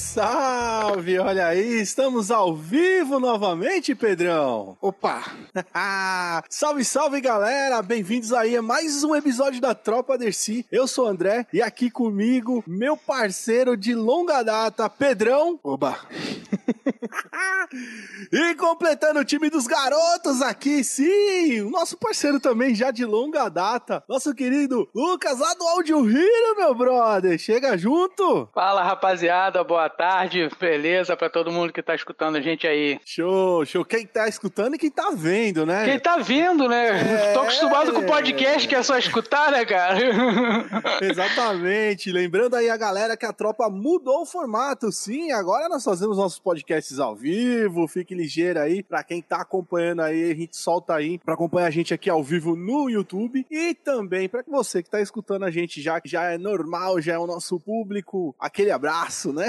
salve! Olha aí, estamos ao vivo novamente, Pedrão. Opa! salve, salve, galera! Bem-vindos aí a mais um episódio da Tropa Dercy. Eu sou o André e aqui comigo, meu parceiro de longa data, Pedrão. Oba! e completando o time dos garotos aqui, sim! O nosso parceiro também já de longa data, nosso querido Lucas lá do Audio Hero, meu brother. Chega junto! Fala, rapaziada, boa tarde, beleza pra todo mundo que tá escutando a gente aí. Show, show. Quem tá escutando e quem tá vendo, né? Quem tá vendo, né? É... Tô acostumado com podcast que é só escutar, né, cara? Exatamente. Lembrando aí a galera que a tropa mudou o formato, sim. Agora nós fazemos nossos podcasts ao vivo. Fique ligeiro aí. Pra quem tá acompanhando aí, a gente solta aí pra acompanhar a gente aqui ao vivo no YouTube. E também pra você que tá escutando a gente já, que já é normal, já é o nosso público. Aquele abraço, né?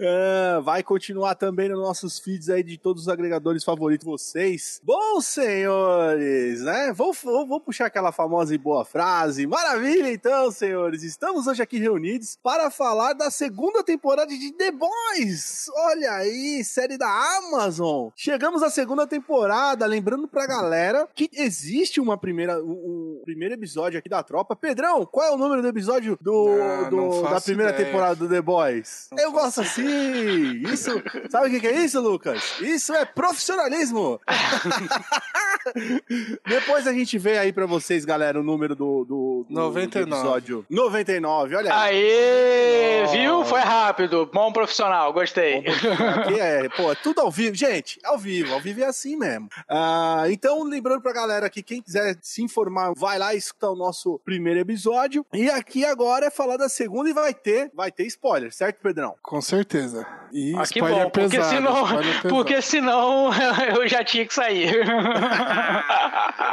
É, vai continuar também nos nossos feeds aí de todos os agregadores favoritos de vocês. Bom, senhores, né? Vou, vou, vou, puxar aquela famosa e boa frase. Maravilha, então, senhores. Estamos hoje aqui reunidos para falar da segunda temporada de The Boys. Olha aí, série da Amazon. Chegamos à segunda temporada. Lembrando pra galera que existe uma primeira, um, um primeiro episódio aqui da tropa. Pedrão, qual é o número do episódio do, não, do da primeira ideia. temporada do The Boys? Não eu gosto assim. Isso, sabe o que, é isso, Lucas? Isso é profissionalismo. Depois a gente vê aí pra vocês, galera, o número do, do, do 99. Do episódio. 99, olha aí. Aê, viu? Foi rápido. Bom profissional, gostei. Aqui é, pô, é tudo ao vivo. Gente, ao vivo. Ao vivo é assim mesmo. Ah, então, lembrando pra galera que quem quiser se informar, vai lá e escutar o nosso primeiro episódio. E aqui agora é falar da segunda e vai ter, vai ter spoiler, certo, Pedrão? Com certeza. E ah, que bom, pesado, porque senão, porque senão eu já tinha que sair.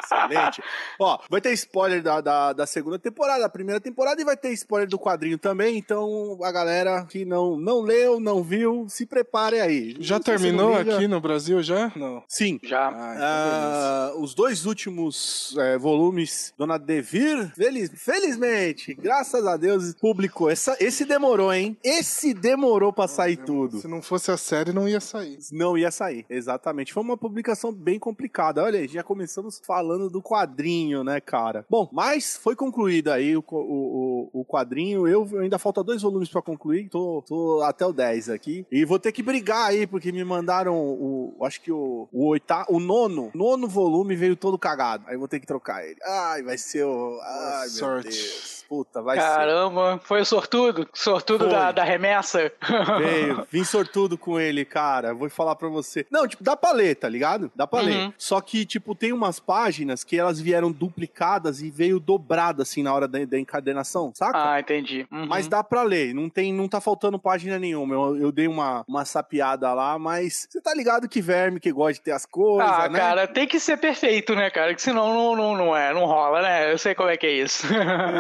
Excelente. Ó, vai ter spoiler da, da, da, segunda temporada, da primeira temporada, e vai ter spoiler do quadrinho também. Então, a galera que não, não leu, não viu, se prepare aí. Já terminou aqui no Brasil, já? Não. Sim. Já. Ah, então ah, os dois últimos é, volumes, Dona Devir, feliz, felizmente, graças a Deus, publicou. Essa, esse demorou, hein? Esse demorou pra sair tudo. Se não fosse a série, não ia sair. Não ia sair, exatamente. Foi uma publicação bem complicada. Olha aí, já começamos falando do quadrinho, né, cara? Bom, mas foi concluído aí o, o, o quadrinho. Eu ainda falta dois volumes para concluir. Tô, tô até o 10 aqui. E vou ter que brigar aí, porque me mandaram o. Acho que o, o oitavo, o nono. Nono volume veio todo cagado. Aí vou ter que trocar ele. Ai, vai ser o. Ai, Sorte. meu Deus. Puta, vai Caramba, ser. foi o sortudo? Sortudo da, da remessa? Veio, vim sortudo com ele, cara. Vou falar pra você. Não, tipo, dá pra ler, tá ligado? Dá pra uhum. ler. Só que, tipo, tem umas páginas que elas vieram duplicadas e veio dobrada, assim, na hora da, da encadenação, saca? Ah, entendi. Uhum. Mas dá pra ler. Não, tem, não tá faltando página nenhuma. Eu, eu dei uma, uma sapiada lá, mas você tá ligado que verme que gosta de ter as coisas, ah, né? cara, tem que ser perfeito, né, cara? Que senão não, não, não é, não rola, né? Eu sei como é que é isso.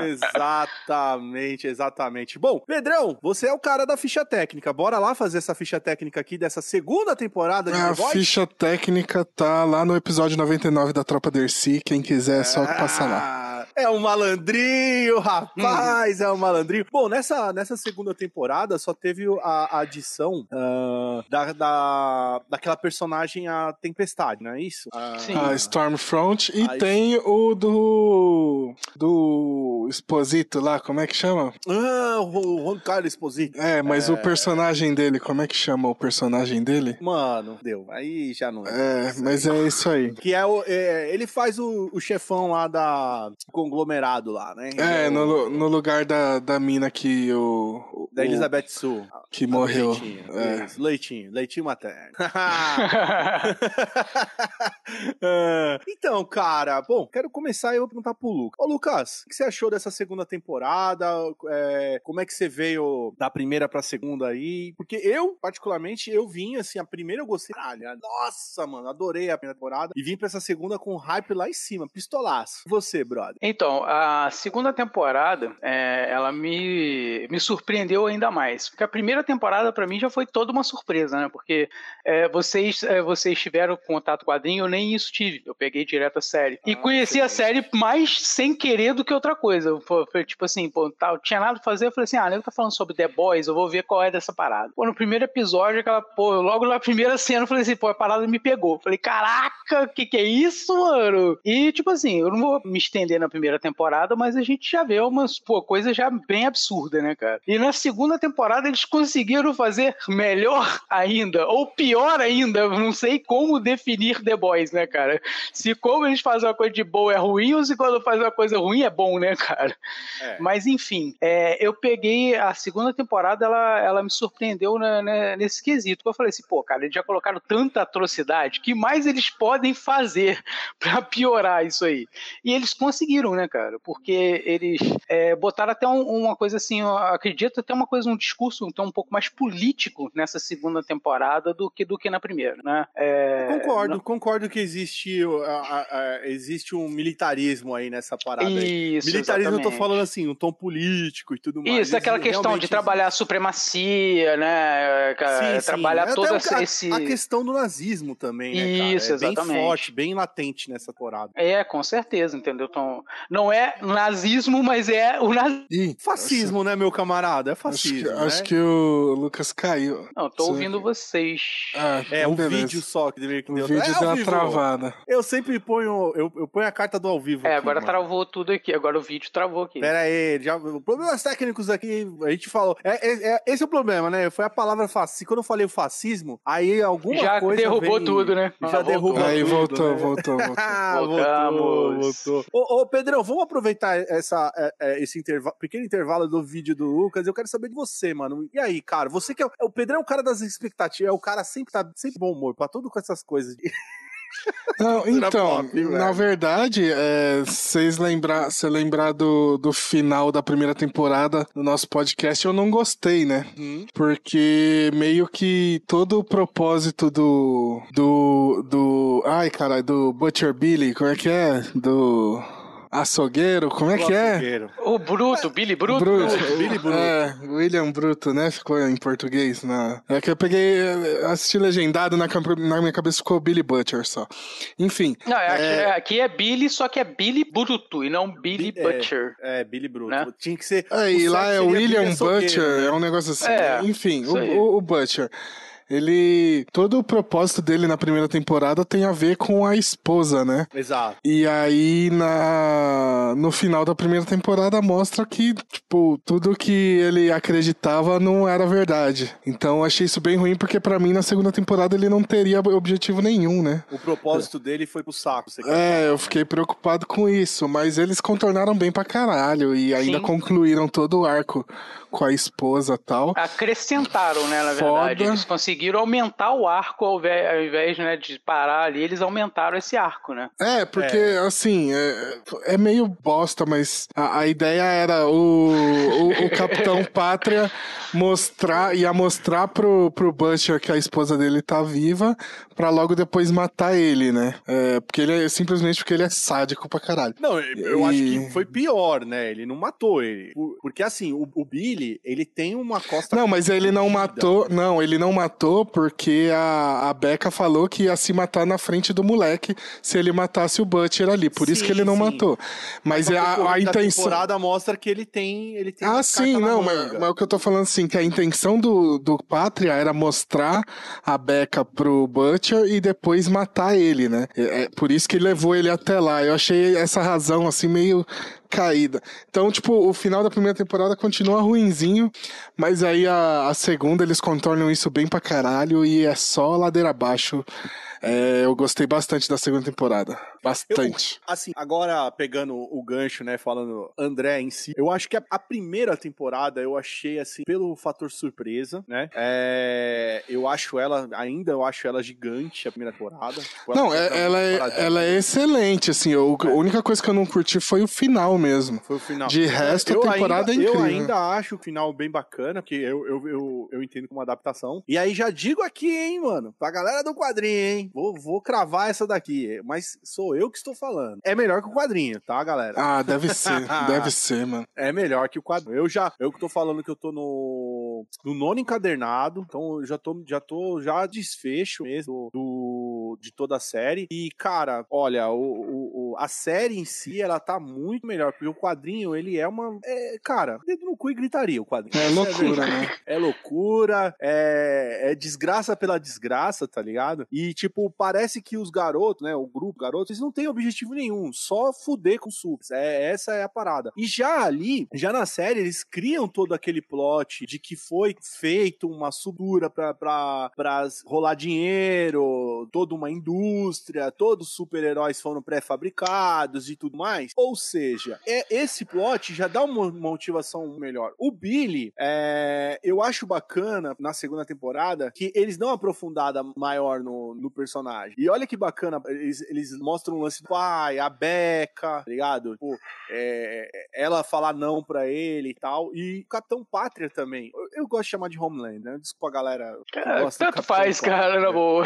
Exato. Exatamente, exatamente. Bom, Pedrão, você é o cara da ficha técnica. Bora lá fazer essa ficha técnica aqui dessa segunda temporada de A ficha técnica tá lá no episódio 99 da Tropa Dercy. Quem quiser é só passar lá. É um malandrinho, rapaz, é um malandrinho. Bom, nessa, nessa segunda temporada só teve a, a adição uh, da, da, daquela personagem, a Tempestade, não é isso? Uh, Sim. A Stormfront. E a tem o do. do Exposito lá, como é que chama? Ah, o Juan Carlos Exposito. É, mas é... o personagem dele, como é que chama o personagem dele? Mano, deu. Aí já não. É, mas é isso aí. Que é o. É, ele faz o, o chefão lá da conglomerado lá, né? É, no, no lugar da, da mina que o. Da Elizabeth Sue. Que morreu. Leitinho, é. leitinho, leitinho materno. então, cara, bom, quero começar e eu vou perguntar pro Lucas. Ô, Lucas, o que você achou dessa segunda temporada? É, como é que você veio da primeira pra segunda aí. Porque eu, particularmente, eu vim assim, a primeira eu gostei. Caralho, nossa, mano, adorei a primeira temporada. E vim pra essa segunda com hype lá em cima, pistolaço. Você, brother? Então, a segunda temporada, é, ela me, me surpreendeu ainda mais. Porque a primeira temporada, para mim, já foi toda uma surpresa, né? Porque é, vocês, é, vocês tiveram contato quadrinho, eu nem isso tive. Eu peguei direto a série. E ah, conheci a série mais sem querer do que outra coisa. Tipo assim, pô, eu tinha nada pra fazer, eu falei assim, ah, nego tá falando sobre The Boys, eu vou ver qual é dessa parada. Pô, no primeiro episódio, aquela, pô, logo na primeira cena, eu falei assim, pô, a parada me pegou. Falei, caraca, o que que é isso, mano? E, tipo assim, eu não vou me estender na primeira temporada, mas a gente já vê umas, pô, coisas já bem absurdas, né, cara? E na segunda temporada eles conseguiram fazer melhor ainda, ou pior ainda, não sei como definir The Boys, né, cara? Se como eles fazem uma coisa de boa é ruim, ou se quando faz uma coisa ruim é bom, né, cara? É. Mas enfim, é, eu peguei a segunda temporada, ela, ela me surpreendeu né, né, nesse quesito. Eu falei assim, pô, cara, eles já colocaram tanta atrocidade, que mais eles podem fazer para piorar isso aí? E eles conseguiram, né, cara? Porque eles é, botaram até um, uma coisa assim, acredito até uma coisa, um discurso então, um pouco mais político nessa segunda temporada do que, do que na primeira, né? É, concordo, não... concordo que existe, existe um militarismo aí nessa parada. Isso, aí. Militarismo exatamente. eu tô falando assim, um tom político e tudo mais. Isso, aquela questão de trabalhar a supremacia, né? Sim, trabalhar sim. todo um, esse... A, questão do nazismo também, né, Isso, é exatamente. bem forte, bem latente nessa temporada. É, com certeza, entendeu? Então, não é nazismo, mas é o nazismo. Fascismo, né, meu camarada? É fascismo, Acho que, né? acho que o Lucas caiu. Não, tô Sim. ouvindo vocês. Ah, é, o beleza. vídeo só que deveria que O vídeo é, deu uma travada. Eu sempre ponho, eu, eu ponho a carta do ao vivo. É, aqui, agora mano. travou tudo aqui, agora o vídeo travou aqui. Pera aí, já, problemas técnicos aqui, a gente falou. É, é, é, esse é o problema, né? Foi a palavra fascismo. Quando eu falei o fascismo, aí alguma já coisa. Já derrubou vem, tudo, né? Já ah, derrubou Aí tudo, voltou, né? voltou, voltou, voltou. voltou. Ô, ô, Pedrão, vamos aproveitar essa, é, é, esse intervalo, pequeno intervalo do vídeo do Lucas. Eu quero saber de você, mano. E aí, cara? Você que é. O Pedrão é o cara das expectativas, é o cara sempre tá sempre bom humor, pra tudo com essas coisas. Não, então, pop, na verdade, é, vocês lembrar, você lembrar do, do final da primeira temporada do nosso podcast, eu não gostei, né? Hum. Porque meio que todo o propósito do. do. do. Ai, caralho, do Butcher Billy, como é que é? Do. Açougueiro, como é o que é? açougueiro. é? O Bruto, Billy Bruto. Bruto. Billy Bruto. É, William Bruto, né? Ficou em português. Na... É que eu peguei, assisti legendado, na, na minha cabeça ficou Billy Butcher só. Enfim. Não, é, é... aqui é Billy, só que é Billy Bruto e não Billy Bi Butcher. É, é, Billy Bruto. Né? Tinha que ser. É, e lá é William Butcher, né? é um negócio assim. É, Enfim, o, o, o Butcher ele. Todo o propósito dele na primeira temporada tem a ver com a esposa, né? Exato. E aí, na... no final da primeira temporada, mostra que, tipo, tudo que ele acreditava não era verdade. Então, achei isso bem ruim, porque para mim, na segunda temporada, ele não teria objetivo nenhum, né? O propósito dele foi pro saco. é, eu fiquei preocupado com isso, mas eles contornaram bem pra caralho e ainda Sim. concluíram todo o arco com a esposa tal. Acrescentaram, né, na Foda. verdade. Eles conseguiram aumentar o arco ao invés, ao invés né, de parar ali, eles aumentaram esse arco, né? É, porque, é. assim, é, é, meio bosta, mas a, a ideia era o, o, o Capitão Pátria mostrar, ia mostrar pro, pro Butcher que a esposa dele tá viva, pra logo depois matar ele, né? É, porque ele é simplesmente porque ele é sádico pra caralho. Não, eu e... acho que foi pior, né? Ele não matou ele. Porque, assim, o, o Billy ele tem uma costa. Não, mas ele não matou. Não, ele não matou porque a, a Becca falou que ia se matar na frente do moleque se ele matasse o Butcher ali. Por sim, isso que ele não sim. matou. Mas, mas a, a intenção. A temporada mostra que ele tem. Ele tem ah, sim, não, mas, mas, o que eu tô falando assim, que a intenção do, do Pátria era mostrar a Becca pro Butcher e depois matar ele, né? É, é por isso que levou ele até lá. Eu achei essa razão assim meio caída. Então, tipo, o final da primeira temporada continua ruinzinho, mas aí a, a segunda eles contornam isso bem pra caralho e é só ladeira abaixo É, eu gostei bastante da segunda temporada. Bastante. Eu, assim, agora pegando o gancho, né, falando André em si, eu acho que a, a primeira temporada eu achei, assim, pelo fator surpresa, né? É, eu acho ela, ainda eu acho ela gigante, a primeira temporada. Não, é, ela, é, ela é excelente, assim. Eu, a única coisa que eu não curti foi o final mesmo. Foi o final. De resto, eu a temporada ainda, é incrível. Eu ainda acho o final bem bacana, porque eu, eu, eu, eu entendo como adaptação. E aí já digo aqui, hein, mano, pra galera do quadrinho, hein? Vou, vou cravar essa daqui. Mas sou eu que estou falando. É melhor que o quadrinho, tá, galera? Ah, deve ser. deve ser, mano. É melhor que o quadrinho. Eu já, eu que tô falando que eu tô no, no nono encadernado, então eu já tô, já tô já desfecho mesmo do, de toda a série. E, cara, olha, o, o, a série em si, ela tá muito melhor, porque o quadrinho, ele é uma. É, cara, dedo no cu e gritaria o quadrinho. É loucura, né? É loucura, é, é desgraça pela desgraça, tá ligado? E, tipo, parece que os garotos, né, o grupo garotos, eles não têm objetivo nenhum, só fuder com subs. É, essa é a parada. E já ali, já na série, eles criam todo aquele plot de que foi feito uma subura pra, pra, pra rolar dinheiro, toda uma indústria, todos os super-heróis foram pré-fabricados e tudo mais. Ou seja, é, esse plot já dá uma motivação melhor. O Billy, é, eu acho bacana na segunda temporada que eles dão uma aprofundada maior no, no personagem. E olha que bacana, eles, eles mostram o lance do pai, a Becca, tá ligado? Tipo, é, ela falar não pra ele e tal. E o Capitão Pátria também. Eu, eu, gosto de chamar de Homeland, né? Desculpa, galera. É, tanto faz, Pátria. cara, na boa.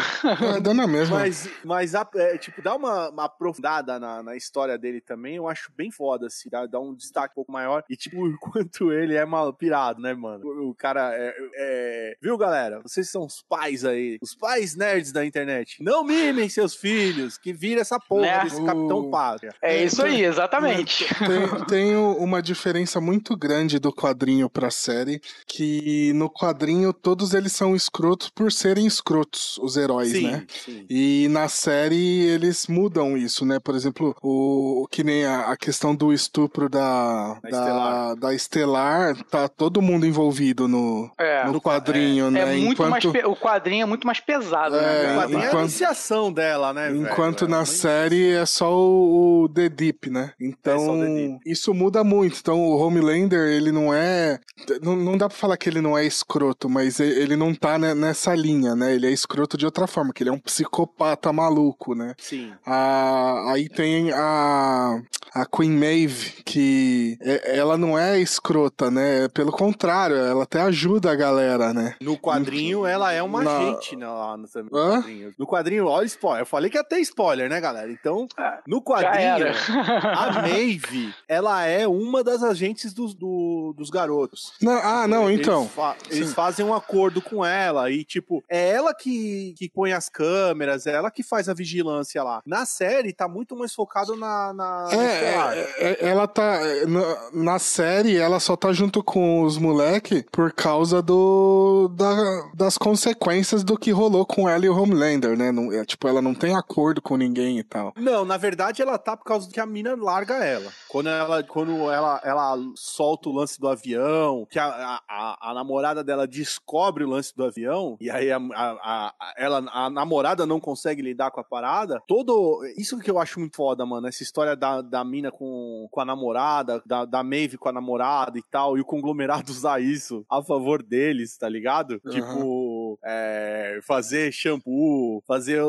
É, dá na mesma. Mas, mas é, tipo, dá uma, uma aprofundada na, na, história dele também, eu acho bem foda, assim, dá, dá um destaque um pouco maior. E, tipo, o quanto ele é mal pirado, né, mano? O, o cara é, é, Viu, galera? Vocês são os pais aí, os pais nerds da internet. Não mimem seus filhos, que vira essa porra né? desse Capitão Pátria. É isso aí, exatamente. Tem, tem uma diferença muito grande do quadrinho pra série, que no quadrinho todos eles são escrotos por serem escrotos, os heróis, sim, né? Sim. E na série eles mudam isso, né? Por exemplo, o que nem a, a questão do estupro da, da, da Estelar. da, Estelar, tá todo mundo envolvido no, é, no quadrinho, é, né? É muito enquanto... mais o quadrinho é muito mais pesado, né? é, né? O quadrinho enquanto... é a iniciação dela, né? Enquanto velho? na é série é só o, o The Deep, né? Então, é isso muda muito. Então, o Homelander, ele não é. Não, não dá pra falar que ele não é escroto, mas ele não tá nessa linha, né? Ele é escroto de outra forma, que ele é um psicopata maluco, né? Sim. Ah, aí tem a, a Queen Maeve, que é, ela não é escrota, né? Pelo contrário, ela até ajuda a galera, né? No quadrinho, ela é uma Na... agente né, lá no, no quadrinho. No quadrinho, olha spoiler. Eu falei que ia ter spoiler, né, galera? Então, ah, no quadrinho, a Maeve, ela é uma das agentes dos, do, dos garotos. Não, ah, não, eles então. Fa eles fazem um acordo com ela e, tipo, é ela que, que põe as câmeras, é ela que faz a vigilância lá. Na série, tá muito mais focado na. na é, é, é, ela tá. Na, na, série, ela só tá junto com os moleque por causa do. Da, das consequências do que rolou com ela e o Homelander, né? Não, é, tipo, ela não tem acordo com ninguém e tal. Não, na verdade, ela tá por causa que a mina larga ela. Quando ela, quando ela, ela solta o lance do avião, que a, a, a namorada dela descobre o lance do avião, e aí a, a, a, ela, a namorada não consegue lidar com a parada, todo. Isso que eu acho muito foda, mano. Essa história da, da mina com, com a namorada, da, da Maeve com a namorada e tal, e o conglomerado usar isso a favor deles, tá ligado? Uhum. Tipo, é, fazer shampoo, fazer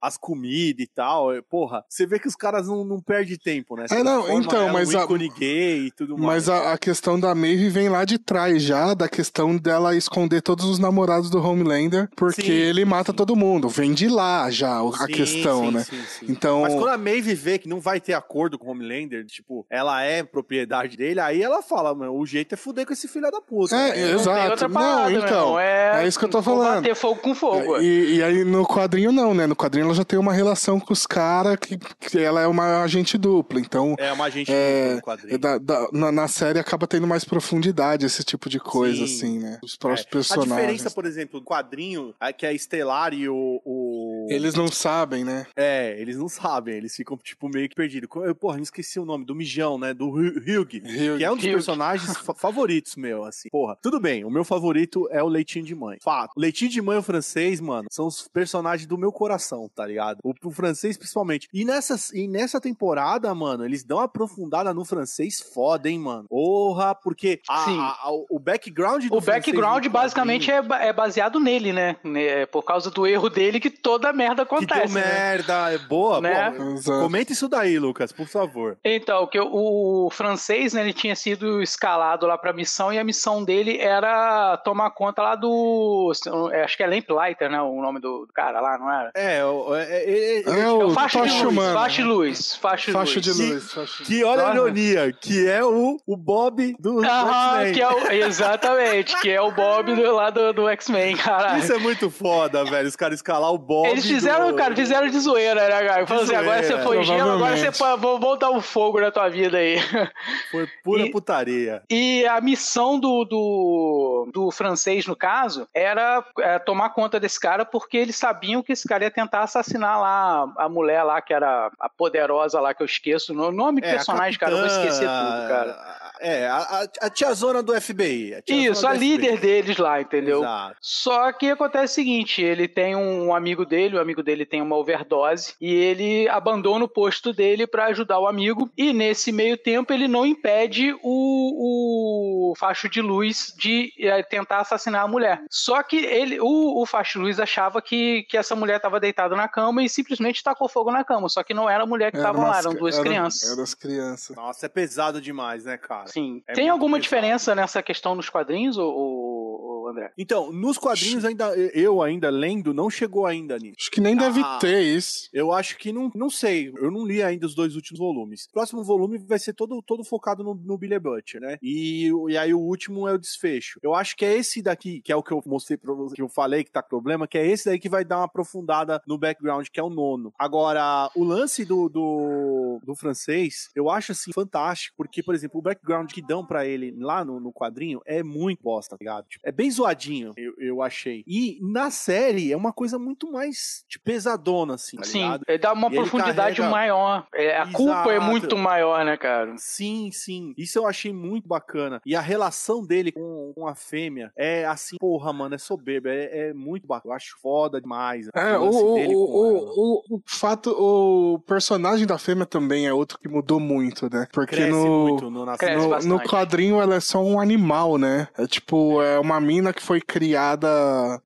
as comidas e tal. É, porra, você vê que os caras não, não perdem tempo, né? Você é, não, então, mas. Um a, gay e tudo mais. Mas a, a, questão da Maeve vem lá de trás já, da questão dela esconder todos os namorados do Homelander, porque sim, ele mata sim. todo mundo. Vem de lá já a sim, questão, né? Então. Mas quando a Maeve vê que não vai ter acordo com o Homelander, tipo, ela é propriedade dele, aí ela fala, mano, o jeito é fuder com esse filho da puta. É, né? exato. Não, parada, não então. É, é, isso que eu tô falando. Bater fogo com fogo. E, e, aí no quadrinho não, né? No quadrinho ela já tem uma relação com os caras que, que ela é uma agente dupla. Então. É uma agente é, dupla no quadrinho. Da, da, na, na, série acaba tendo mais profundidade esse tipo de coisa, Sim. assim, né? Os próprios é. personagens. A diferença, por exemplo, do quadrinho, é que é Estelar e o o... Eles não sabem, né? É, eles não sabem, eles ficam, tipo, meio que perdidos. Eu, porra, não esqueci o nome, do Mijão, né? Do Hugh, que é um dos personagens favoritos meu, assim. Porra, tudo bem, o meu favorito é o Leitinho de Mãe. Fato. O Leitinho de Mãe e o francês, mano, são os personagens do meu coração, tá ligado? O, o francês, principalmente. E nessa, e nessa temporada, mano, eles dão uma aprofundada no francês foda, hein, mano? Porra, porque a, a, a, o background do O background basicamente é, é, baseado nele, né? É por causa do erro dele que toda merda acontece. Que deu né? merda, é boa, né? boa. Comenta isso daí, Lucas, por favor. Então, que o, o francês, né, ele tinha sido escalado lá pra missão e a missão dele era tomar conta lá do. Acho que é Lamplighter, né? O nome do, cara lá, não era? É, é, é, é, é o, o Faixa de Luz. Faixa de Luz. Faixa de Luz. Que, que olha a ironia, que é o, o Bob do, X-Men. Que é o, exatamente, que é o Bob do, lá do, do X-Men, cara. Isso é muito foda, velho. Os caras escalar o Bob. Eles fizeram, do... cara, fizeram de zoeira, né, cara? Falando assim, agora você foi gelo, agora você pode, vou botar um fogo na tua vida aí. Foi pura e, putaria. E a missão do, do, do francês, no caso, era é, tomar conta desse cara porque eles sabiam que esse cara ia tentar assassinar lá a mulher lá, que era a poderosa lá, que eu esqueço. O nome do é, personagem, capitã, cara, eu vou esquecer tudo, cara. É, a, a tiazona do FBI. A Isso, a líder FBI. deles lá, entendeu? Exato. Só que acontece o seguinte: ele tem um amigo dele, o amigo dele tem uma overdose, e ele abandona o posto dele para ajudar o amigo. E nesse meio tempo ele não impede o, o facho de luz de é, tentar assassinar a mulher. Só que ele, o, o facho de luz achava que, que essa mulher estava deitada na cama e simplesmente tacou fogo na cama. Só que não era a mulher que estava lá, eram duas era, crianças. Eram as crianças. Nossa, é pesado demais, né, cara? Sim. É Tem alguma pesado. diferença nessa questão nos quadrinhos ou, ou, André? Então, nos quadrinhos ainda eu ainda lendo não chegou ainda nisso. Acho que nem deve ah, ter isso. Eu acho que não, não sei. Eu não li ainda os dois últimos volumes. O próximo volume vai ser todo, todo focado no, no Billy Butcher, né? E, e aí o último é o desfecho. Eu acho que é esse daqui, que é o que eu mostrei pra você, que eu falei que tá com problema, que é esse daí que vai dar uma aprofundada no background, que é o nono. Agora, o lance do, do, do francês, eu acho assim fantástico, porque, por exemplo, o background que dão para ele lá no, no, quadrinho é muito bosta, tá ligado? Tipo, é bem zoadinho, eu, eu achei. E na série é uma coisa muito mais tipo, pesadona, assim, tá Sim, ligado? ele dá uma e profundidade carrega... maior. É, a Exato. culpa é muito maior, né, cara? Sim, sim. Isso eu achei muito bacana. E a relação dele com, com a fêmea é assim, porra, mano, é soberba. É, é muito bacana. Eu acho foda demais. É, o, o, o, o, fato, o personagem da fêmea também é outro que mudou muito, né? Porque Cresce no, muito no, no, no quadrinho ela é só um animal, né? É tipo, é uma mina que foi criada,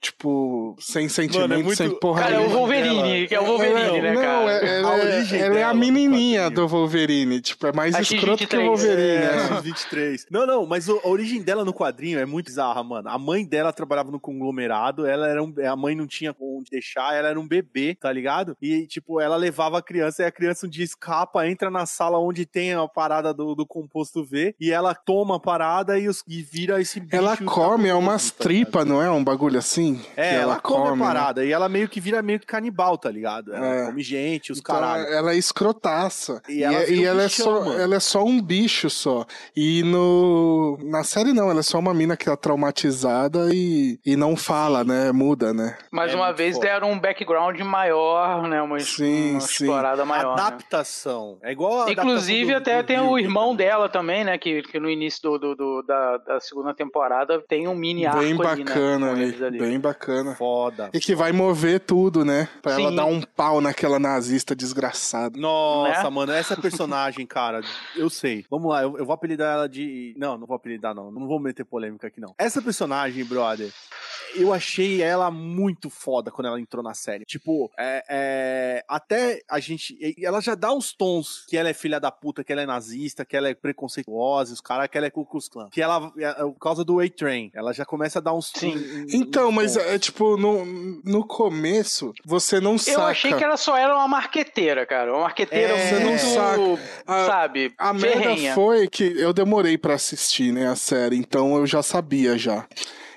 tipo, sem sentimento, Mano, é muito... sem porra Cara, é o Wolverine, que é o Wolverine, né, cara? Não, é, ela, é, ela é a menininha do Wolverine, tipo, é mais a escroto X23. que o Wolverine. É, né? 23. Não, não, mas a origem dela no quadrinho é muito bizarra, mano. A mãe dela trabalhava no conglomerado, ela era um, a mãe não tinha onde deixar, ela era um bebê, tá ligado? E, tipo, ela levava a criança e a criança um dia escapa, entra na sala onde tem a parada do, do composto V e ela toma a parada e, os, e vira esse bicho. Ela come, é umas tá tripas, não é? Um bagulho assim? É, ela, ela, come, come a né? parada né? e ela meio que vira meio que canibal, tá ligado? Ela é. come gente, os então, caralho. Ela é escrotaça. E ela, e, e ela é só, ela é só um bicho só. E no na série não, ela é só uma mina que tá traumatizada e, e não fala, né? Muda, né? Mais é uma vez foda. deram um background maior, né? Uma, sim, uma sim. explorada maior. Né? Adaptação. Né? É igual a Inclusive até do tem o irmão dela também, né? Que, que no início do, do, do da, da, segunda temporada tem um mini arco bem bacana ali, né, ali, Bem bacana. Foda. E que vai mover tudo, né? Pra Sim. ela dar um pau naquela nazista desgraçada. Nossa, né? mano, essa personagem, cara, eu sei. Vamos lá, eu, eu vou apelidar ela de. Não, não vou apelidar, não. Não vou meter polêmica aqui, não. Essa personagem, brother, eu achei ela muito foda quando ela entrou na série. Tipo, é, é, até a gente. Ela já dá uns tons que ela é filha da puta, que ela é nazista, que ela é preconceituosa, os caras, que ela é Ku Klux Klan. Que ela, é, é, por causa do A-Train, ela já começa a dar uns. Sim. Um, então, mas é tipo, no, no começo, você não sabe. Eu achei que ela só era uma marqueteira, cara. Uma marqueteira é, você não saca. A, sabe? A merda foi que eu demorei para assistir, né, a série, então eu já sabia já.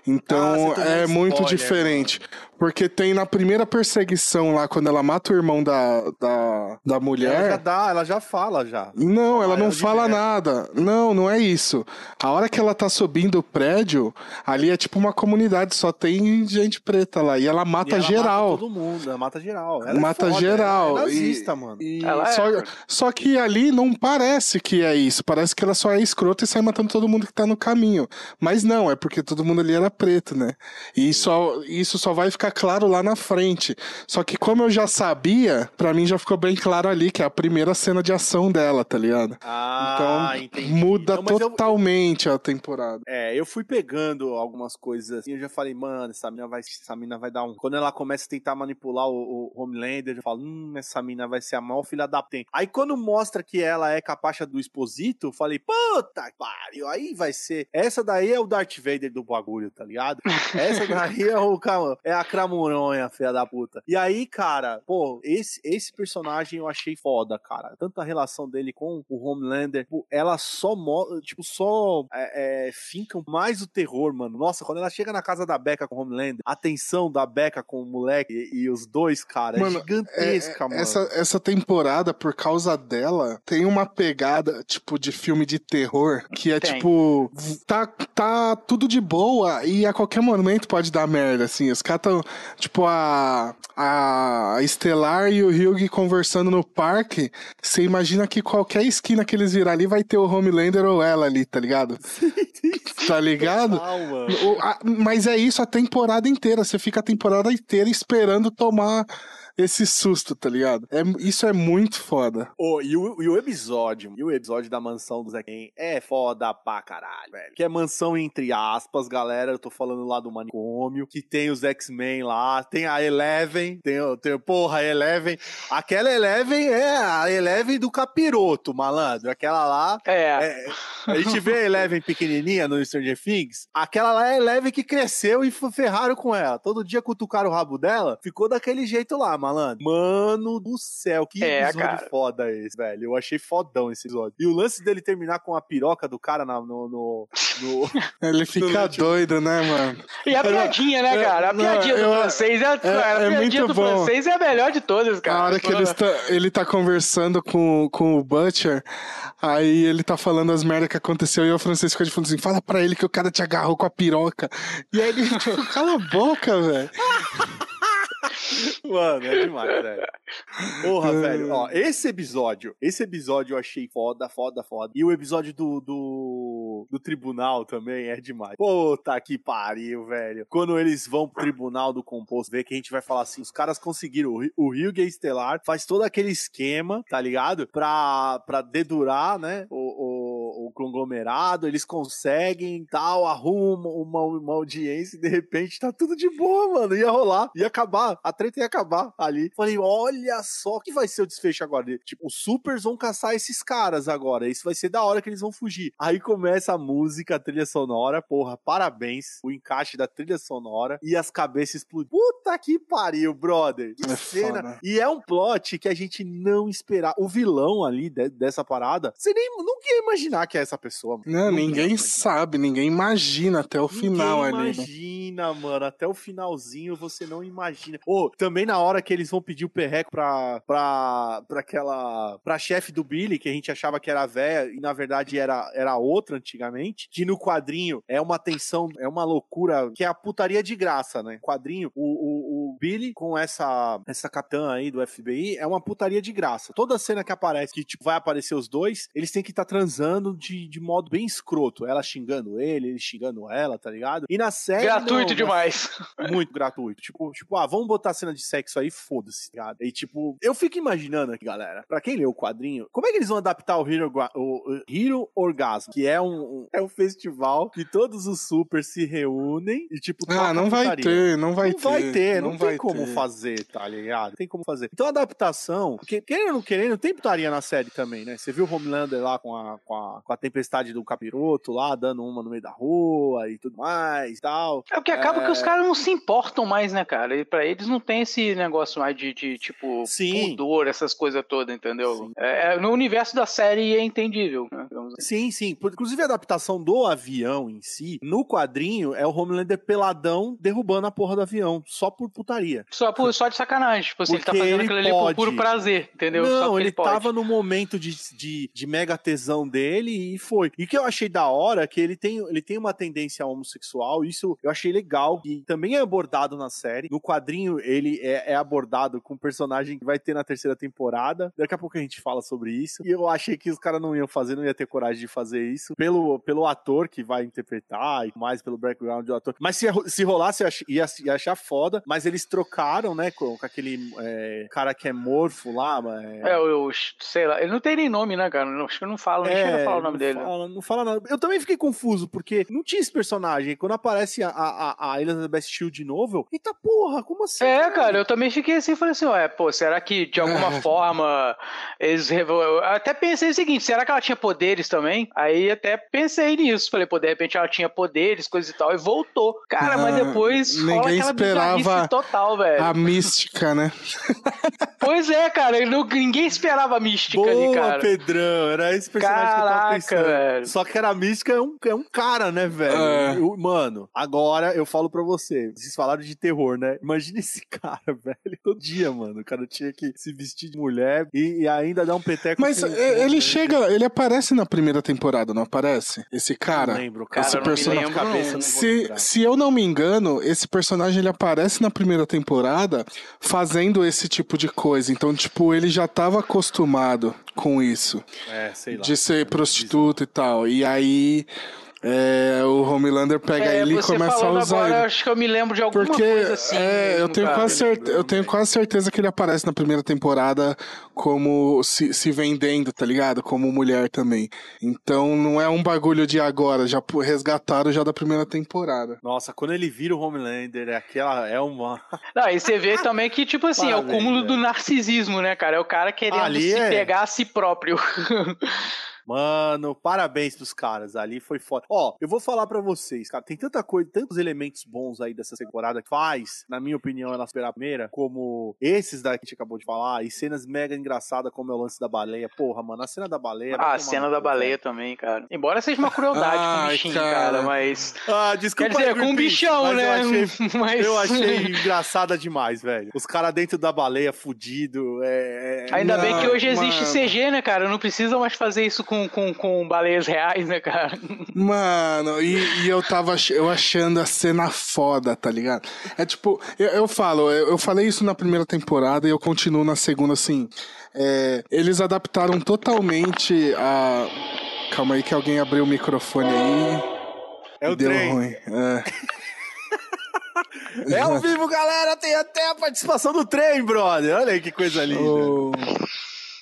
Então ah, é muito spoiler, diferente. Mano. Porque tem na primeira perseguição lá, quando ela mata o irmão da, da, da mulher. Ela já dá, ela já fala já. Não, ela não fala nada. Não, não é isso. A hora que ela tá subindo o prédio, ali é tipo uma comunidade, só tem gente preta lá. E ela mata e ela geral. Mata todo mundo, ela mata geral. Ela é mata é foda, geral. Ela é nazista, e, mano. E só, é. só que ali não parece que é isso. Parece que ela só é escrota e sai matando todo mundo que tá no caminho. Mas não, é porque todo mundo ali era preto, né? E só, isso só vai ficar claro lá na frente. Só que como eu já sabia, para mim já ficou bem claro ali que é a primeira cena de ação dela, tá ligado? Ah, então entendi. muda não, totalmente eu... a temporada. É, eu fui pegando algumas coisas assim, eu já falei, mano, essa mina vai, essa mina vai dar um. Quando ela começa a tentar manipular o, o Homelander, eu falo, hum, essa mina vai ser a maior filha da tem. Aí quando mostra que ela é capacha do Exposito, eu falei, puta pariu, aí vai ser. Essa daí é o Darth Vader do bagulho, tá ligado? Essa daí é o é a Cramuronha, filha da puta. E aí, cara, pô, esse, esse personagem eu achei foda, cara. Tanto a relação dele com o Homelander, ela só, tipo, só é, é, finca mais o terror, mano. Nossa, quando ela chega na casa da Becca com o Homelander, a tensão da Becca com o moleque e, e os dois, cara, é mano, é gigantesca, é, mano. Essa, essa temporada, por causa dela, tem uma pegada, tipo, de filme de terror, que é, tem. tipo, tá, tá tudo de boa e a qualquer momento pode dar merda, assim. Os caras tão, tipo, a, a Estelar e o Hugh conversando no parque, você imagina que qualquer esquina que eles virar ali vai ter o Homelander ou ela ali, tá ligado? tá ligado? mas é isso a temporada inteira. Você fica a temporada inteira esperando tomar esse susto, tá ligado? É, isso é muito foda. Oh, e, o, e o episódio, e o episódio da mansão do Zequem é foda pra caralho, velho. Que é mansão entre aspas, galera. Eu tô falando lá do manicômio, que tem os X-Men lá, tem a Eleven, tem, tem porra, a Eleven. Aquela Eleven é a Eleven do capiroto, malandro. Aquela lá. É. é a gente vê a Eleven pequenininha no Stranger Things. Aquela lá é a Eleven que cresceu e ferraram com ela. Todo dia cutucaram o rabo dela, ficou daquele jeito lá, mano malandro. Mano do céu, que é, episódio cara. foda esse, velho. Eu achei fodão esse episódio. E o lance dele terminar com a piroca do cara na, no, no, no, Ele fica no doido, né, mano? E a piadinha, né, cara? A piadinha do francês é, é, a é piadinha do bom. francês é a melhor de todas, cara. A hora que ele está, ele tá conversando com, com o Butcher, aí ele tá falando as merdas que aconteceu e o francês fica falando assim: fala pra ele que o cara te agarrou com a piroca. E aí ele, tipo, cala a boca, velho. Mano, é demais, velho. Porra, velho. Ó, esse episódio, esse episódio eu achei foda, foda, foda. E o episódio do, do, do tribunal também é demais. Puta que pariu, velho. Quando eles vão pro tribunal do composto, ver que a gente vai falar assim, os caras conseguiram, o Rio Gay Estelar faz todo aquele esquema, tá ligado? Pra, pra dedurar, né, o, o, o conglomerado, eles conseguem, tal, arrumam uma, uma audiência e de repente tá tudo de boa, mano. Ia rolar, ia acabar, a treta ia acabar ali. Falei, olha só que vai ser o desfecho agora. Tipo, os supers vão caçar esses caras agora. Isso vai ser da hora que eles vão fugir. Aí começa a música, a trilha sonora. Porra, parabéns. O encaixe da trilha sonora e as cabeças explodem. Puta que pariu, brother. Que é cena. Foda. E é um plot que a gente não esperava. O vilão ali de, dessa parada, você nem nunca ia imaginar que é essa pessoa. Não, ninguém sabe, ninguém imagina até o ninguém final ali. Né? Imagina, né? mano. Até o finalzinho você não imagina. Ô, oh, também na hora que eles vão pedir o perreco pra, pra, pra aquela. pra chefe do Billy, que a gente achava que era velha e na verdade era, era outra antigamente, que no quadrinho é uma tensão, é uma loucura, que é a putaria de graça, né? Quadrinho, o, o, o Billy com essa, essa capitã aí do FBI é uma putaria de graça. Toda cena que aparece, que tipo, vai aparecer os dois, eles têm que estar tá transando de, de modo bem escroto. Ela xingando ele, ele xingando ela, tá ligado? E na série. Gratuito não, demais. Muito gratuito. Tipo, tipo, ah, vamos botar a cena de sexo aí, foda-se, tá E tipo, eu fico imaginando aqui, galera, pra quem leu o quadrinho, como é que eles vão adaptar o Hero, o Hero Orgasmo, que é um, é um festival que todos os super se reúnem e tipo, Ah, não vai ter, não vai não ter. Vai ter não, não vai tem como ter. fazer, tá ligado? Tem como fazer. Então a adaptação, porque querendo ou não querendo, tem putaria na série também, né? Você viu o Homelander lá com a, com a, com a tempestade do capiroto lá, dando uma no meio da rua e tudo mais e tal. É o que acaba é... que os caras não se importam mais, né, cara? E pra eles não tem esse negócio mais de, de tipo, Sim. pudor, essas coisas todas, entendeu? É, é, no universo da série é entendível, né? maravilhoso. Sim, sim. Inclusive a adaptação do avião em si, no quadrinho, é o Homelander peladão derrubando a porra do avião, só por putaria. Só, por, só de sacanagem. Tipo assim, ele tá fazendo aquilo ali por puro prazer, entendeu? Não, ele, ele tava no momento de, de, de, mega tesão dele e foi. E o que eu achei da hora é que ele tem, ele tem uma tendência homossexual, isso eu achei legal, e também é abordado na série. No quadrinho, ele é, é abordado com um personagem que vai ter na terceira temporada. Daqui a pouco a gente fala sobre isso. E eu achei que os caras não iam fazer, não ia ter coragem de fazer isso. Pelo, pelo ator que vai interpretar e mais pelo background do ator. Mas se, se rolasse, ia, ia achar foda. Mas eles trocaram, né, com, com aquele é, cara que é morfo lá. É, eu, sei lá. Ele não tem nem nome, né, cara? Acho que não fala, não é, chega a falar o nome dele. Fala, não fala nada. Eu também fiquei confuso, porque não tinha esse personagem. Quando aparece a, a, a Elizabeth Shield de novo, eu, eita porra, como assim? É, cara? cara, eu também fiquei assim, falei assim, ué, pô, será que de alguma forma eles. Eu até pensei o seguinte, será que ela tinha poderes também? Aí até pensei nisso. Falei, pô, de repente ela tinha poderes, coisa e tal, e voltou. Cara, mas ah, depois ninguém esperava total, velho. A mística, né? pois é, cara, não, ninguém esperava a mística Boa, ali, cara. Pedrão, era esse personagem Caraca, que eu tava pensando. Velho. Só que era a mística é um, é um cara, né, velho? É. Eu, mano, agora eu falo pra você, vocês falaram de terror, né? Imagina esse cara, velho, todo dia, mano. O cara tinha que se vestir de mulher e, e ainda dar um peteco. Mas ele chega, ele aparece na primeira temporada, não aparece? Esse cara. Não lembro, cara. Esse personagem. Cabeça, se, se eu não me engano, esse personagem ele aparece na primeira temporada fazendo esse tipo de coisa. Então, tipo, ele já tava acostumado com isso. É, sei lá. De ser prostituta e tal. E aí é, o Homelander pega é, ele e começa a usar. Agora, ele. acho que eu me lembro de alguma Porque, coisa assim. É, eu tenho, quase certe... eu tenho quase certeza que ele aparece na primeira temporada como se, se vendendo, tá ligado? Como mulher também. Então não é um bagulho de agora, já resgataram já da primeira temporada. Nossa, quando ele vira o Homelander, é aquela. É uma. Não, e você vê também que, tipo assim, Parabéns, é o cúmulo do narcisismo, né, cara? É o cara querendo Ali se é... pegar a si próprio. Mano, parabéns pros caras. Ali foi foda. Ó, eu vou falar para vocês, cara. Tem tanta coisa, tantos elementos bons aí dessa temporada que faz, na minha opinião, ela superar a primeira, como esses da que a gente acabou de falar, e cenas mega engraçadas, como é o lance da baleia. Porra, mano, a cena da baleia. Ah, a cena da baleia também, cara. Embora seja uma crueldade com o bichinho, cara. cara. mas. Ah, desculpa. Quer dizer, com um bichão, né? Eu achei, mas... eu achei engraçada demais, velho. Os caras dentro da baleia fudido. É... é Ainda não, bem que hoje existe mano. CG, né, cara? Não precisa mais fazer isso com com, com baleias reais, né, cara? Mano, e, e, eu tava eu achando a cena foda, tá ligado? É tipo, eu, eu falo, eu, eu, falei isso na primeira temporada e eu continuo na segunda, assim. É, eles adaptaram totalmente a. Calma aí que alguém abriu o microfone aí. É o deu trem. ruim. É. É ao vivo, galera. Tem até a participação do trem, brother. Olha aí que coisa linda. Oh.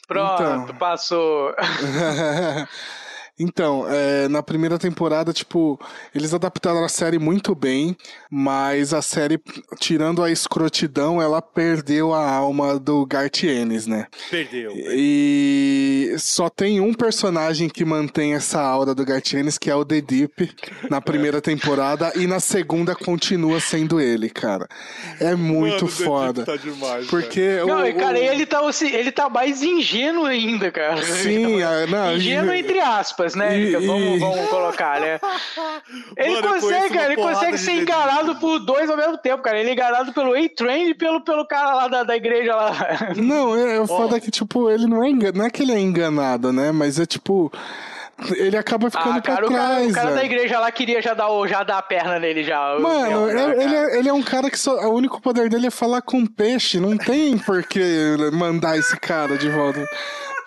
Pronto, então... passou. Então, é, na primeira temporada, tipo, eles adaptaram a série muito bem, mas a série, tirando a escrotidão, ela perdeu a alma do Garth Ennis, né? Perdeu. E só tem um personagem que mantém essa aura do Garth Ennis, que é o The Deep, na primeira temporada, e na segunda continua sendo ele, cara. É muito Mano, foda. Tá demais, porque o, não, cara, o... ele tá, ele tá mais ingênuo ainda, cara. Sim, tá não, ingênuo entre aspas né? E, vamos, vamos colocar, né? Ele Mano, consegue, cara, ele consegue ser enganado por dois ao mesmo tempo, cara. Ele é enganado pelo A-Train e pelo, pelo cara lá da, da igreja lá. Não, é, o foda é que, tipo, ele não é enganado. Não é que ele é enganado, né? Mas é tipo ele acaba ficando ah, cara, pra trás. O cara, o cara da igreja lá queria já dar, já dar a perna nele já. Mano, ele, ele, é, ele é um cara que só, o único poder dele é falar com peixe. Não tem por que mandar esse cara de volta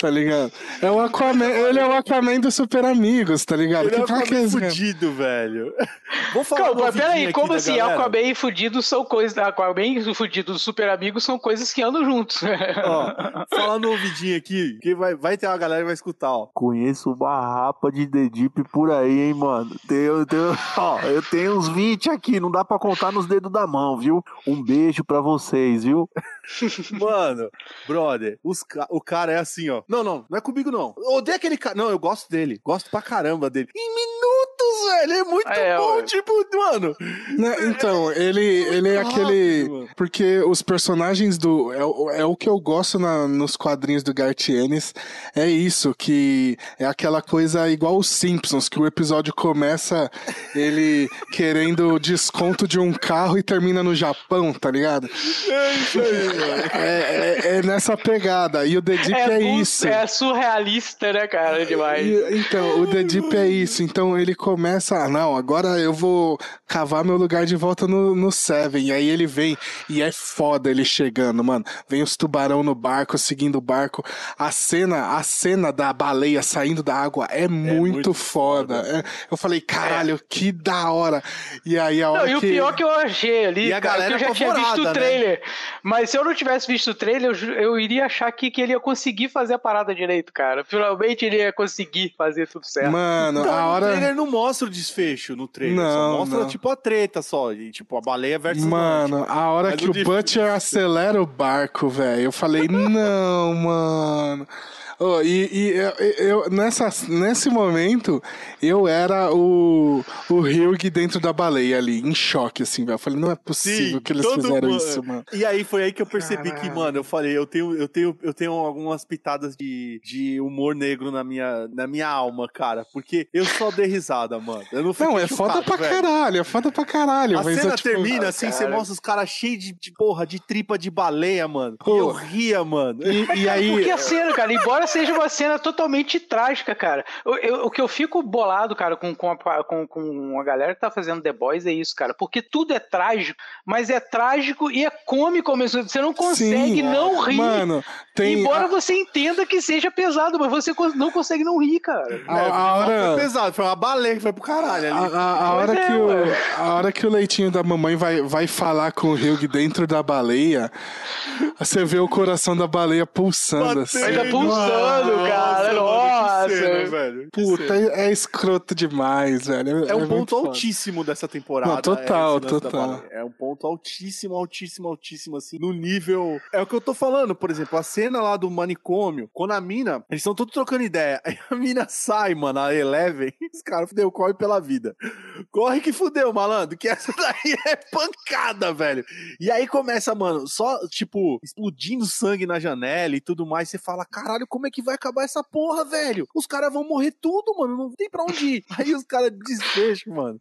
tá ligado? É o Aquaman, ele é o Aquaman dos Super Amigos, tá ligado? Ele que é o Aquaman fudido, velho. Vou falar Calma, peraí, como assim? Galera. Aquaman e fudido são coisas. Aquaman e fudido dos Super Amigos são coisas que andam juntos. Ó, falando no ouvidinho aqui, que vai, vai ter uma galera que vai escutar, ó. Conheço uma rapa de The Deep por aí, hein, mano. Tenho, tenho, ó, eu tenho uns 20 aqui, não dá pra contar nos dedos da mão, viu? Um beijo pra vocês, viu? Mano, brother, os, o cara é assim, ó. Não, não, não é comigo, não. Odeio aquele cara. Não, eu gosto dele. Gosto pra caramba dele. Em minutos, velho. Ele é muito é, bom, tipo, mano. Né, então, ele, ele é aquele. Porque os personagens do. É, é o que eu gosto na, nos quadrinhos do Garth Ennis. É isso, que é aquela coisa igual os Simpsons, que o episódio começa ele querendo desconto de um carro e termina no Japão, tá ligado? É isso aí, mano. É, é, é nessa pegada. E o The Deep é, é isso. É surrealista, né, cara? Demais. E, então, o The Deep é isso. Então ele começa, ah, não, agora eu vou cavar meu lugar de volta no, no Seven. E aí ele vem e é foda ele chegando, mano. Vem os tubarão no barco, seguindo o barco. A cena, a cena da baleia saindo da água é, é muito, muito foda. foda. É, eu falei, caralho, que da hora. E aí a hora não, e que... o pior que eu achei ali, e a cara, galera que eu já tinha visto o né? trailer. Né? Mas se eu não tivesse visto o trailer, eu, eu iria achar que, que ele ia conseguir fazer a parada direito, cara. Finalmente ele ia conseguir fazer tudo certo. Mano, então, a hora... O trailer não mostra o desfecho no trailer. Não, só mostra, não. tipo, a treta só. E, tipo, a baleia versus Mano, a hora Mas que o, o Butcher acelera o barco, velho, eu falei, não, mano... Oh, e, e eu, eu, nessa, nesse momento, eu era o, o Hugh dentro da baleia ali, em choque, assim, velho. Eu falei, não é possível Sim, que eles fizeram mundo. isso, mano. E aí foi aí que eu percebi Caralho. que, mano, eu falei, eu tenho, eu tenho, eu tenho algumas pitadas de, de humor negro na minha, na minha alma, cara. Porque eu só dei risada, mano. Eu não Não, é chocado, foda pra velho. caralho, é foda pra caralho. A cena é, tipo, termina assim, cara. você mostra os caras cheios de, de, porra, de tripa de baleia, mano. Pô. E eu ria, mano. E, e aí... Porque a cena, cara, embora seja uma cena totalmente trágica, cara. Eu, eu, o que eu fico bolado, cara, com, com, a, com, com a galera que tá fazendo The Boys é isso, cara. Porque tudo é trágico, mas é trágico e é cômico ao mesmo tempo. Você não consegue Sim, não rir. Mano, tem. Embora a... você entenda que seja pesado, mas você não consegue não rir, cara. A, é, a hora... Foi pesado, foi uma baleia que foi pro caralho ali. A, a, a hora é, que o, a hora que o leitinho da mamãe vai, vai falar com o Hugh dentro da baleia, você vê o coração da baleia pulsando. Batendo, assim. Tá pulsando, cara cara. Nossa, cena, velho. Puta, é, é, escroto demais, velho. É, é um ponto altíssimo dessa temporada. Não, total, é total. É um ponto altíssimo, altíssimo, altíssimo, assim, no nível. É o que eu tô falando, por exemplo, a cena lá do manicômio, quando a mina, eles estão todos trocando ideia. Aí a mina sai, mano, a Eleven, os caras fudeu, corre pela vida. Corre que fudeu, malandro, que essa daí é pancada, velho. E aí começa, mano, só, tipo, explodindo sangue na janela e tudo mais. Você fala, caralho, como é que vai acabar essa porra, velho. Os caras vão morrer tudo, mano. Não tem pra onde ir. Aí os caras desfecham, mano.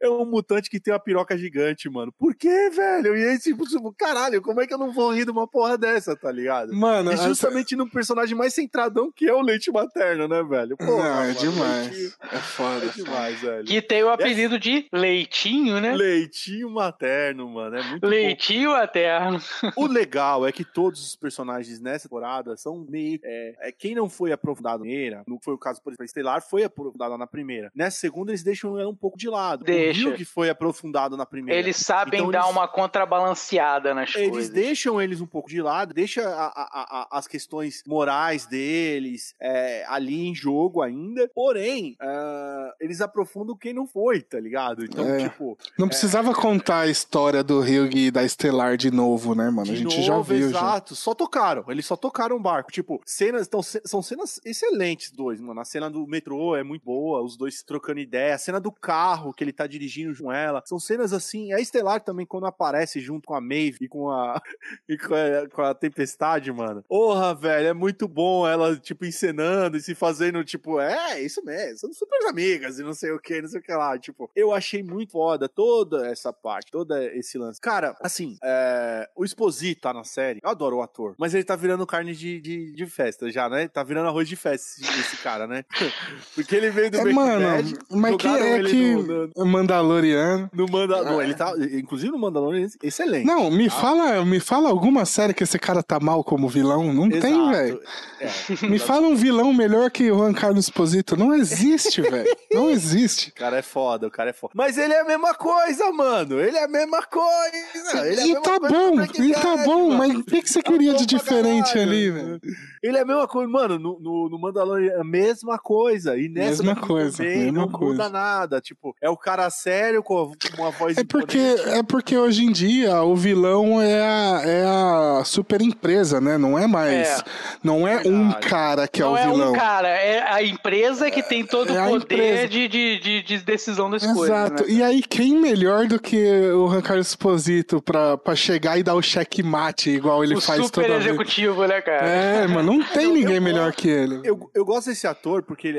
É um mutante que tem uma piroca gigante, mano. Por que, velho? E aí, tipo, tipo, caralho, como é que eu não vou rir de uma porra dessa, tá ligado? Mano, e justamente essa... num personagem mais centradão que é o leite materno, né, velho? Porra, não, é mano, demais. Leite... É foda. É demais, velho. Que tem o apelido é... de Leitinho, né? Leitinho materno, mano. É muito Leitinho bom. materno. O legal é que todos os personagens nessa temporada são meio. É, é quem não foi aprofundado na primeira, não foi o caso, por exemplo, Estelar foi aprofundado na primeira. Nessa segunda, eles deixam ela um pouco de lado. Deixa. O que foi aprofundado na primeira. Eles sabem então, dar eles... uma contrabalanceada nas eles coisas. Eles deixam eles um pouco de lado, deixa a, a, a, as questões morais deles é, ali em jogo ainda, porém, uh, eles aprofundam quem não foi, tá ligado? Então, é. tipo... Não é... precisava contar a história do Ryug e da Estelar de novo, né, mano? De a gente novo, já viu. Exato, já. só tocaram. Eles só tocaram o barco. Tipo, cenas, então, são cenas excelentes dois, mano. A cena do metrô é muito boa, os dois trocando ideia. A cena do carro que ele tá dirigindo com ela. São cenas assim. A Estelar também, quando aparece junto com a Maeve e com a, e com a, com a Tempestade, mano. Porra, velho, é muito bom ela, tipo, encenando e se fazendo, tipo, é, isso mesmo, são super amigas e não sei o que, não sei o que lá. Tipo, eu achei muito foda toda essa parte, todo esse lance. Cara, assim, é, o Exposito tá na série, eu adoro o ator, mas ele tá virando carne de, de, de festa já, né? Tá virando arroz de festa esse, cara, né? Porque ele veio do é, Mano, Bad, mas que é que no, no, Mandaloriano. No Mandaloriano, ele tá, inclusive no Mandaloriano, excelente. Não, me tá? fala, me fala alguma série que esse cara tá mal como vilão. Não Exato. tem, velho. É, me fala um vilão melhor que o Juan Carlos Esposito. Não existe, velho. Não existe. O cara é foda, o cara é foda. Mas ele é a mesma coisa, mano. Ele é a mesma coisa. Ele é e tá bom, e tá bom, mano. mas o que, que você queria de diferente ali, velho? Ele é a mesma louco, mano, no, no, no Mandalorian, a mesma coisa. E nessa mesma coisa, também não coisa. muda nada. Tipo, é o cara sério com uma voz é porque É porque hoje em dia o vilão é a, é a super empresa, né? Não é mais. É. Não é Verdade. um cara que não é o vilão. Não é um cara, é a empresa que tem todo é o poder de, de, de, decisão das Exato. coisas. Exato. Né? E aí, quem melhor do que o Rancar Exposito pra, pra chegar e dar o checkmate igual ele o faz toda vez? Super executivo, né, cara? É, mano, não tem eu, ninguém eu, melhor que ele. Eu, eu gosto desse ator porque ele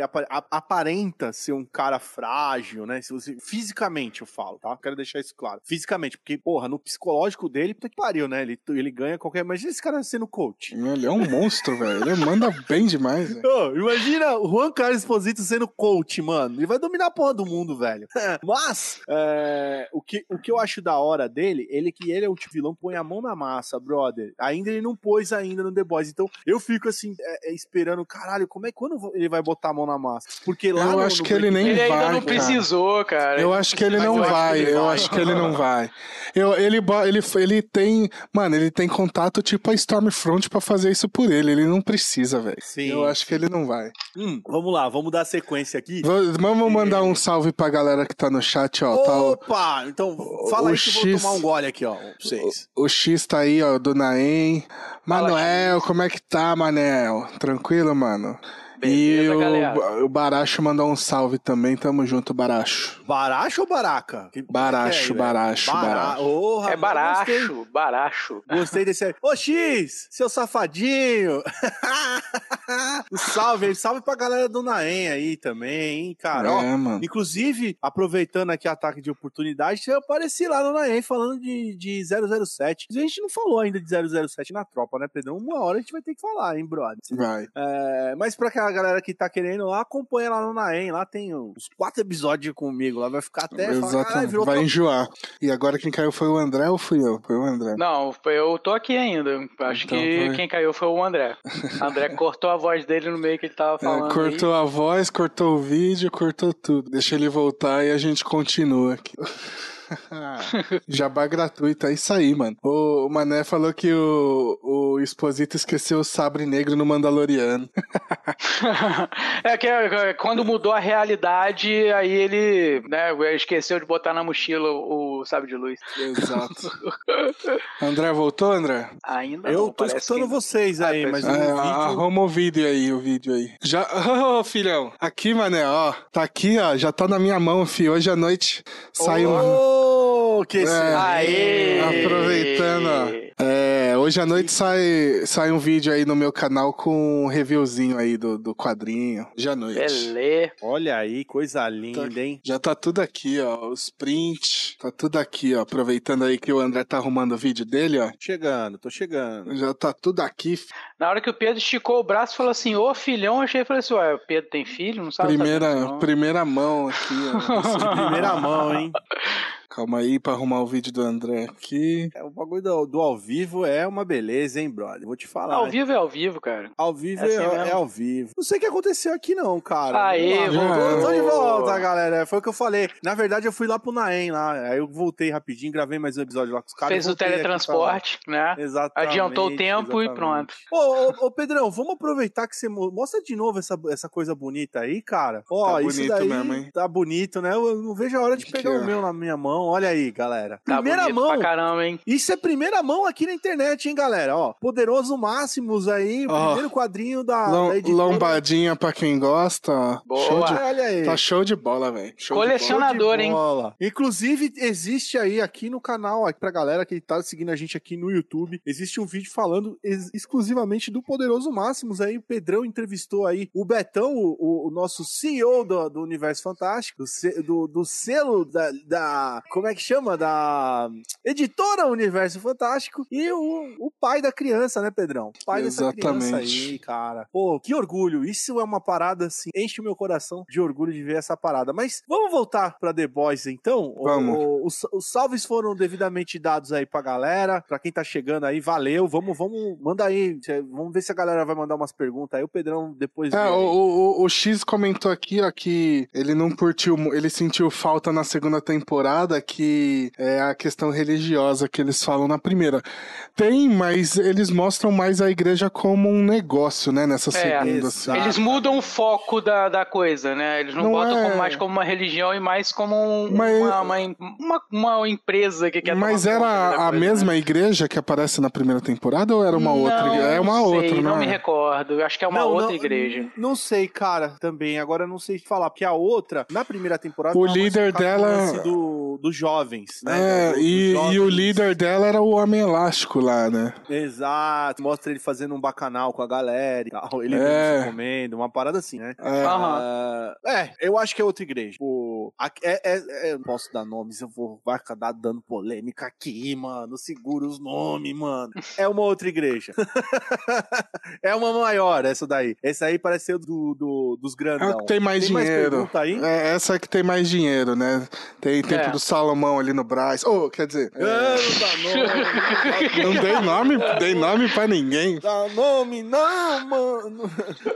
aparenta ser um cara frágil, né? Se você, fisicamente eu falo, tá? Quero deixar isso claro. Fisicamente, porque, porra, no psicológico dele, puta que pariu, né? Ele, ele ganha qualquer. Imagina esse cara sendo coach. Ele é um monstro, velho. Ele manda bem demais, oh, imagina o Juan Carlos Esposito sendo coach, mano. Ele vai dominar a porra do mundo, velho. Mas, é, o, que, o que eu acho da hora dele, ele que ele é o tipo vilão, põe a mão na massa, brother. Ainda ele não pôs ainda no The Boys. Então, eu fico assim, é, é, esperando, caralho, como é quando ele vai botar a mão na massa? Porque lá Eu no, acho no que ele nem ele vai. Ele ainda não cara. precisou, cara. Eu acho que ele não vai. Ele eu vai. acho que ele não vai. Eu, ele, ele, ele tem. Mano, ele tem contato tipo a Stormfront para fazer isso por ele. Ele não precisa, velho. Eu acho que ele não vai. Hum, vamos lá, vamos dar sequência aqui. Vamos mandar um salve pra galera que tá no chat, ó. Opa! Tá então, fala o aí X, que eu vou tomar um gole aqui, ó. Vocês. O, o X tá aí, ó, do Naem. Manuel, como é que tá, Manel? Tranquilo, mano? Beleza, e o, galera. o Baracho mandou um salve também. Tamo junto, Baracho. Baracho ou Baraca? Que baracho, é, Baracho, Bara... Baracho. Oh, é Baracho, gostei. Baracho. Gostei desse aí. Ô, X, seu safadinho. salve, salve pra galera do Naem aí também, hein, cara. É, Ó, mano. Inclusive, aproveitando aqui ataque de oportunidade, eu apareci lá no Naem falando de, de 007. A gente não falou ainda de 007 na tropa, né, Pedro? Uma hora a gente vai ter que falar, hein, brother? Vai. É, mas pra cá galera que tá querendo lá, acompanha lá no Naem. Lá tem uns quatro episódios comigo. Lá vai ficar até. Exatamente. Falar, vai enjoar. E agora quem caiu foi o André ou fui eu? Foi o André. Não, eu tô aqui ainda. Acho então que foi... quem caiu foi o André. O André cortou a voz dele no meio que ele tava é, falando. É, cortou aí. a voz, cortou o vídeo, cortou tudo. Deixa ele voltar e a gente continua aqui. Jabá gratuito, é isso aí, mano. O, Mané falou que o, o Exposito esqueceu o sabre negro no Mandaloriano. é que é, quando mudou a realidade, aí ele né, esqueceu de botar na mochila o, o sabre de luz. Exato. André voltou, André? Ainda Eu não, tô escutando que... vocês aí, ah, mas é, vídeo... Arruma o vídeo aí, o vídeo aí. Já, oh, filhão, aqui, mané, ó, tá aqui, ó, já tá na minha mão, filho. Hoje à noite saiu oh! Que esse... É, Aê! Aproveitando, ó. É, hoje à noite sai, sai um vídeo aí no meu canal com um reviewzinho aí do, do quadrinho. Hoje à noite. Belê. Olha aí, coisa linda, tá, hein? Já tá tudo aqui, ó. Os prints. Tá tudo aqui, ó. Aproveitando aí que o André tá arrumando o vídeo dele, ó. Chegando, tô chegando. Já tá tudo aqui. Na hora que o Pedro esticou o braço e falou assim, ô filhão, eu achei e falei assim, ué, o Pedro tem filho? Não sabe Primeira, saber, primeira mão aqui, ó. primeira mão, hein? Calma aí pra arrumar o vídeo do André aqui. É, o bagulho do, do, ao vivo é uma beleza, hein, brother? Vou te falar. Ao vivo é ao vivo, cara. Ao vivo é, assim é, é, ao vivo. Não sei o que aconteceu aqui, não, cara. Aê, voltou. Tô de volta, galera. Foi o que eu falei. Na verdade, eu fui lá pro Naem lá. Aí eu voltei rapidinho, gravei mais um episódio lá com os caras. Fez o teletransporte, né? Exatamente. Adiantou o tempo exatamente. e pronto. Ô, ô, ô, Pedrão, vamos aproveitar que você mostra de novo essa, essa coisa bonita aí, cara. Ó, tá isso daí mesmo, hein? tá bonito, né? Eu não vejo a hora de pegar o meu na minha mão. Olha aí, galera. Tá primeira mão. Pra caramba, hein? Isso é primeira mão aqui na internet, hein, galera? Ó, Poderoso Máximos aí, oh, primeiro quadrinho da, da Lombadinha pra quem gosta. Boa. Show de, Olha aí. Tá show de bola, velho. Colecionador, hein? Inclusive, existe aí aqui no canal, aqui pra galera que tá seguindo a gente aqui no YouTube, existe um vídeo falando ex exclusivamente do Poderoso Máximos aí. O Pedrão entrevistou aí o Betão, o, o nosso CEO do, do Universo Fantástico, do, do selo da, da. Como é que chama? Da editora Universo Fantástico e o, o pai da criança, né, Pedrão? O pai Exatamente. dessa criança aí, cara. Pô, que orgulho. Isso é uma parada assim, enche o meu coração de orgulho de ver essa parada. Mas vamos voltar pra The Boys então? Vamos. O, os, os salves foram devidamente dados aí pra galera. Pra quem tá chegando aí, valeu. Vamos, vamos, manda aí. Vamos ver se a galera vai mandar umas perguntas aí. O Pedrão depois. É, o, o, o, X comentou aqui, ó, que ele não curtiu, ele sentiu falta na segunda temporada que é a questão religiosa que eles falam na primeira. Tem, mas eles mostram mais a igreja como um negócio, né? Nessa é, segunda. Assim. Eles mudam o foco da, da coisa, né? Eles não, não botam é... como, mais como uma religião e mais como um, mas... uma, uma, uma, uma, empresa que quer Mas era a coisa, mesma né? igreja que aparece na primeira temporada ou era uma não, outra? É uma sei, outra, não, não me recordo. Acho que é uma não, outra igreja. Não sei, cara, também. Agora não sei falar, porque a outra, na primeira temporada, o líder dela. Do, dos jovens, né? É, do, e, jovens. e o líder dela era o Homem Elástico lá, né? Exato. Mostra ele fazendo um bacanal com a galera e tal. Ele é. comendo, uma parada assim, né? É. Uh, é, eu acho que é outra igreja. Tipo, é, é, é, eu não posso dar nomes, eu vou vai acabar dando polêmica aqui, mano. Segura os nomes, mano. É uma outra igreja. é uma maior, essa daí. Essa aí parece ser do, do dos grandão. É que tem mais tem dinheiro. Mais é, essa é que tem mais dinheiro, né? Tem tempo é. do Salomão ali no Braz. Oh, quer dizer. É... não dá nome. não dei nome, dei nome pra ninguém. Dá nome, não, mano.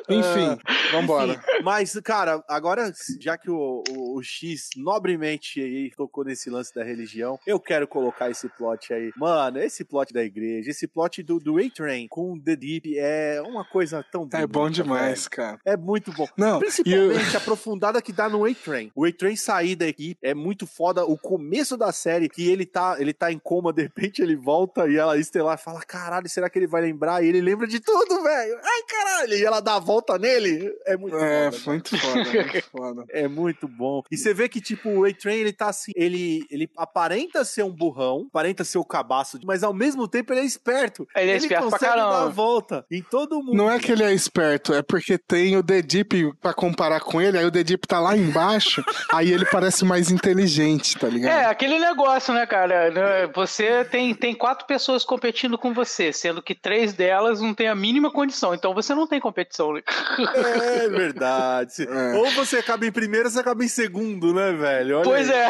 Enfim, é, vambora. Enfim, mas, cara, agora, já que o, o, o X nobremente aí tocou nesse lance da religião, eu quero colocar esse plot aí. Mano, esse plot da igreja, esse plot do, do A-Train com The Deep é uma coisa tão bonita, É bom demais, velho. cara. É muito bom. Não, Principalmente eu... a aprofundada que dá no A-Train. O A-Train sair da equipe é muito foda. O começo da série, que ele tá, ele tá em coma, de repente ele volta e ela estelar fala: caralho, será que ele vai lembrar? E ele lembra de tudo, velho. Ai, caralho. E ela dá a volta nele. É muito é, foda. É, muito foda, muito foda. É muito bom. E você vê que, tipo, o A-Train, ele tá assim, ele, ele aparenta ser um burrão, aparenta ser o cabaço, mas ao mesmo tempo ele é esperto. Ele é esperto pra caramba. dar a volta em todo mundo. Não é que ele é esperto, é porque tem o The Deep pra comparar com ele, aí o The Deep tá lá embaixo, aí ele parece mais inteligente, tá ligado? É, aquele negócio, né, cara? Né, você tem, tem quatro pessoas competindo com você, sendo que três delas não tem a mínima condição, então você não tem competição. Né? É verdade. É. Ou você acaba em primeiro, ou você acaba em segundo, né, velho? Olha pois aí. é.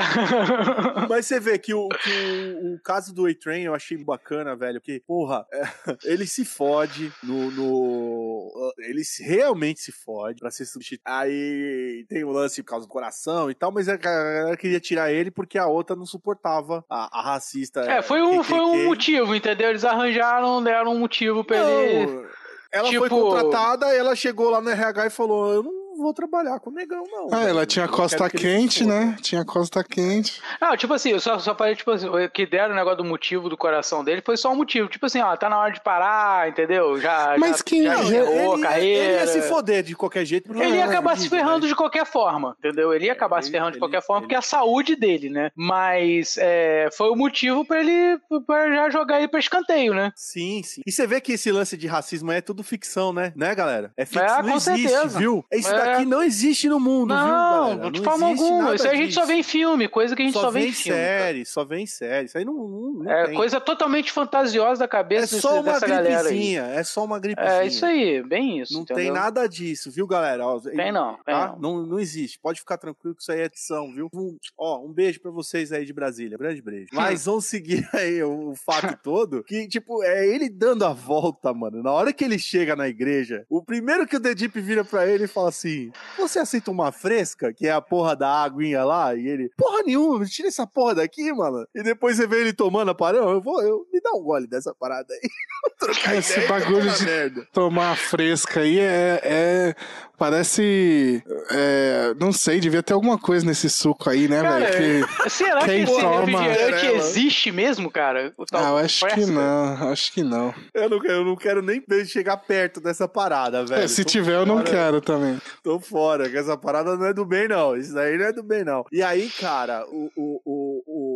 Mas você vê que o, que o, o caso do A-Train eu achei bacana, velho, porque, porra, é, ele se fode no, no, Ele realmente se fode pra ser substituído. Aí tem o lance por causa do coração e tal, mas a galera queria tirar ele porque a outra não suportava a, a racista. É, foi um, foi um motivo, entendeu? Eles arranjaram, deram um motivo pra não, ele. Ela tipo... foi contratada, ela chegou lá no RH e falou: Eu não vou trabalhar com o negão, não. Ah, ela tinha costa quente, né? Tinha costa quente. Não, tipo assim, eu só, só falei, tipo assim, que deram o negócio do motivo do coração dele, foi só um motivo. Tipo assim, ó, tá na hora de parar, entendeu? Já. Mas já, que. Já ele, carreira. Ele ia se foder de qualquer jeito. Ele ia acabar se ferrando né? de qualquer forma, entendeu? Ele ia acabar ele, se ferrando de qualquer forma, porque é a saúde dele, né? Mas é, foi o motivo pra ele pra já jogar ele pra escanteio, né? Sim, sim. E você vê que esse lance de racismo é tudo ficção, né? Né, galera? É ficção. É, não existe, certeza. viu? Isso é. Daqui não existe no mundo, não, viu, Não, de forma alguma. Isso aí a gente só vê em filme, coisa que a gente só, só vê em filme. Série, só vê em série, Isso aí não, não, não É tem. coisa totalmente fantasiosa da cabeça é só uma dessa galera aí. É só uma gripezinha. É isso aí, bem isso. Não entendeu? tem nada disso, viu, galera? Ó, tem não, tem tá? não. não. Não existe. Pode ficar tranquilo que isso aí é edição, viu? Um, ó, um beijo pra vocês aí de Brasília. Grande beijo. Mas vamos seguir aí o, o fato todo, que, tipo, é ele dando a volta, mano. Na hora que ele chega na igreja, o primeiro que o The Deep vira pra ele e fala assim, você aceita uma fresca? Que é a porra da aguinha lá, e ele, porra nenhuma, tira essa porra daqui, mano. E depois você vê ele tomando a parada, eu vou, eu, me dá um gole dessa parada aí. Esse ideia, bagulho de merda. tomar fresca aí é, é parece, é, não sei, devia ter alguma coisa nesse suco aí, né, velho? Será que esse toma... refrigerante existe mesmo, cara? ah, eu acho fresca? que não, acho que não. Eu não, eu não quero nem chegar perto dessa parada, velho. É, se Tô tiver, fora. eu não quero também. Tô fora, que essa parada não é do bem, não. Isso daí não é do bem, não. E aí, cara, o, o, o, o,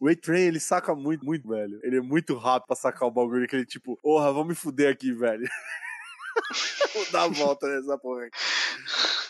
o A-Train, ele saca muito, muito, velho. Ele é muito rápido pra sacar o bagulho que ele, tipo, porra, vamos me fuder aqui, velho. Vou dar a volta nessa porra aqui.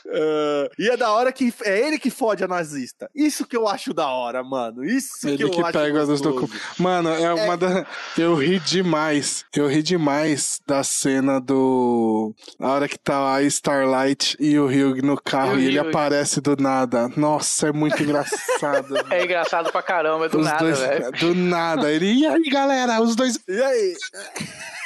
Uh, e é da hora que é ele que fode a nazista. Isso que eu acho da hora, mano. Isso ele que eu que acho pega documentos. Mano, é, é uma da. Eu ri demais. Eu ri demais da cena do. Na hora que tá a Starlight e o Hugh no carro e ele aparece do nada. Nossa, é muito engraçado. é engraçado pra caramba, do Os nada, velho. Do nada. Ele. E aí, galera? Os dois. E aí?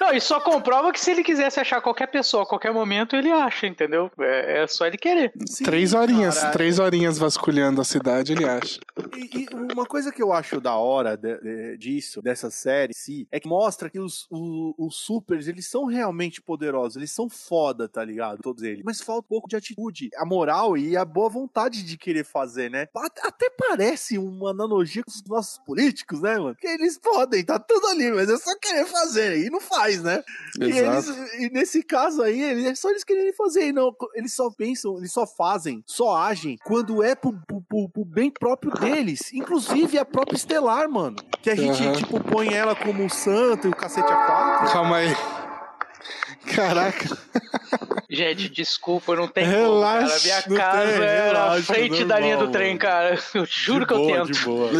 Não, e só comprova que se ele quisesse achar qualquer pessoa a qualquer momento, ele acha, entendeu? É, é só ele querer. Sim, três horinhas, três horinhas vasculhando a cidade, ele acha. E, e uma coisa que eu acho da hora de, de, disso, dessa série, sim, é que mostra que os, os, os supers, eles são realmente poderosos, eles são foda, tá ligado? Todos eles. Mas falta um pouco de atitude, a moral e a boa vontade de querer fazer, né? Até parece uma analogia com os nossos políticos, né, mano? Que eles podem, tá tudo ali, mas é só querer fazer e não faz, né? E, eles, e, nesse caso aí, eles, é só eles quererem fazer, não, eles só pensam, eles só fazem, só agem quando é pro, pro, pro bem próprio deles. Inclusive a própria Estelar, mano. Que a gente, uhum. tipo, põe ela como um santo e o cacete a quatro. Calma aí. Caraca. Gente, desculpa, não tem relaxa, como, cara. Minha casa tem, é relaxa, na frente normal, da linha do trem, cara. Eu juro de que boa, eu tento. De boa.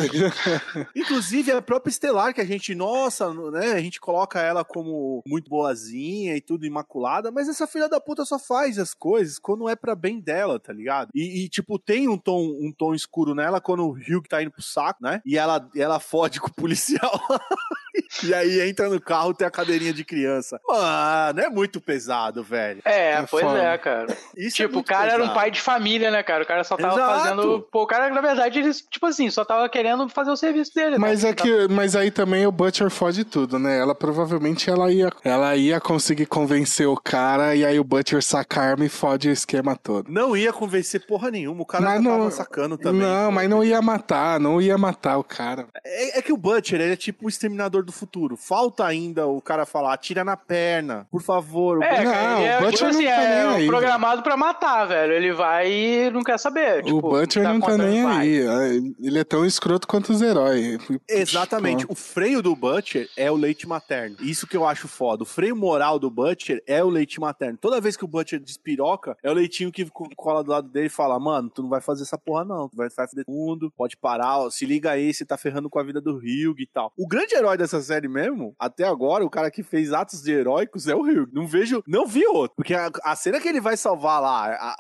Inclusive, a própria Estelar, que a gente, nossa, né? A gente coloca ela como muito boazinha e tudo imaculada, mas essa filha da puta só faz as coisas quando é pra bem dela, tá ligado? E, e tipo, tem um tom, um tom escuro nela quando o Hugh tá indo pro saco, né? E ela, ela fode com o policial. e aí entra no carro, tem a cadeirinha de criança. Mano, é muito pesado, velho. É, é pois é, cara. Isso é tipo, é o cara pesado. era um pai de família, né, cara? O cara só tava Exato. fazendo. Pô, o cara, na verdade, ele, tipo assim, só tava querendo fazer o serviço dele. Né? Mas né? é que. Mas aí também o Butcher fode tudo, né? Ela provavelmente ela ia, ela ia conseguir convencer o cara e aí o Butcher saca a arma e fode o esquema todo. Não ia convencer porra nenhuma. O cara mas não, tava sacando também. Não, mas não ia matar, não ia matar o cara. É, é que o Butcher, ele é tipo o exterminador do futuro. Falta ainda o cara falar, atira na perna, por favor. É, não, é, o Butcher tipo, não tá é aí, programado para matar, velho. Ele vai e não quer saber. Tipo, o Butcher tá não tá nem aí. Ele é tão escroto quanto os heróis. Exatamente. O freio do Butcher é o leite materno. Isso que eu acho foda. O freio moral do Butcher é o leite materno. Toda vez que o Butcher despiroca, é o leitinho que cola do lado dele e fala: Mano, tu não vai fazer essa porra, não. Tu vai fazer tudo, pode parar, ó, se liga aí, você tá ferrando com a vida do Hugh e tal. O grande herói dessa série mesmo, até agora, o cara que fez atos de heróicos é o Hugh. Não vejo, não vi outro. Porque a, a cena que ele vai salvar lá, a,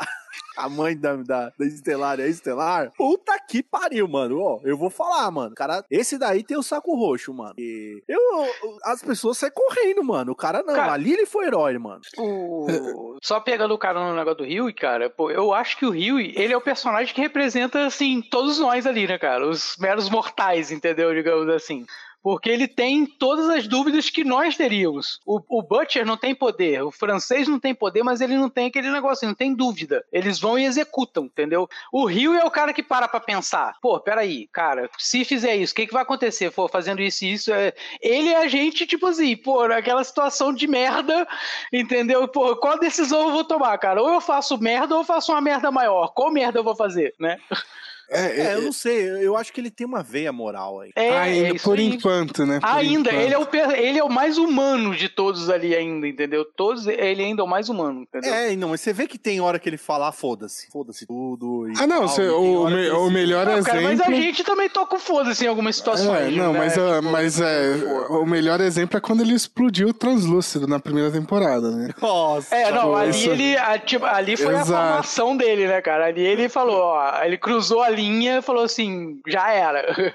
a mãe da, da, da Estelar é Estelar. Puta que pariu, mano. Ó, eu vou falar, mano. Cara, esse daí tem o saco roxo, mano. E eu, as pessoas saem correndo, mano. O cara não. Cara, ali ele foi herói, mano. O... Só pegando o cara no negócio do Rio, cara, pô, eu acho que o Rio, ele é o personagem que representa, assim, todos nós ali, né, cara? Os meros mortais, entendeu? Digamos assim porque ele tem todas as dúvidas que nós teríamos. O, o, Butcher não tem poder, o francês não tem poder, mas ele não tem aquele negócio, não tem dúvida. Eles vão e executam, entendeu? O Rio é o cara que para pra pensar. Pô, peraí, cara, se fizer isso, o que, que vai acontecer? For fazendo isso e isso. É... Ele é a gente, tipo assim, pô, naquela situação de merda, entendeu? Pô, qual decisão eu vou tomar, cara? Ou eu faço merda ou eu faço uma merda maior. Qual merda eu vou fazer, né? É, é, eu não sei, eu acho que ele tem uma veia moral aí. É, ainda, é por aí. enquanto, né? Por ainda, enquanto. Ele, é o, ele é o mais humano de todos ali ainda, entendeu? Todos, ele ainda é o mais humano, entendeu? É, não, mas você vê que tem hora que ele fala, ah, foda-se, foda-se tudo. ah, não, você, o, me, o melhor não, exemplo... Cara, mas a gente também toca o foda-se em algumas situações. É, não, né? mas, tipo, uh, mas é, o melhor exemplo é quando ele explodiu o translúcido na primeira temporada, né? Nossa. É, não, ali, ele, a, tipo, ali foi Exato. a formação dele, né, cara? Ali ele falou, ó, ele cruzou a linha e falou assim, já era.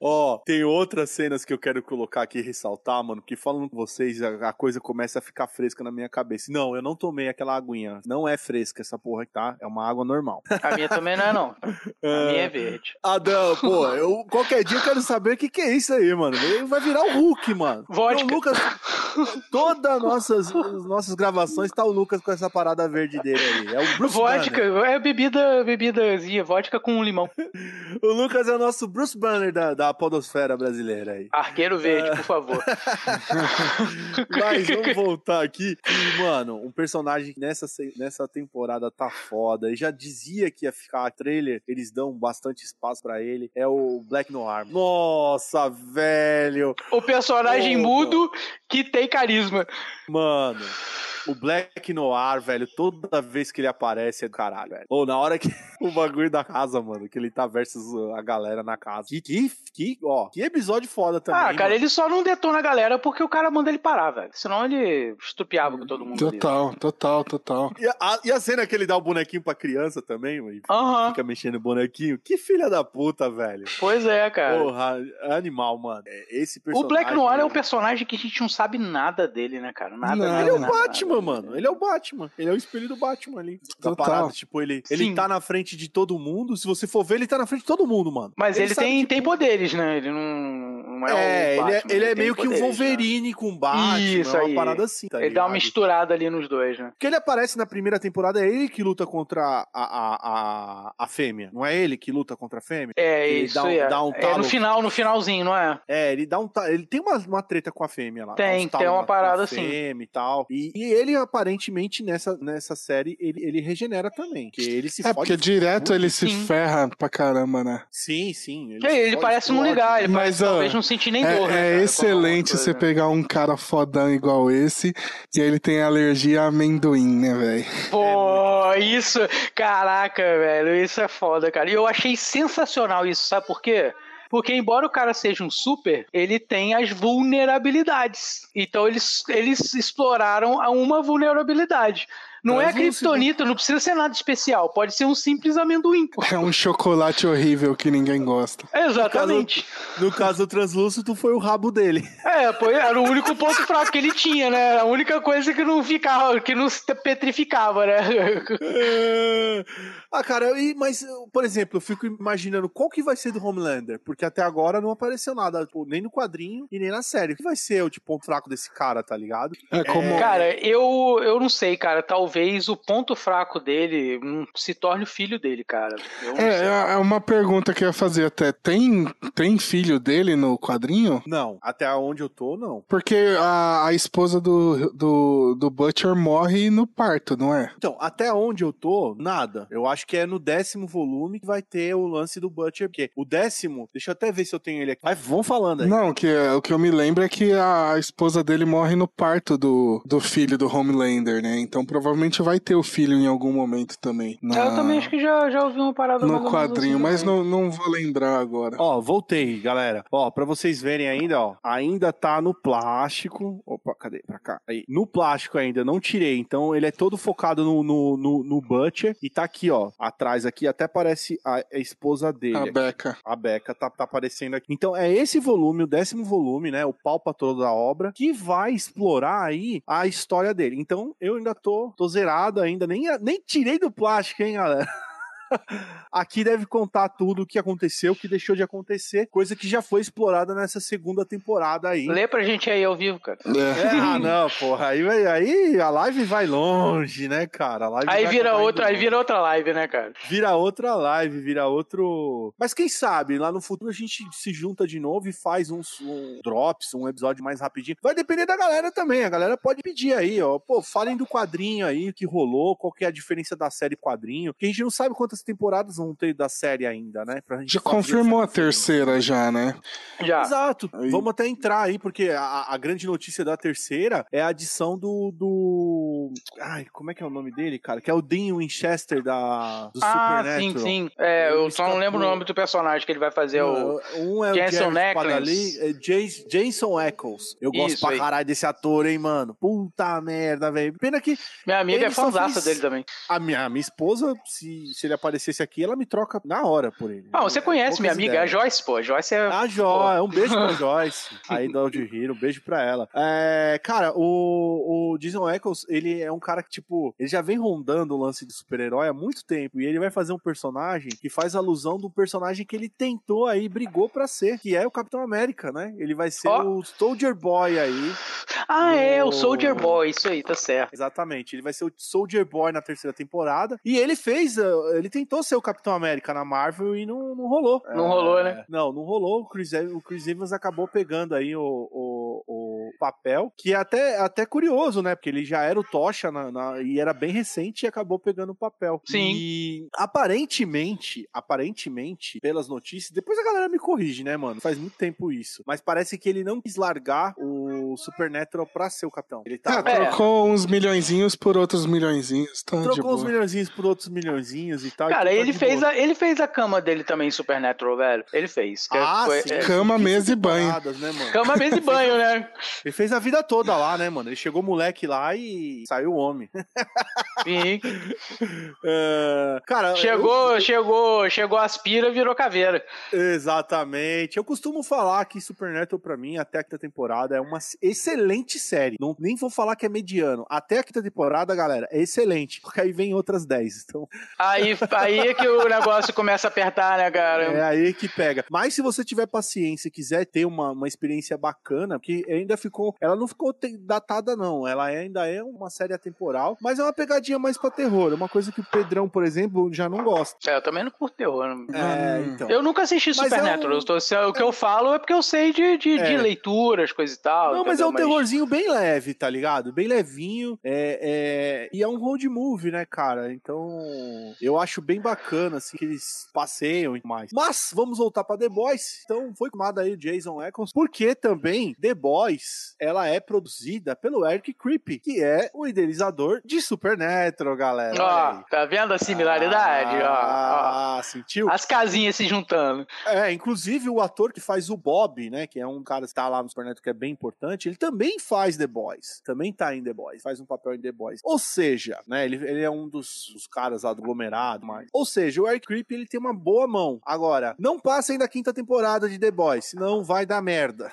Ó, oh, tem outras cenas que eu quero colocar aqui e ressaltar, mano, que falando com vocês, a, a, coisa começa a ficar fresca na minha cabeça. Não, eu não tomei aquela aguinha. Não é fresca essa porra, tá? É uma água normal. A minha também não é, não. A minha é verde. Adão, pô, eu, qualquer dia eu quero saber o que, que é isso aí, mano. Ele vai virar o Hulk, mano. Vodka. O Lucas, todas nossas, nossas gravações tá o Lucas com essa parada verde dele aí. É o Bruce Vodka, Banner. é bebida, bebidazinha, vodka com limão. o Lucas é o nosso Bruce Banner da da podosfera brasileira aí. Arqueiro verde, por favor. Mas vamos voltar aqui. E, mano, um personagem que nessa, nessa temporada tá foda. E já dizia que ia ficar trailer, eles dão bastante espaço para ele. É o Black Noir. Nossa, velho! O personagem oh, mudo que tem carisma. Mano. O Black Noir, velho, toda vez que ele aparece é do caralho, velho. Ou na hora que o bagulho da casa, mano, que ele tá versus a galera na casa. Que, que, que ó, que episódio foda também. Ah, cara, mano. ele só não detona a galera porque o cara manda ele parar, velho. Senão ele estupiava com todo mundo. Total, ali, total, total. E a, e a, cena que ele dá o bonequinho pra criança também, mano. Uhum. Fica mexendo o bonequinho. Que filha da puta, velho. Pois é, cara. Porra, animal, mano. É, esse personagem. O Black Noir é um personagem que a gente não sabe nada dele, né, cara? Nada, nada. Ele é o nada, Batman, nada, mano. Ele é o Batman. Ele é o espelho do Batman ali. Total. Parada, tipo, ele, ele tá na frente de todo mundo. Se você for ver, ele tá na frente de todo mundo, mano. Mas ele, ele tem, tipo... tem poderes, né? Ele não, não é, é o Batman, ele é, ele é meio poderes, que um Wolverine né? com Batman. Isso é aí. uma parada assim, tá Ele ligado? dá uma misturada ali nos dois, né? Porque ele aparece na primeira temporada, é ele que luta contra a, a, a, a fêmea. Não é ele que luta contra a fêmea? É, ele isso dá um, é. Dá um é talo... no final, no finalzinho, não é? É, ele dá um Ele tem uma, uma treta com a fêmea lá. Tem, tem uma parada assim. Fêmea e tal. E, e, ele, aparentemente, nessa, nessa série, ele, ele regenera também. Que ele se é, porque direto ele se sim. ferra pra caramba, né? Sim, sim. Ele, ele, ele parece não ligar, ele Mas, parece, ó, talvez não sentir nem é, dor. né, É cara, excelente você pegar um cara fodão igual esse e ele tem alergia a amendoim, né, velho? Pô, isso, caraca, velho, isso é foda, cara. E eu achei sensacional isso, sabe por quê? Porque, embora o cara seja um super, ele tem as vulnerabilidades. Então, eles, eles exploraram uma vulnerabilidade. Não é criptonita, não precisa ser nada especial. Pode ser um simples amendoim. Pô. É um chocolate horrível que ninguém gosta. Exatamente. No caso, no caso do translúcido, foi o rabo dele. É, pô, era o único ponto fraco que ele tinha, né? A única coisa que não ficava, que não se petrificava, né? ah, cara, e, mas, por exemplo, eu fico imaginando qual que vai ser do Homelander, porque até agora não apareceu nada, tipo, nem no quadrinho e nem na série. O que vai ser o tipo, ponto fraco desse cara, tá ligado? É como. É... Cara, eu, eu não sei, cara. Talvez o ponto fraco dele se torne o filho dele, cara. É, é uma pergunta que eu ia fazer até. Tem, tem filho dele no quadrinho? Não. Até onde eu tô, não. Porque a, a esposa do, do, do Butcher morre no parto, não é? Então, até onde eu tô, nada. Eu acho que é no décimo volume que vai ter o lance do Butcher, porque o décimo, deixa eu até ver se eu tenho ele aqui. Mas vão falando aí. Não, que, o que eu me lembro é que a esposa dele morre no parto do, do filho do Homelander, né? Então provavelmente vai ter o filho em algum momento também. Na... Eu também acho que já, já ouvi uma parada no quadrinho, assim mas não, não vou lembrar agora. Ó, voltei, galera. Ó, pra vocês verem ainda, ó, ainda tá no plástico. Opa, cadê? Pra cá. Aí. No plástico ainda, não tirei. Então ele é todo focado no, no, no, no Butcher. E tá aqui, ó, atrás aqui, até parece a, a esposa dele. A Becca. A Becca tá, tá aparecendo aqui. Então é esse volume, o décimo volume, né? O palpa toda a obra, que vai explorar aí a história dele. Então eu ainda tô, tô zerado ainda, nem, nem tirei do plástico, hein, galera? Aqui deve contar tudo o que aconteceu, o que deixou de acontecer, coisa que já foi explorada nessa segunda temporada aí. Lê pra gente aí ao vivo, cara. É, ah, não, porra. Aí, aí a live vai longe, né, cara? aí vira outra, aí vira outra live, né, cara? Vira outra live, vira outro. Mas quem sabe, lá no futuro a gente se junta de novo e faz uns um drops, um episódio mais rapidinho. Vai depender da galera também. A galera pode pedir aí, ó. Pô, falem do quadrinho aí, o que rolou, qual que é a diferença da série quadrinho. Que a gente não sabe quantas temporadas vão ter da série ainda, né? Pra gente já confirmou a terceira já, né? Já. Exato. Aí. Vamos até entrar aí, porque a, a, grande notícia da terceira é a adição do, do... Ai, como é que é o nome dele, cara? Que é o Dean Winchester da, do ah, Supernatural. sim, sim. É, eu, só não lembro o nome do personagem que ele vai fazer. Não, o um é Jason o Padali, é Jason Eccles. Eu gosto Isso pra aí. caralho desse ator, hein, mano? Puta merda, velho. Pena que... Minha amiga é fãzaça fez- dele também. A minha, a minha esposa, se, se ele aparecesse aqui, ela me troca na hora por ele. Ah, você conhece minha amiga, a ideias. Joyce, pô. A Joyce é. A Joyce, um beijo pra Joyce, aí do Audio Hero, um beijo pra ela. É, cara, o, o Jason Eccles, ele é um cara que, tipo, ele já vem rondando o lance de super-herói há muito tempo, e ele vai fazer um personagem que faz alusão do personagem que ele tentou aí, brigou pra ser, que é o Capitão América, né? Ele vai ser Ó. o Soldier Boy aí. Ah, é, o No- Soldier Boy, isso aí, tá certo. Exatamente, ele vai ser o Soldier Boy na terceira temporada. E ele fez, uh, ele tentou ser o Capitão América na Marvel e não, não rolou. Não rolou, né? Não, não rolou. O Chris, Ev- o Chris Evans acabou pegando aí o, o, o, papel, que é até, até curioso, né? Porque ele já era o Tocha na, na, e era bem recente e acabou pegando o papel. Sim. E aparentemente, aparentemente, pelas notícias, depois a galera me corrige, né, mano? Faz muito tempo isso. Mas parece que ele não quis largar o Supernatural pra ser o capitão. Ele tá. Ah, trocou uns milhõezinhos por outros milhõezinhos. Tá trocou uns milhõezinhos por outros milhõezinhos e tal. Cara, ele, tá fez a, ele fez a cama dele também, Supernatural, velho. Ele fez. Ah, foi, sim. É, cama, mesa e banho. Né, cama, mesa e banho, né? Ele fez a vida toda lá, né, mano? Ele chegou moleque lá e saiu homem. Sim. uh, cara, chegou, eu... chegou, chegou aspira, virou caveira. Exatamente. Eu costumo falar que Supernatural para mim até a quinta temporada é uma excelente série. Não, nem vou falar que é mediano. Até a quinta temporada, galera, é excelente, porque aí vem outras 10. Então... Aí, aí é que o negócio começa a apertar, né, cara? É aí que pega. Mas se você tiver paciência e quiser ter uma, uma experiência bacana, porque ainda ficou, ela não ficou datada não, ela ainda é uma série atemporal, mas é uma pegadinha mais pra terror, é uma coisa que o Pedrão, por exemplo, já não gosta. É, eu também não curto terror. É, então. Eu nunca assisti Supernatural, é um... o que eu falo é porque eu sei de, de, é. de leituras, coisa e tal. Não, mas é um mas... terrorzinho bem leve, tá ligado? Bem levinho, é, é... e é um road movie, né, cara? Então, eu acho bem bacana, assim, que eles passeiam e mais. Mas, vamos voltar pra The Boys, então foi tomada aí o Jason Eccles, porque também The Boys, ela é produzida pelo Eric Creepy, que é o idealizador de Supernatural, galera. Ó, tá vendo a similaridade? Ah, ó, ó. sentiu? As casinhas se juntando. É, inclusive o ator que faz o Bob, né, que é um cara que tá lá no Supernatural que é bem importante, ele também faz The Boys. Também tá em The Boys, faz um papel em The Boys. Ou seja, né, ele, ele é um dos, dos caras lá do aglomerado, mas... Ou seja, o Eric Creepy, ele tem uma boa mão. Agora, não passem da quinta temporada de The Boys, senão vai dar merda.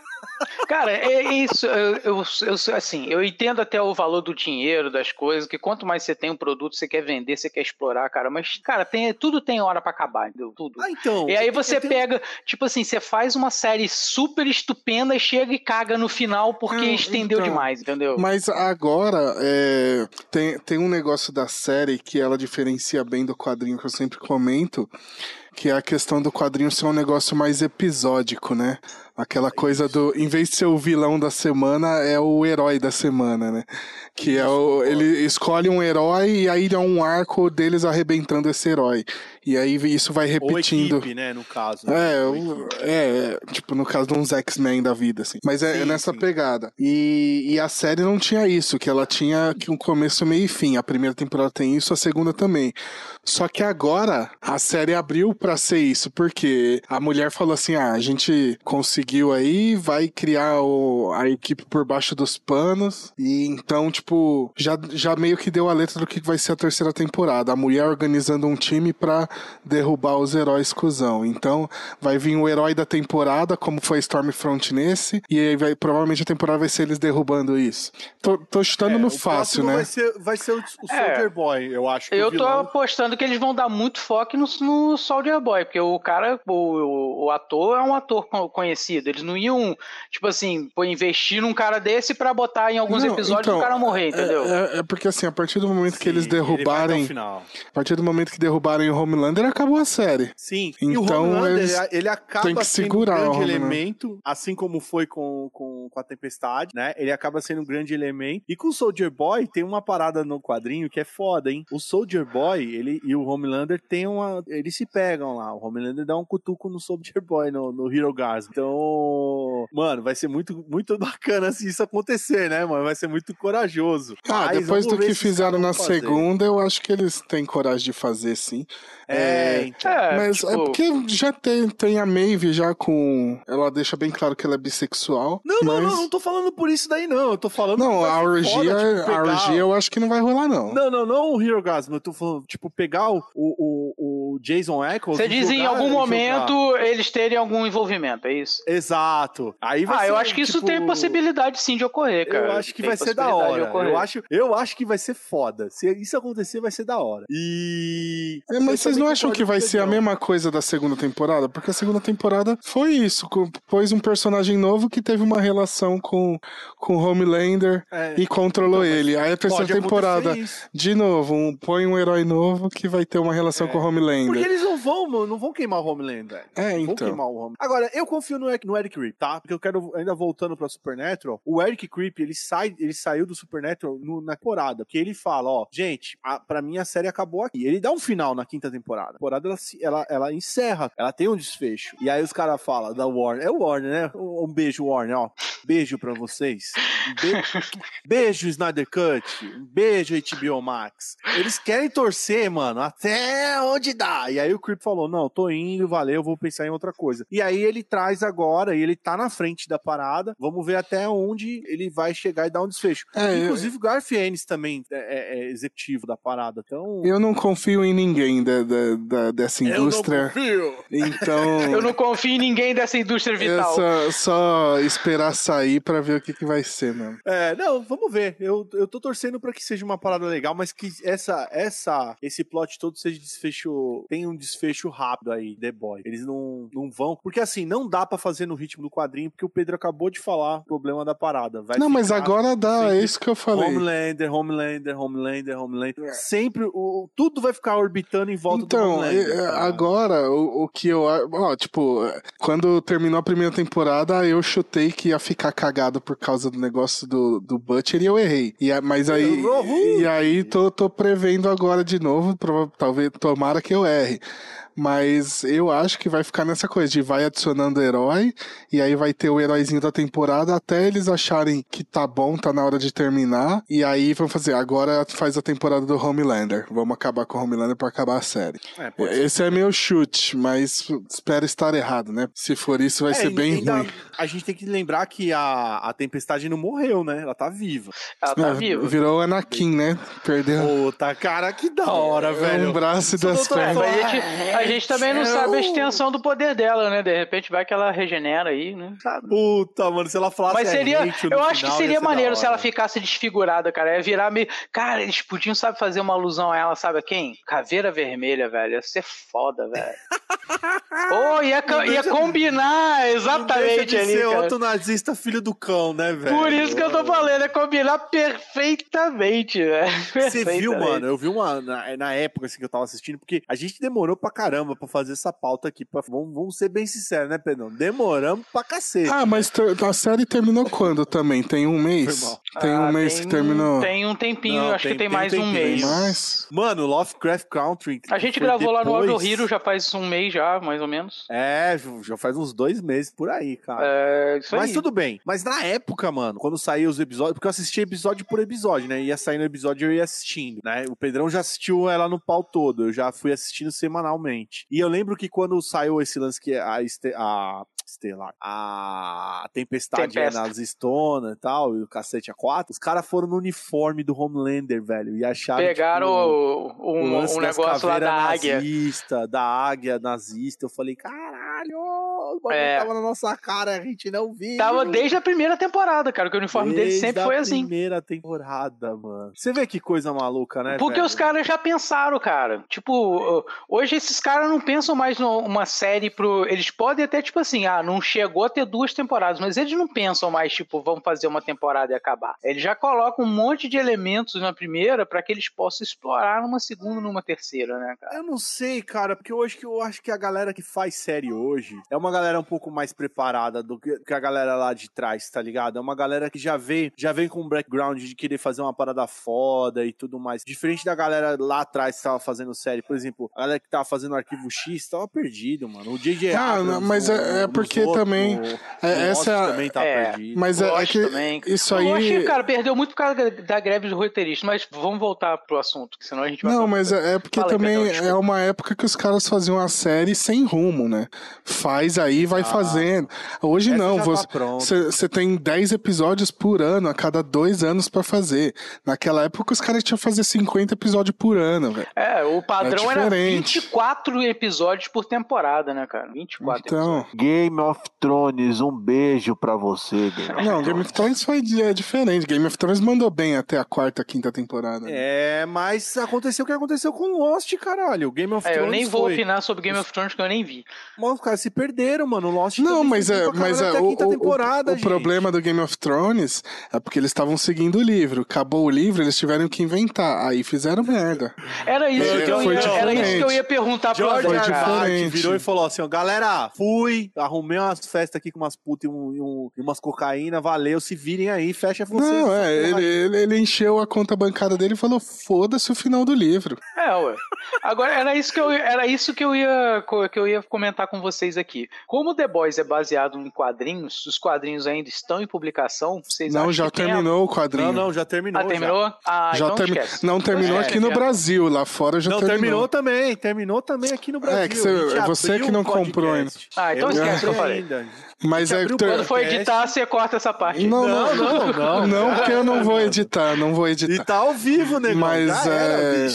Cara, é isso. Eu, eu, eu, assim, eu entendo até o valor do dinheiro, das coisas, que quanto mais você tem um produto, você quer vender, você quer explorar, cara. Mas, cara, tem, tudo tem hora para acabar, entendeu? Tudo. Ah, então. E aí você tenho... pega, tipo assim, você faz uma série super estupenda chega e caga no final porque Não, estendeu então, demais, entendeu? Mas agora, é, tem, tem um negócio da série que ela diferencia bem do quadrinho que eu sempre comento, que é a questão do quadrinho ser um negócio mais episódico, né? Aquela coisa do, em vez de ser o vilão da semana, é o herói da semana, né? Que é o, ele escolhe um herói e aí é um arco deles arrebentando esse herói. E aí isso vai repetindo. Ou equipe, né, no caso. É, é, é, tipo, no caso de uns X-Men da vida, assim. Mas é, é sim, nessa sim. pegada. E, e a série não tinha isso, que ela tinha um começo, meio e fim. A primeira temporada tem isso, a segunda também. Só que agora a série abriu para ser isso, porque a mulher falou assim: ah, a gente conseguiu aí, vai criar o, a equipe por baixo dos panos. E então, tipo, já, já meio que deu a letra do que vai ser a terceira temporada. A mulher organizando um time pra derrubar os heróis cuzão. Então, vai vir o herói da temporada, como foi Stormfront nesse, e aí vai, provavelmente a temporada vai ser eles derrubando isso. Tô, tô chutando é, no fácil, né? Vai ser, vai ser o, o é, Soldier Boy, eu acho. eu tô apostando que eles vão dar muito foco no, no Soldier Boy, porque o cara, o, o, ator é um ator conhecido. Eles não iam, tipo assim, investir num cara desse para botar em alguns não, episódios então, o cara morrer, entendeu? É, é, é, porque assim, a partir do momento Sim, que eles derrubarem. A partir do momento que derrubarem o Homelander, acabou a série. Sim, então eles ele acaba tem que segurar sendo um grande elemento, assim como foi com, com, com a Tempestade, né? Ele acaba sendo um grande elemento. E com o Soldier Boy, tem uma parada no quadrinho que é foda, hein? O Soldier Boy, ele e o Homelander tem uma. Eles se pegam lá. O Homelander dá um cutuco no Soldier Boy, no, no Hero Gas. Então, mano, vai ser muito, muito bacana se isso acontecer, né, mano? Vai ser muito corajoso. Ah, Mas, depois do que fizeram na fazer. segunda, eu acho que eles têm coragem de fazer, sim. É, é então. É, mas tipo... é porque já tem, tem a Maeve já com. Ela deixa bem claro que ela é bissexual. Não, mas... não, não, não tô falando por isso daí, não. Eu tô falando. Não, a orgia, foda, tipo, pegar... a orgia eu acho que não vai rolar, não. Não, não, não o Hero Gasm. Eu tô falando, tipo, pegar o, o, o Jason Eccles. Você diz em algum momento jogar. eles terem algum envolvimento, é isso? Exato. Aí vai ah, ser, eu acho que tipo... isso tem possibilidade sim de ocorrer, cara. Eu acho que tem vai ser da hora. Eu acho, eu acho que vai ser foda. Se isso acontecer, vai ser da hora. E. É, mas vocês não acham que vai ser a mesma coisa da segunda temporada? Porque a segunda temporada foi isso. Pôs um personagem novo que teve uma relação com, com Homelander é, e controlou ele. Aí a terceira temporada, de novo, um, põe um herói novo que vai ter uma relação é. com o Homelander. Porque eles não vão, não vão queimar o Homelander. É, então. Vão queimar o Homelander. Agora, eu confio no, no Eric Creep, tá? Porque eu quero, ainda voltando pra Supernatural, o Eric Creep, ele, sai, ele saiu do Supernatural no, na temporada. Porque ele fala, ó, gente, a, pra mim a série acabou aqui. Ele dá um final na quinta temporada. A temporada, ela, ela, ela encerra. Ela tem um desfecho. E aí os caras falam da Warner. É o Warner, né? Um, um beijo, Warner, ó. Beijo pra vocês. Be... beijo, Snyder Cut. Um beijo, HBO Max. Eles querem torcer, mano, até onde dá. E aí o Creep falou: não, tô indo, valeu, vou pensar em outra coisa. E aí ele traz agora, e ele tá na frente da parada. Vamos ver até onde ele vai chegar e dar um desfecho. É, Inclusive, o Garth Ennis também é, é, executivo da parada. Então. Eu não confio em ninguém da, da, da dessa indústria. Eu não confio. Então. Eu não confio em ninguém dessa indústria vital. É só, só esperar sair pra ver o que, que vai ser, mano. É, não, vamos ver. Eu, eu tô torcendo pra que seja uma parada legal, mas que essa, essa, esse plot todo seja desfecho. Tem um desfecho rápido aí, The Boy. Eles não, não vão. Porque assim, não dá pra fazer no ritmo do quadrinho, porque o Pedro acabou de falar o problema da parada. Vai não, mas agora dá, sempre é isso que eu falei. Homelander, Homelander, Homelander, Homelander. Sempre, o, tudo vai ficar orbitando em volta Então, Homelander. é, cara. agora, o, o que eu. Ó, tipo, quando terminou a primeira temporada, eu chutei que ia ficar cagado por causa do negócio do, do Butcher e eu errei. E, mas aí. E aí tô, tô prevendo agora de novo, prova- talvez, tomara que eu erre. Mas eu acho que vai ficar nessa coisa de vai adicionando herói, e aí vai ter o heróizinho da temporada até eles acharem que tá bom, tá na hora de terminar. E aí vão fazer, agora faz a temporada do Homelander. Vamos acabar com o Homelander pra acabar a série. É, pode ser. Esse é meu chute, mas espero estar errado, né? Se for isso, vai É, ser bem ainda- ruim. A gente tem que lembrar que a, a Tempestade não morreu, né? Ela tá viva. Ela tá É, viva. Virou o Anakin, né? Perdeu Puta, cara, que da hora, velho. um braço e duas É, pernas. mas a gente, a gente também não sabe a extensão do poder dela, né? De repente vai que ela regenera aí, né? Sabe? Puta, mano, se ela falasse Mas seria. Eu acho que final, ia seria ser maneiro se ela ficasse desfigurada, cara. Ia virar meio. Cara, eles podiam, sabe, fazer uma alusão a ela, sabe a quem? Caveira Vermelha, velho. Ia ser foda, velho. oh, ia, co- ia combinar exatamente de ali. ser cara. outro nazista filho do cão, né, velho? Por isso que eu tô falando, é combinar perfeitamente, velho. Você viu, mano? Eu vi uma na, na época assim, que eu tava assistindo, porque a gente demorou pra caramba pra fazer essa pauta aqui. Pra, vamos, vamos ser bem sinceros, né, Pedrão? Demoramos pra cacete. Ah, mas a série terminou quando também? Tem um mês? Tem um Ah, mês tem- que terminou. Tem um tempinho, Não, acho tem- que tem, tem um mais um mês. Mas. Mano, Lovecraft Country. A gente gravou lá no depois- Audio Hero já faz um mês já, mais ou menos. É, já faz uns dois meses por aí, cara. É, isso Mas aí. tudo bem. Mas na época, mano, quando saía os episódios, porque eu assistia episódio por episódio, né? Ia saindo episódio e eu ia assistindo, né? O Pedrão já assistiu ela no pau todo, eu já fui assistindo semanalmente. E eu lembro que quando saiu esse lance que a, este, a Estelar, a Tempestade é Tempesta. nas Stone e tal, e o cacete a quatro, os caras foram no uniforme do Homelander, velho, e acharam Pegaram tipo, o, o um, um das negócio lá da caveiras águia. nazista, da águia nazista. Eu falei, caralho, o bagulho É. tava na nossa cara, a gente não viu. Tava desde a primeira temporada, cara, que o uniforme dele Desde sempre a foi assim. primeira temporada, mano. Você vê que coisa maluca, né? Porque velho? os caras já pensaram, cara. Tipo, hoje esses caras não pensam mais numa série pro. Eles podem até, tipo assim, ah, não chegou a ter duas temporadas, mas eles não pensam mais, tipo, vamos fazer uma temporada e acabar. Eles já colocam um monte de elementos na primeira pra que eles possam explorar numa segunda, numa terceira, né, cara? Eu não sei, cara, porque hoje que eu acho que a galera que faz série hoje é uma galera um pouco mais preparada do que a galera lá de trás, tá ligado? É uma galera que já vem, já vem com um background de querer fazer uma parada foda e tudo mais. Diferente da galera lá atrás que tava fazendo série, por exemplo, a galera que tava fazendo Arquivo X tava perdido, mano. O J.J. Ah, Abrams mas no- é- é porque outros, também- no- é- essa é também tá É, perdido. Mas é, é que também. isso Eu acho que, aí. cara, perdeu muito por causa da greve dos roteiristas, mas vamos voltar pro assunto, que senão a gente vai. Não, mas é, é porque Fala aí, também é uma época que os caras faziam a série sem rumo, né? Faz aí, vai Ah. fazendo. Hoje não, você, tá você você tem 10 episódios por ano, a cada dois anos pra fazer. Naquela época os caras tinham que fazer 50 episódios por ano, velho. É, o padrão era diferente. 24 episódios por temporada, né, cara? 24 Então, Game of Thrones, um beijo pra você, Game não, Game of Thrones foi é diferente. Game of Thrones mandou bem até a quarta, quinta temporada. né? É, mas aconteceu o que aconteceu com Lost, caralho. Game of É, Thrones eu nem vou foi... opinar sobre Game of Thrones que eu nem vi. Mas os caras se perderam, fizeram, mano. Lost Não, mas é, mas é o, o, o problema do Game of Thrones é porque eles estavam seguindo o livro. Acabou o livro, eles tiveram que inventar. Aí fizeram merda. Era isso, é, que, eu ia, era isso que eu ia perguntar pra George R. virou e falou assim: ó, galera, fui, arrumei umas festas aqui com umas putas e, um, e, umas cocaína, valeu, se virem aí, fecha vocês. Não, é, ele, ele, ele, encheu a conta bancária dele e falou: foda-se o final do livro. É, ué. Agora, era isso que eu, era isso que eu, ia, que eu ia comentar com vocês aqui. Como The Boys é baseado em quadrinhos, os quadrinhos ainda estão em publicação, vocês Não, já terminou a... o quadrinho. Não, não, já terminou. Ah, terminou? Já, ah, já então termi... Não, terminou aqui no Brasil, lá fora já não, terminou. terminou também, terminou também aqui no Brasil. É, que você, você que não comprou ainda. Ah, então eu esquece o que eu falei. Ainda. Mas é que quando for editar, você corta essa parte. Não, não, não, não, não, porque eu não vou editar, não vou editar. E tá ao vivo, né? Mas é,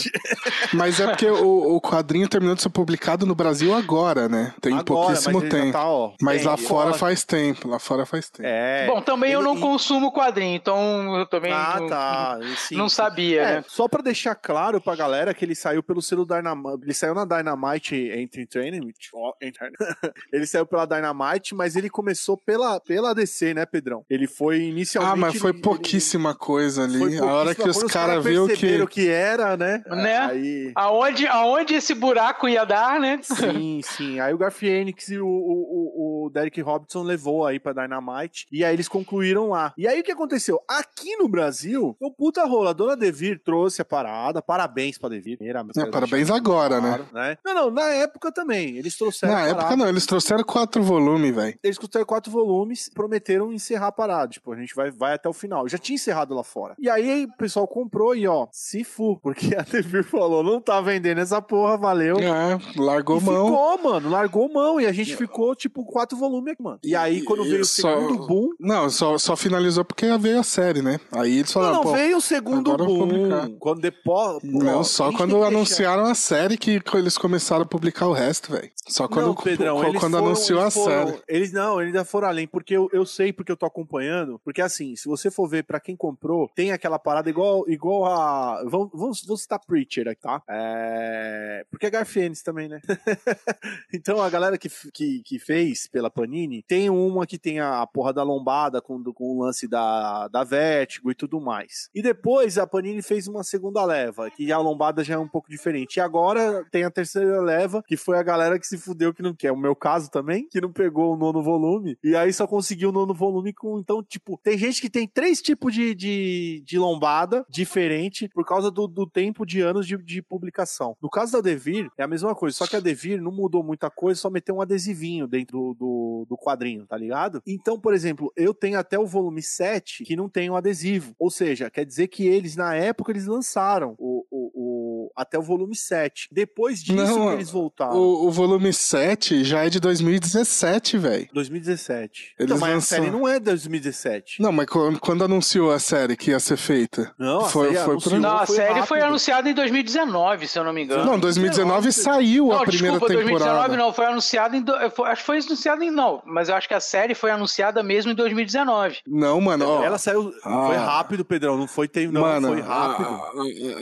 mas é porque o, o quadrinho terminou de ser publicado no Brasil agora, né? Tem agora, pouquíssimo mas tempo. Tá, ó, mas lá fora faz tempo, lá fora faz tempo. É. Bom, também ele... eu não consumo quadrinho, então eu também ah, não, tá. Sim, não sabia, é, né? Só para deixar claro pra galera que ele saiu pelo selo Dynamite, ele saiu na Dynamite Entry Training, ele saiu pela Dynamite, mas ele começou pela, pela DC, né, Pedrão? Ele foi inicialmente. Ah, mas foi ele, pouquíssima ele, coisa ali. Pouquíssima a hora que os caras cara viu que. o que era, né? Né? Aí... Aonde, aonde esse buraco ia dar, né? Sim, sim. Aí o Garfienix e o, o, o Derek Robinson levou aí pra Dynamite. E aí eles concluíram lá. E aí o que aconteceu? Aqui no Brasil, o puta rola. A dona Devir trouxe a parada. Parabéns pra Devir. Não, parabéns agora, né? claro, né? né? Não, não, na época também. Eles trouxeram. Na época não, eles trouxeram quatro volumes, velho. Eles trouxeram quatro volumes, prometeram encerrar a parada. Tipo, a gente vai, vai até o final. Já tinha encerrado lá fora. E aí o pessoal comprou e ó, se fu, porque a TV falou, não tá vendendo essa porra, valeu. É, largou e mão. Ficou, mano, largou mão. E a gente ficou, tipo, quatro volumes, mano. E aí, quando veio o segundo boom. Não, só, só finalizou porque veio a série, né? Aí eles falaram. Não, não veio o segundo boom. Quando depois. Não, só quando anunciaram deixar... a série que eles começaram a publicar o resto, velho. Só quando, não, Pedrão, quando foram, anunciou a foram, série. Eles não, eles ainda foram além, porque eu, eu sei porque eu tô acompanhando. Porque assim, se você for ver para quem comprou, tem aquela parada igual, igual a. Vamos, vamos, vamos citar Preacher aqui, tá? É... Porque é Garfienes também, né? então a galera que, que, que, fez pela Panini tem uma que tem a porra da lombada com, com o lance da, da Vertigo e tudo mais. E depois a Panini fez uma segunda leva, que a lombada já é um pouco diferente. E agora tem a terceira leva, que foi a galera que se fudeu que não quer. O meu caso também, que não pegou o nono volume. E aí só conseguiu o nono volume com. Então, tipo, tem gente que tem três tipos de, de, de lombada diferente por causa do, do tempo de anos de, de publicação. No caso da Devir, é a mesma coisa, só que a Devir não mudou muita coisa, só meteu um adesivinho dentro do, do, do quadrinho, tá ligado? Então, por exemplo, eu tenho até o volume 7 que não tem um adesivo. Ou seja, quer dizer que eles, na época, eles lançaram o, o, o até o volume 7. Depois disso não, eles voltaram. O, o volume 7 já é de 2017, velho. 2017. Eles então, mas lançam... a série não é 2017. Não, mas quando, quando, anunciou a série que ia ser feita? Não, foi, foi anunciou, Não, a foi série rápido. foi anunciada em 2019, se eu não me engano. Não, 2019 saiu não, a primeira desculpa, temporada. 2019 não, foi anunciada em. Do... Acho que foi anunciada em. Não, mas eu acho que a série foi anunciada mesmo em 2019. Não, mano. Ó, ela saiu. Ah, foi rápido, Pedrão. Não foi. Tem, não, mano, foi rápido.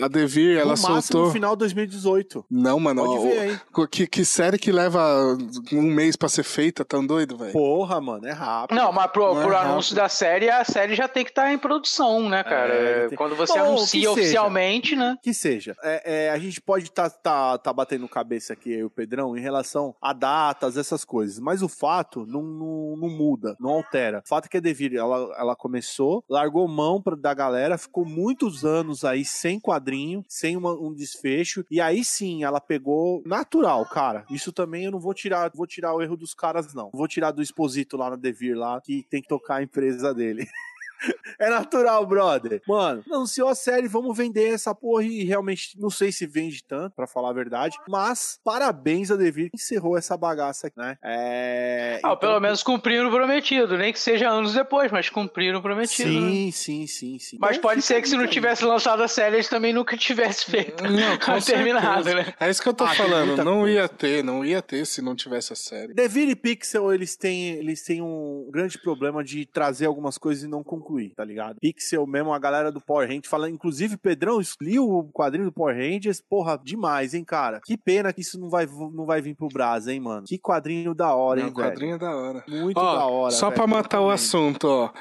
A, a Devir, ela no soltou. no final de 2018. Não, mano. Pode ó, ver aí. Que, que série que leva um mês pra ser feita? Tão doido, velho? Porra, mano. É rápido. Não, mas pro, pro é anúncio da série, a série já tem que estar tá em produção, né, cara? É, Quando você Bom, anuncia oficialmente, seja, né? Que seja. É, é, a gente pode estar tá, tá, tá batendo cabeça aqui, eu e o Pedrão, em relação a datas, essas coisas. Mas o fato não, não, não muda, não altera. O fato é que a Devir, ela, ela começou, largou mão pra, da galera, ficou muitos anos aí sem quadrinho, sem uma, um desfecho. E aí sim, ela pegou natural, cara. Isso também eu não vou tirar, vou tirar o erro dos caras, não. Vou tirar do Exposito lá na Devir lá, que tem que tocar a empresa dele. É natural, brother. Mano, anunciou a série, vamos vender essa porra e realmente não sei se vende tanto, para falar a verdade. Mas parabéns a Devir que encerrou essa bagaça, né? É... Ah, então... pelo menos cumpriram o prometido, nem que seja anos depois, mas cumpriram o prometido. Sim, né? sim, sim, sim. Mas então, pode ser que se não tivesse lançado a série, eles também nunca tivessem feito. Não, terminado, né? É isso que eu tô ah, falando. Não ia ter, não ia ter se não tivesse a série. Devir e Pixel, eles têm, eles têm um grande problema de trazer algumas coisas e não concluir concluir, tá ligado? Pixel mesmo, a galera do Power Rangers fala, inclusive, Pedrão, li o quadrinho do Power Rangers, porra, demais, hein, cara? Que pena que isso não vai, não vai vir pro Brasa, hein, mano? Que quadrinho da hora, hein, não, velho? quadrinho da hora. Muito ó, da hora, Só velho, pra matar o assunto, ó.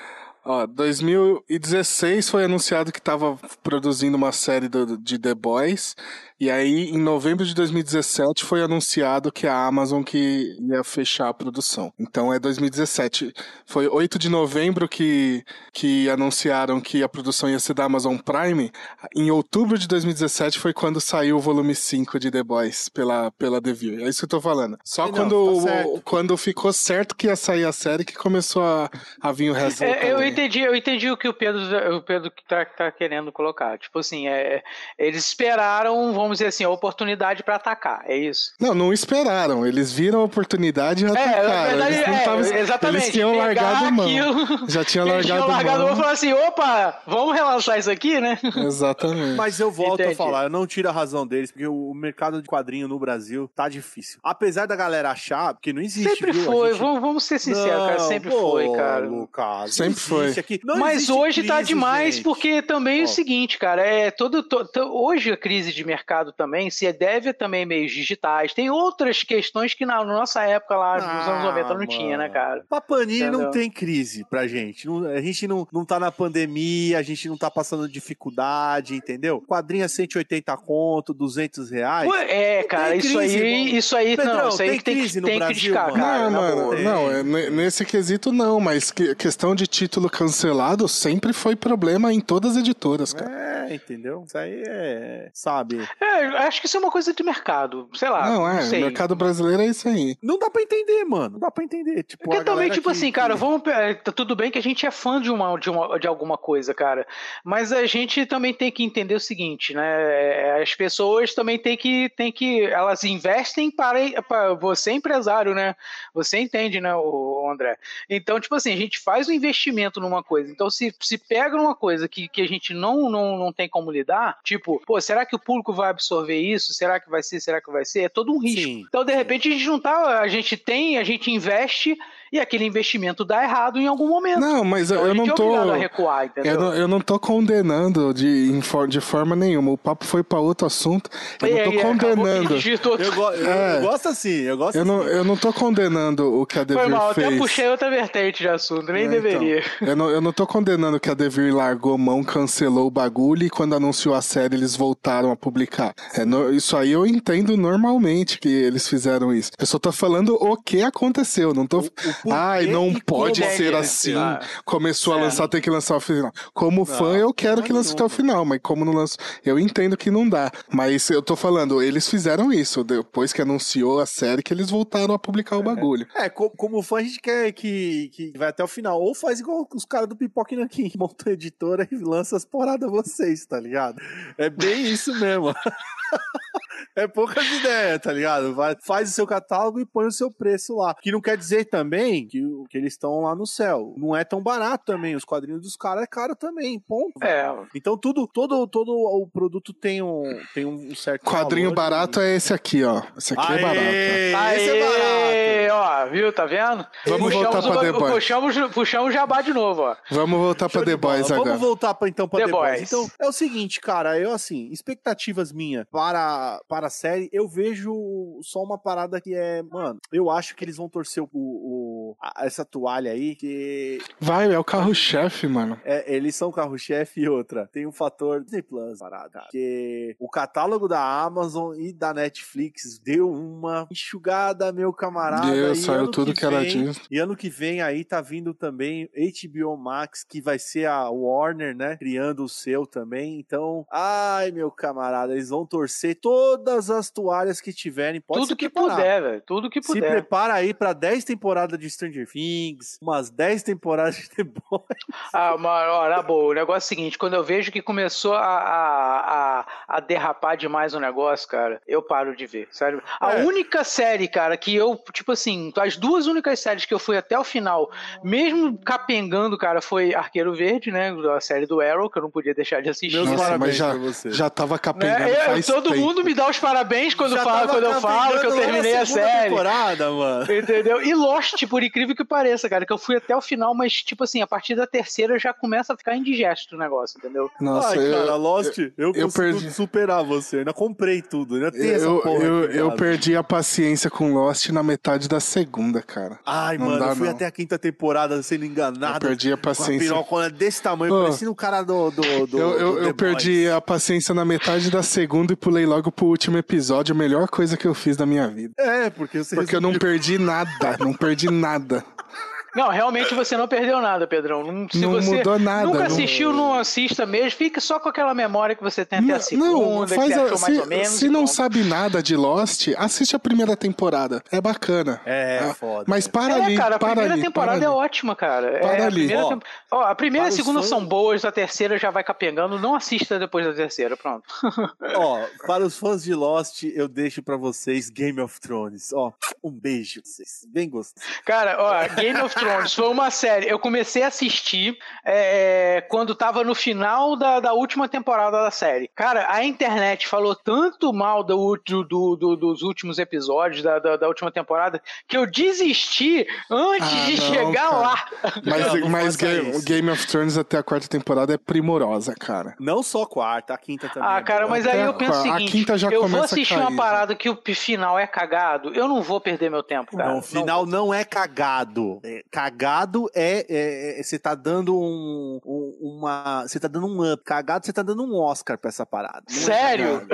Ó, 2016 foi anunciado que estava produzindo uma série do, de The Boys e aí, em novembro de 2017, foi anunciado que a Amazon que ia fechar a produção. Então é 2017. Foi 8 de novembro que, que anunciaram que a produção ia ser da Amazon Prime. Em outubro de 2017 foi quando saiu o volume 5 de The Boys pela, pela The View. É isso que eu tô falando. Só Não, quando, tá quando ficou certo que ia sair a série que começou a, a vir o resto. É, eu entendi, eu entendi o que o Pedro, o Pedro tá, tá querendo colocar. Tipo assim, é, eles esperaram, vamos dizer assim, a oportunidade para atacar, é isso? Não, não esperaram, eles viram a oportunidade e atacaram. É, verdade, eles, é, tavam, exatamente, eles tinham largado mão. Aquilo, já tinham largado, tinham largado mão. e falaram assim, opa, vamos relançar isso aqui, né? Exatamente. Mas eu volto Entendi. a falar, eu não tiro a razão deles, porque o mercado de quadrinho no Brasil tá difícil. Apesar da galera achar, porque não existe. Sempre viu, foi, gente... vamos, vamos ser sinceros, não, cara, sempre pô, foi, cara. Lucas, sempre foi. Aqui. Mas hoje tá crise, tá demais, gente. porque também é o seguinte, cara, é todo, todo, hoje a crise de mercado também se deve também meios digitais. Tem outras questões que na nossa época lá, nos ah, anos 90, não mano. tinha, né, cara? A Panini Entendeu? não tem crise pra gente. Não, a gente não, não tá na pandemia, a gente não tá passando dificuldade, entendeu? Quadrinha 180 conto, 200 reais. É, cara, isso crise, aí, isso aí, Pedrão, não, isso aí tem, tem, crise tem, tem que criticar, cara. Não, mano, não, é, nesse quesito não, mas que, questão de título cancelado sempre foi problema em todas as editoras, cara. É, entendeu? Isso aí é, sabe? É, acho que isso é uma coisa de mercado, sei lá. Não, é, não o mercado brasileiro é isso aí. Não dá pra entender, mano. Não dá pra entender. Tipo, Porque também, tipo que, assim, cara, vamos. É, tá tudo bem que a gente é fã de uma, de uma de alguma coisa, cara. Mas a gente também tem que entender o seguinte, né? As pessoas também têm que. Tem que elas investem para, para. Você, empresário, né? Você entende, né, o André? Então, tipo assim, a gente faz um investimento numa coisa. Então, se, se pega uma coisa que, que a gente não, não, não tem como lidar, tipo, pô, será que o público vai absorver isso? Será que vai ser? Será que vai ser? É todo um risco. Sim. Então, de repente, a gente não tá. A gente tem, a gente investe e aquele investimento dá errado em algum momento. Não, mas então, eu não é tô. Recuar, eu, não, eu não tô condenando de, de forma nenhuma. O papo foi para outro assunto. Eu não tô é, condenando. Eu, go, eu, é, eu, gosto assim, eu gosto eu assim. Não, eu não tô condenando o que a Devir foi mal, fez. Até puxei outra vertente de assunto, nem é, então. deveria. Então, eu, não, eu não tô condenando que a Devir largou mão, cancelou o bagulho e quando anunciou a série eles voltaram a publicar. É, no, isso aí eu entendo normalmente que eles fizeram isso. Eu só tô falando o que aconteceu, não tô. O, o Ai, não pode ser assim. Começou a lançar, tem que lançar o final. Como não, fã, eu quero que lance até o final, mas como não lanço, eu entendo que não dá. Mas eu tô falando, eles fizeram isso. Depois que anunciou a série, que eles voltaram a publicar o bagulho. É, como fã, a gente quer que, que vai até o final. Ou faz igual os caras do Pipoque Nankin, que montam a editora e lança as poradas vocês, tá ligado? É bem isso mesmo. É poucas ideias, tá ligado? Vai, faz o seu catálogo e põe o seu preço lá. Que não quer dizer também que, que eles estão lá no céu. Não é tão barato também. Os quadrinhos dos caras é caro também, ponto. É. Então tudo, todo, todo o produto tem um, tem um certo Quadrinho barato é esse aqui, ó. Esse aqui Aê, é barato. Aê, esse é barato. Ó, viu? Tá vendo? Vamos puxamos voltar pra The Boys. Puxamos, puxamos o jabá de novo, ó. Vamos voltar Show pra The Boys agora. Vamos voltar pra, então pra The, The Boys. Boys. Então, é o seguinte, cara. Eu, assim, expectativas minhas para, para a série, eu vejo só uma parada que é, mano, eu acho que eles vão torcer o, o a, essa toalha aí que vai, é o carro-chefe, mano. É, eles são carro-chefe e outra. Tem um fator Disney Plus, parada, que o catálogo da Amazon e da Netflix deu uma enxugada, meu camarada. Deu, saiu tudo que, que era Disney. E ano que vem aí tá vindo também HBO Max, que vai ser a Warner, né, criando o seu também. Então, ai, meu camarada, eles vão torcer todas as toalhas que tiverem, pode Tudo que preparar. puder, velho. Tudo que puder. Se prepara aí pra 10 temporadas de Stranger Things, umas 10 temporadas de The Boys. Ah, mano, olha, boa. O negócio é o seguinte: quando eu vejo que começou a, a, a, a derrapar demais o negócio, cara, eu paro de ver, sério. A é. única série, cara, que eu, tipo assim, as duas únicas séries que eu fui até o final, mesmo capengando, cara, foi Arqueiro Verde, né? A série do Arrow, que eu não podia deixar de assistir. Meus Nossa, mas já, já tava capengando. Né? todo tempo. mundo me dá os parabéns quando, fala, quando eu falo que eu terminei a série. Temporada, mano. Entendeu? E Lost, por incrível que pareça, cara, que eu fui até o final, mas, tipo assim, a partir da terceira já começa a ficar indigesto o negócio, entendeu? Nossa, Ai, eu, cara, Lost, eu, eu, eu perdi. superar você. Eu ainda comprei tudo, ainda tem essa porra. Eu, eu perdi a paciência com Lost na metade da segunda, cara. Ai, não mano, dá, eu fui não. até a quinta temporada sendo enganado. Eu perdi a paciência. Com a pirocona desse tamanho, oh, parecendo o cara do. do, do eu eu, do eu perdi a paciência na metade da segunda e pulei logo pro último episódio. A melhor coisa que eu fiz da minha vida. É, porque você. Porque eu não perdi nada, não perdi nada. Não, realmente você não perdeu nada, Pedrão. Não, se não você mudou nada. Nunca assistiu, não... não assista mesmo. Fique só com aquela memória que você tem até a segunda, não, faz que a, achou se, mais ou menos. Se não sabe nada de Lost, assiste a primeira temporada. É bacana. É, é foda. Mas para é, ali, cara, a primeira ali, temporada é ótima, cara. Para é, ali. A primeira, Ó, a primeira e a segunda fãs... são boas, a terceira já vai capengando. Não assista depois da terceira, pronto. Ó, para os fãs de Lost, eu deixo para vocês Game of Thrones. Ó, um beijo pra vocês. Bem gostoso. Cara, ó, Game of Thrones foi uma série eu comecei a assistir é, quando tava no final da, da última temporada da série. Cara, a internet falou tanto mal do, do, do dos últimos episódios da, da, da, última temporada que eu desisti antes ah, de não, chegar cara. lá. Mas, não, mas Game, Game, of Thrones até a quarta temporada é primorosa, cara. Não só a quarta, a quinta também. Ah, cara, mas aí eu penso o seguinte: a quinta já eu vou assistir uma parada que o final é cagado, eu não vou perder meu tempo, cara. Não, o final não, não é cagado. É, cagado é, é, é, você tá dando um, um, uma, você tá dando um up, cagado, você tá dando um Oscar pra essa parada. Não é Sério?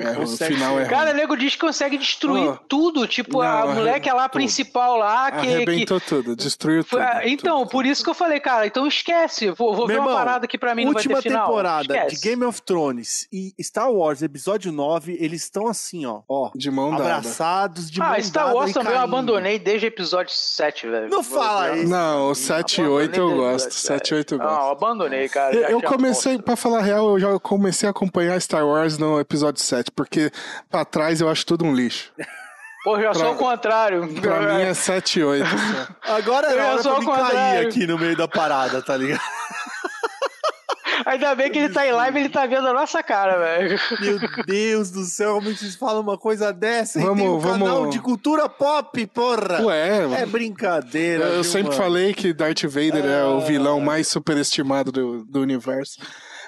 É, o final é Cara, o nego diz que consegue destruir oh, tudo, tipo não, a moleque lá tudo. principal lá que arrebentou que... tudo, destruiu tudo. Então, tudo, por isso que eu falei, cara, então esquece, vou, vou ver irmão, uma parada que pra mim não vai ter final. Última temporada esquece. de Game of Thrones e Star Wars episódio 9, eles estão assim, ó, ó, de mão abraçados de ah, mão Ah, Star Wars também eu abandonei desde o episódio 7, velho. Não fala isso. Não, o 7 e 8 eu gosto. 7 e 8 eu gosto. Não, abandonei, cara. Eu, eu comecei, pra falar a real, eu já comecei a acompanhar Star Wars no episódio 7, porque pra trás eu acho tudo um lixo. Pô, já pra, sou o contrário. Pra mim é 7 e 8. Agora é hora pra me cair aqui no meio da parada, tá ligado? Ainda bem que ele tá em live, ele tá vendo a nossa cara, velho. Meu Deus do céu, como vocês falam uma coisa dessa? Vamos, tem um vamos... canal de cultura pop, porra. Ué, é brincadeira. Eu viu, sempre mano? falei que Darth Vader é, é o vilão mais superestimado do, do universo.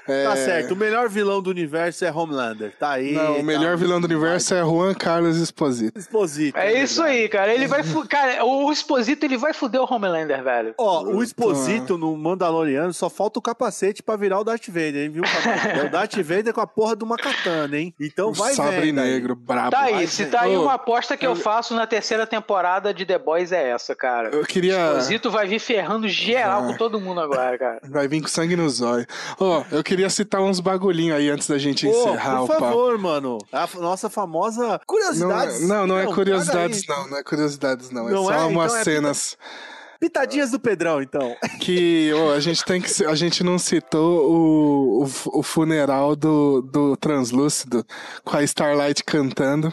É... Tá certo, o melhor vilão do universo é Homelander, tá aí. Não, o melhor tá vilão do universo é Juan Carlos Esposito. Esposito. É, é isso aí, cara. Ele vai. Fu... Cara, o Esposito ele vai fuder o Homelander, velho. Ó, o Esposito no Mandaloriano só falta o capacete pra virar o Darth Vader, hein, viu? é o Darth Vader com a porra de uma katana, hein? Então o vai Sabre vendo, negro, aí. brabo. Tá aí, se tá aí uma aposta que eu... eu faço na terceira temporada de The Boys é essa, cara. Eu queria. O Esposito vai vir ferrando geral ah. com todo mundo agora, cara. Vai vir com sangue nos olhos. Ó, eu queria citar uns bagulhinho aí antes da gente encerrar o papo. Por favor, mano. A nossa famosa curiosidades. Não, não, não é curiosidades, não. Não é curiosidades, não. É não só é? umas então cenas. É... Pitadinhas do Pedrão, então. Que oh, a gente tem que. A gente não citou o, o, o funeral do, do Translúcido com a Starlight cantando.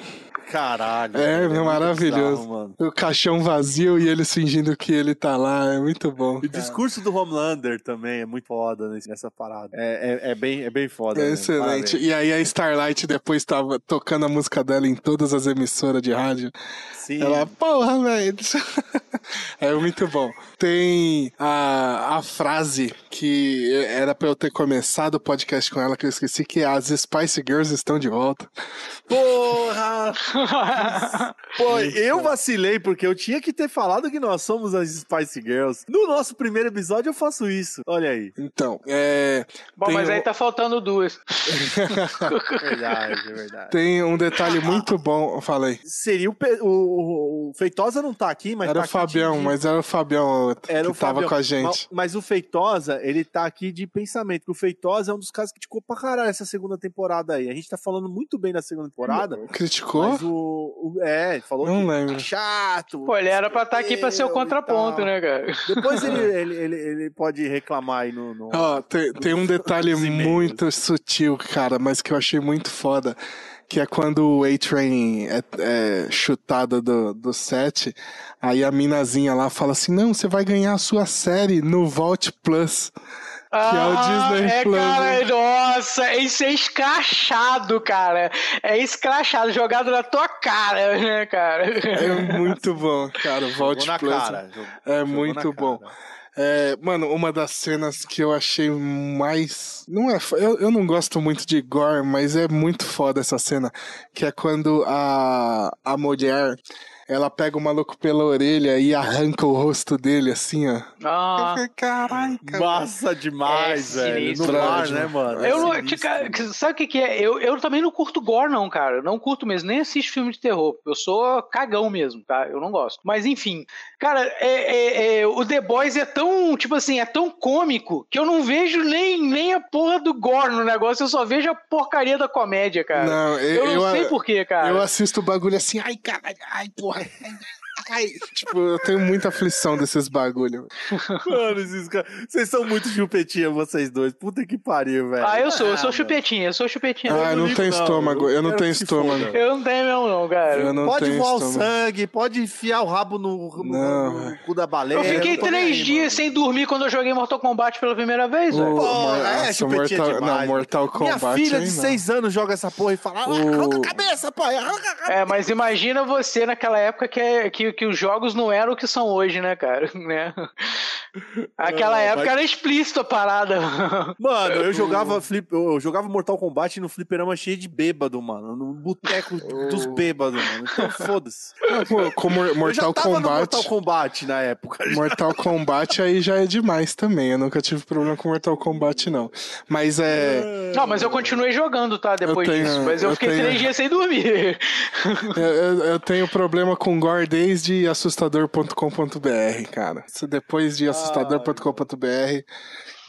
Caralho. É, é maravilhoso. Bizarro, o caixão vazio e ele fingindo que ele tá lá, é muito bom. O discurso do Homelander também é muito foda nessa parada. É, é, é bem, é bem foda. É excelente. E aí a Starlight depois tava tocando a música dela em todas as emissoras de rádio. Sim. Ela, porra, velho. é muito bom. Tem a, a frase que era pra eu ter começado o podcast com ela, que eu esqueci, que é as Spice Girls estão de volta. Porra! Pô, eu vacilei porque eu tinha que ter falado que nós somos as Spice Girls. No nosso primeiro episódio eu faço isso. Olha aí. Então, é. Bom, mas aí tá faltando duas. verdade, verdade. Tem um detalhe muito bom. Falei. Seria o, o, o Feitosa não tá aqui, mas. Era tá o Fabião, mas era o Fabião. Outro. Era que o tava Fabião. com a gente. Mas, mas, o Feitosa, ele tá aqui de pensamento, que o Feitosa é um dos casos que criticou pra caralho essa segunda temporada aí. A gente tá falando muito bem da segunda temporada. Criticou? Mas o, o é, falou não que lembro. Tá chato. Pô, ele era pra estar tá aqui pra ser o contraponto, né, cara? Depois ele, ele, ele, ele, pode reclamar aí no. no Ó, tem, tem um detalhe muito sutil, cara, mas que eu achei muito foda que é quando o A-Train é, é, chutado do, do set, aí a minazinha lá fala assim, não, você vai ganhar a sua série no Vault Plus. Que ah, é o ah, Disney é, Plus. Cara, né? nossa, isso é escrachado, cara. É escrachado, jogado na tua cara, né, cara? É muito bom, cara. O Vault Plus. Cara, é muito bom. Cara. É, mano, uma das cenas que eu achei mais. Não é. Eu, eu não gosto muito de gore, mas é muito foda essa cena. Que é quando a, a mulher ela pega o maluco pela orelha e arranca o rosto dele, assim, ó. Ah. Caralho, Massa demais, é velho. No mar, né, mano? Eu é não, sabe o que, que é? Eu, eu também não curto gore, não, cara. Não curto mesmo, nem assisto filme de terror. Eu sou cagão mesmo, tá? Eu não gosto. Mas enfim, cara, é, é, é, o The Boys é tão, tipo assim, é tão cômico que eu não vejo nem, nem a porra do gore no negócio, eu só vejo a porcaria da comédia, cara. Não, eu, eu não eu, sei porquê, cara. Eu assisto o bagulho assim, ai, caralho, ai, porra I Ai, tipo, eu tenho muita aflição desses bagulho. Mano, esses caras. Vocês são muito chupetinha, vocês dois. Puta que pariu, velho. Ah, eu sou, eu sou ah, chupetinha, eu sou chupetinha. Ah, eu não, não tenho estômago, eu não tenho estômago. Eu não tenho mesmo, não, cara. Não pode voar o sangue, pode enfiar o rabo no, no, no, cu da baleia. Eu fiquei eu três aí, dias mano. sem dormir quando eu joguei Mortal Kombat pela primeira vez, velho. Pô, é, chupetinha Mortal, demais. Não, Mortal Kombat. Minha filha de seis anos joga essa porra e fala: arranca a cabeça, pai, arranca a cabeça. É, mas imagina você naquela época que, é, que, que os jogos não eram o que são hoje, né, cara? Né? Aquela época mas... era explícito a parada. Mano, eu jogava, flip, eu jogava Mortal Kombat no fliperama cheio de bêbado, mano. No boteco dos bêbados, mano. Então foda-se. Com Mortal Kombat. Mortal Kombat na época. Mortal Kombat aí já é demais também. Eu nunca tive problema com Mortal Kombat, não. Mas é. Não, mas eu continuei jogando, tá? Depois tenho, disso. Mas eu, eu fiquei tenho... três dias sem dormir. Eu, eu, eu tenho problema com gore desde assustador.com.br, cara. Depois de assustador.com.br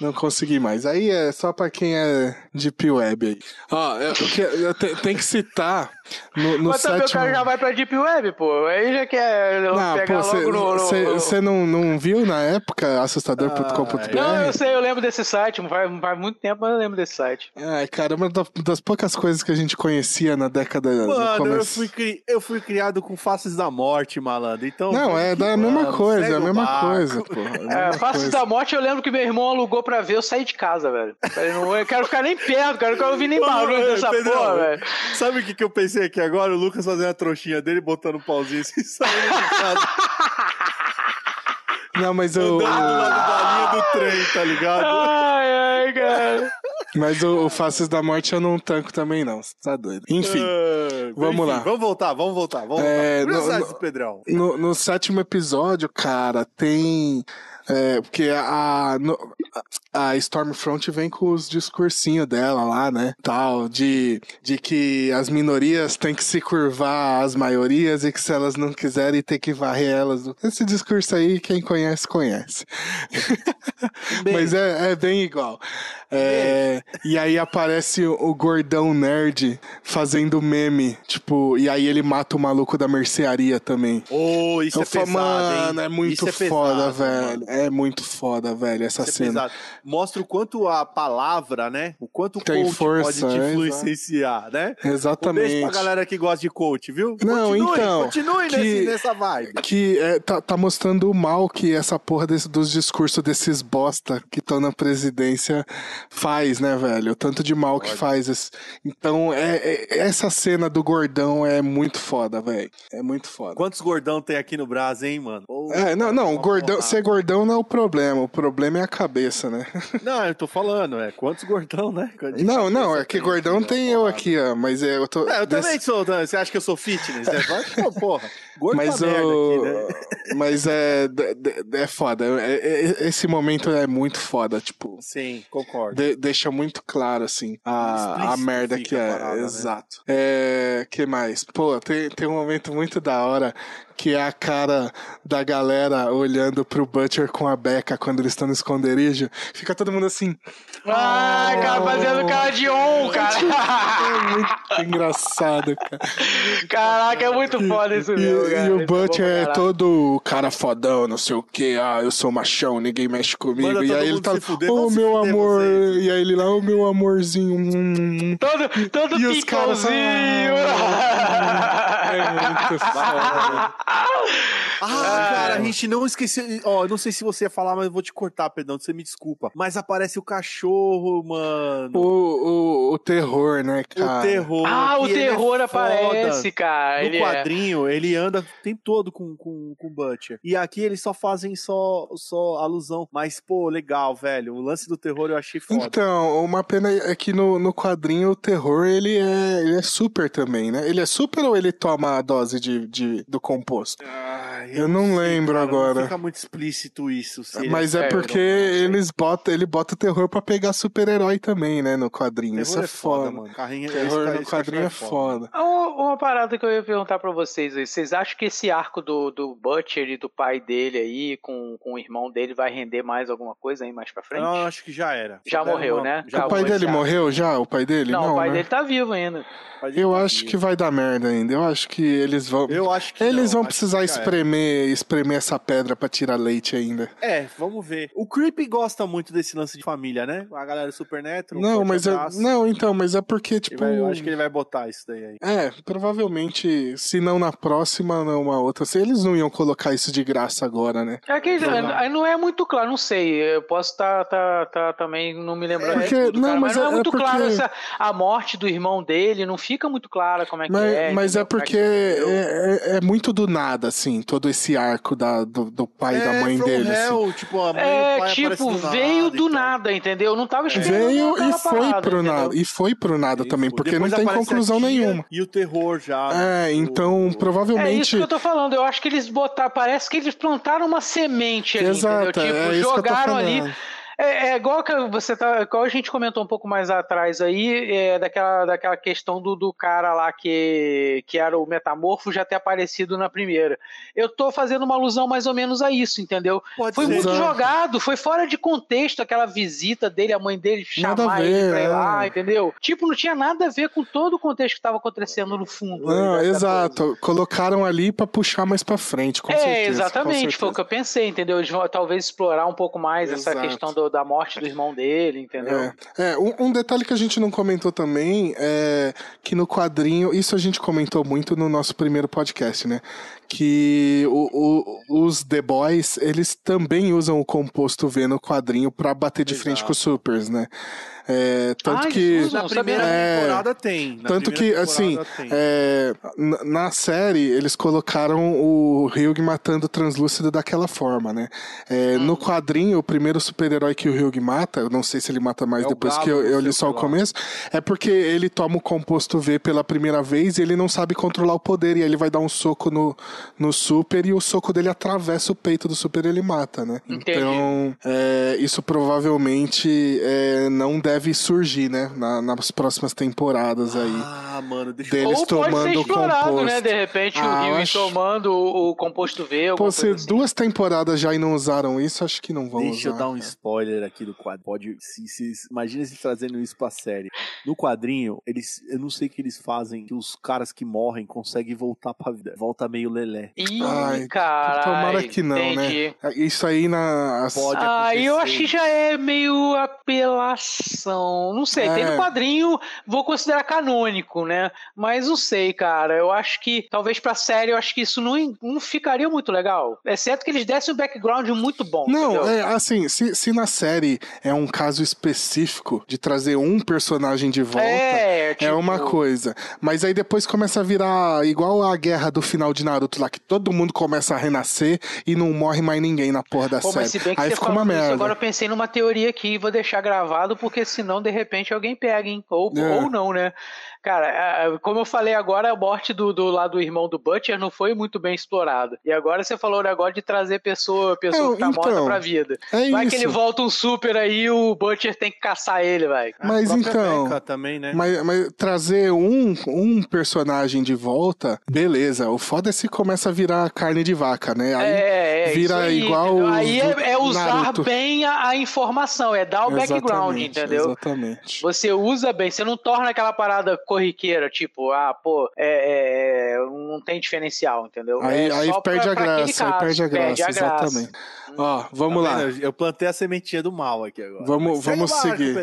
não consegui mais. Aí é só pra quem é Deep Web aí. Ó, eu, eu, eu te, tem que citar no, no Mas também sétimo... o cara já vai pra Deep Web, pô. Aí já quer não, pegar pô, logo no... Você não, não viu na época assustador.com.br? Ah, não, eu sei, eu lembro desse site. Faz, faz muito tempo, mas eu lembro desse site. Ai, cara, uma das poucas coisas que a gente conhecia na década... Mano, eu fui, cri... eu fui criado com Faces da Morte, malandro. Então... Não, é da mesma coisa, é a mesma coisa, pô. É, Faces da Morte eu lembro que meu irmão alugou pra ver, eu saí de casa, velho. Eu, não, eu quero ficar nem perto, cara. Eu quero ouvir nem barulho dessa porra, velho. Sabe o que, que eu pensei aqui agora? O Lucas fazendo a trouxinha dele, botando um pauzinho assim, saindo de casa. Não, mas eu. Andando do lado da linha do trem, tá ligado? Ai, ai, cara. Mas o, o Faces da Morte eu não tanco também, não. Você tá doido. Enfim, uh, vamos enfim, lá. Vamos voltar, vamos voltar. Vamos é, voltar. No, no, Pedrão. No, no sétimo episódio, cara, tem é, porque a, a Stormfront vem com os discursinhos dela lá, né? Tal, de, de que as minorias têm que se curvar às maiorias e que se elas não quiserem, tem que varrer elas. Esse discurso aí, quem conhece, conhece. Mas é, é bem igual. É, e aí aparece o gordão nerd fazendo meme, tipo, e aí ele mata o maluco da mercearia também. Oh, isso Eu é falo, pesado, Mano, hein? é muito é foda, velho. É muito foda, velho, essa isso cena. É Mostra o quanto a palavra, né? O quanto o Tem coach força, pode te é, influenciar, né? Exatamente. Um beijo pra galera que gosta de coach, viu? Não, continue, então. Continue que, nesse, nessa vibe. Que é, tá, tá mostrando o mal que essa porra desse, dos discursos desses bosta que estão na presidência faz, né, velho? O tanto de mal que faz. Então, é, é, essa cena do gordão é muito foda, velho. É muito foda. Quantos gordão tem aqui no Brasil, hein, mano? Oh, é, não, não, gordão, ser gordão não é o problema. O problema é a cabeça, né? Não, eu tô falando, é quantos gordão, né? Não, não, é que gordão tem eu aqui, ó. Mas é, eu tô. É, eu desse... também sou. Você acha que eu sou fitness? É, porra. Gordo Mas o... Aqui, né? Mas é, é foda. É, é, esse momento é muito foda, tipo. Sim, concordo. De, deixa muito claro, assim, a, a merda que é. Parada, né? Exato. Né? É. que mais? Pô, tem, tem um momento muito da hora que é a cara da galera olhando pro Butcher com a Becca quando eles estão no esconderijo. Fica todo mundo assim. Ah, oh, cara, fazendo cara de on, cara. É muito engraçado, cara. Caraca, é muito foda isso mesmo, e, e o é Butcher é, todo cara fodão, não sei o que. Ah, eu sou machão, ninguém mexe comigo. E aí ele tá. Ô, oh, meu amor. Você. E aí ele lá, ô, oh, meu amorzinho. Todo, todo e. Os é muito foda. Ah, cara, a gente não esqueceu. Ó, não sei se você ia falar, mas eu vou te cortar, perdão, você me desculpa. Mas aparece o cachorro, mano. O, o, o terror, né, cara? O terror. Ah, o terror é aparece, cara. No ele é. quadrinho, é... ele anda o tempo todo com, com, com o Butcher. E aqui eles só fazem só, só alusão. Mas, pô, legal, velho. O lance do terror eu achei foda. Então, uma pena é que no, no quadrinho o terror, ele é, ele é super também, né? Ele é super ou ele toma a dose de, de, do composto? Ah, eu, eu não sei, lembro cara, agora. Não fica muito explícito isso. Mas é, é porque eles botam, ele bota o terror pra pegar super-herói também, né? No quadrinho. Isso é, é foda. foda mano. Carrinho, terror esse, no quadrinho é foda. foda. Uma, parada que eu ia perguntar pra vocês aí. Vocês acham que esse arco do, do Butcher e do pai dele aí, com, com o irmão dele, vai render mais alguma coisa aí mais pra frente? Não, acho que já era. Já morreu, uma... né? Já o pai dele morreu já? O pai dele? Não, não o pai né? dele tá vivo ainda. Eu tá acho que vai dar merda ainda. Eu acho que eles vão. Eu acho que Eles não, vão precisar espremer, espremer essa pedra pra tirar leite ainda. É, vamos ver. O Creepy gosta muito desse lance de família, né? A galera do Super Neto. não, mas é, não, então, mas é porque tipo. Vai, eu acho que ele vai botar isso daí aí. É, provavelmente, se não na próxima, numa outra. Se eles não iam colocar isso de graça agora, né? É que não, não é muito claro, não sei. Eu posso estar tá, tá, tá, também não me lembrando. É porque, tudo, não, mas, mas, não é, é muito porque... claro essa, a morte do irmão dele. Não fica muito clara como é mas, que é. Mas é, é porque é, é, é, muito do nada, assim, todo esse arco da, do, do pai e da é, mãe dele. Hell, assim. tipo, a mãe é, pai tipo, veio do nada, entendeu? Não tava esperando. Veio e foi parada, pro entendeu? nada. E foi pro nada e também, porque não tem conclusão nenhuma. E o terror já. É, então o... provavelmente. É isso que eu tô falando. Eu acho que eles botaram. Parece que eles plantaram uma semente ali. Exato, entendeu? Tipo, é jogaram ali é, é, igual que você tá. Igual a gente comentou um pouco mais atrás aí, é, daquela, daquela questão do, do cara lá que, que era o metamorfo já ter aparecido na primeira. Eu tô fazendo uma alusão mais ou menos a isso, entendeu? Pode foi ser. muito jogado, foi fora de contexto aquela visita dele, a mãe dele chamar ver, ele pra ir lá, é. entendeu? Tipo, não tinha nada a ver com todo o contexto que tava acontecendo no fundo. Não, exato. Coisa. Colocaram ali para puxar mais para frente, com é, certeza. exatamente, foi o que eu pensei, entendeu? Eles vão talvez explorar um pouco mais exato. essa questão do, da morte do irmão dele, entendeu? É, é um, um, detalhe que a gente não comentou também é que no quadrinho, isso a gente comentou muito no nosso primeiro podcast, né? Que o, o, os The Boys, eles também usam o composto V no quadrinho para bater de Exato. frente com os Supers, né? É, tanto ah, que na primeira é, temporada tem. Na tanto que assim, é, na série eles colocaram o Ryug matando o translúcido daquela forma, né? É, hum. No quadrinho, o primeiro super-herói que o Ryug mata, eu não sei se ele mata mais é depois que eu, eu li só o começo, é porque ele toma o composto V pela primeira vez e ele não sabe controlar o poder e aí ele vai dar um soco no, no super e o soco dele atravessa o peito do super e ele mata, né? Entendi. Então, é, isso provavelmente é, não deve surgir, né? Na, nas próximas temporadas aí. Ah, mano, deixa deles Ou tomando pode ser explorado, composto. né? De repente ah, o Rio acho... tomando o, composto V. Pô, se assim. duas temporadas já e não usaram isso, acho que não vão Deixa usar, eu dar um cara. spoiler aqui do quadro. Pode, se, se, imagina se trazendo isso pra série. No quadrinho, eles, eu não sei o que eles fazem, que os caras que morrem conseguem voltar pra vida. Volta meio lelé. Ih, Ai, cara. Tomara que não, né? entendi. né? Isso aí na. Pode ah, eu acho que já é meio apelação não sei, é. tem no é. quadrinho, vou considerar canônico, né? Mas não sei, cara. Eu acho que, talvez pra série, eu acho que isso não, não ficaria muito legal. Exceto que eles dessem um background muito bom. Não, é assim, se, se na, série é um caso específico de trazer um personagem de volta, é, tipo... é uma tipo coisa. Mas aí depois começa a virar igual a guerra do final de Naruto lá, que todo mundo começa a renascer e não morre mais ninguém na porra da Pô, série. Mas se bem que aí ficou uma merda. Isso, agora eu pensei numa teoria aqui e vou deixar gravado, porque senão de repente alguém pega, hein? Ou, é. ou não, né? Cara, como eu falei agora, a morte do, do lado do irmão do Butcher não foi muito bem explorada. E agora você falou o negócio de trazer pessoa, pessoa é, que tá então, morta pra vida. É vai isso. que ele volta um super aí o Butcher tem que caçar ele, vai. Mas então. Também, né? mas, mas, trazer um, um personagem de volta, beleza. O foda é se começa a virar carne de vaca, né? Aí é, é vira aí, igual. Aí é, é, usar Naruto. bem a, a, informação, é dar o exatamente, background, entendeu? Exatamente. Você usa bem, você não torna aquela parada corriqueira, tipo, ah, pô, é, é, não tem diferencial, entendeu? Aí, é aí perde, pra, a graça, aí perde a graça, perde a graça, exatamente. Ó, vamos tá lá. Eu plantei a sementinha do mal aqui agora. Vamos, vamos seguir.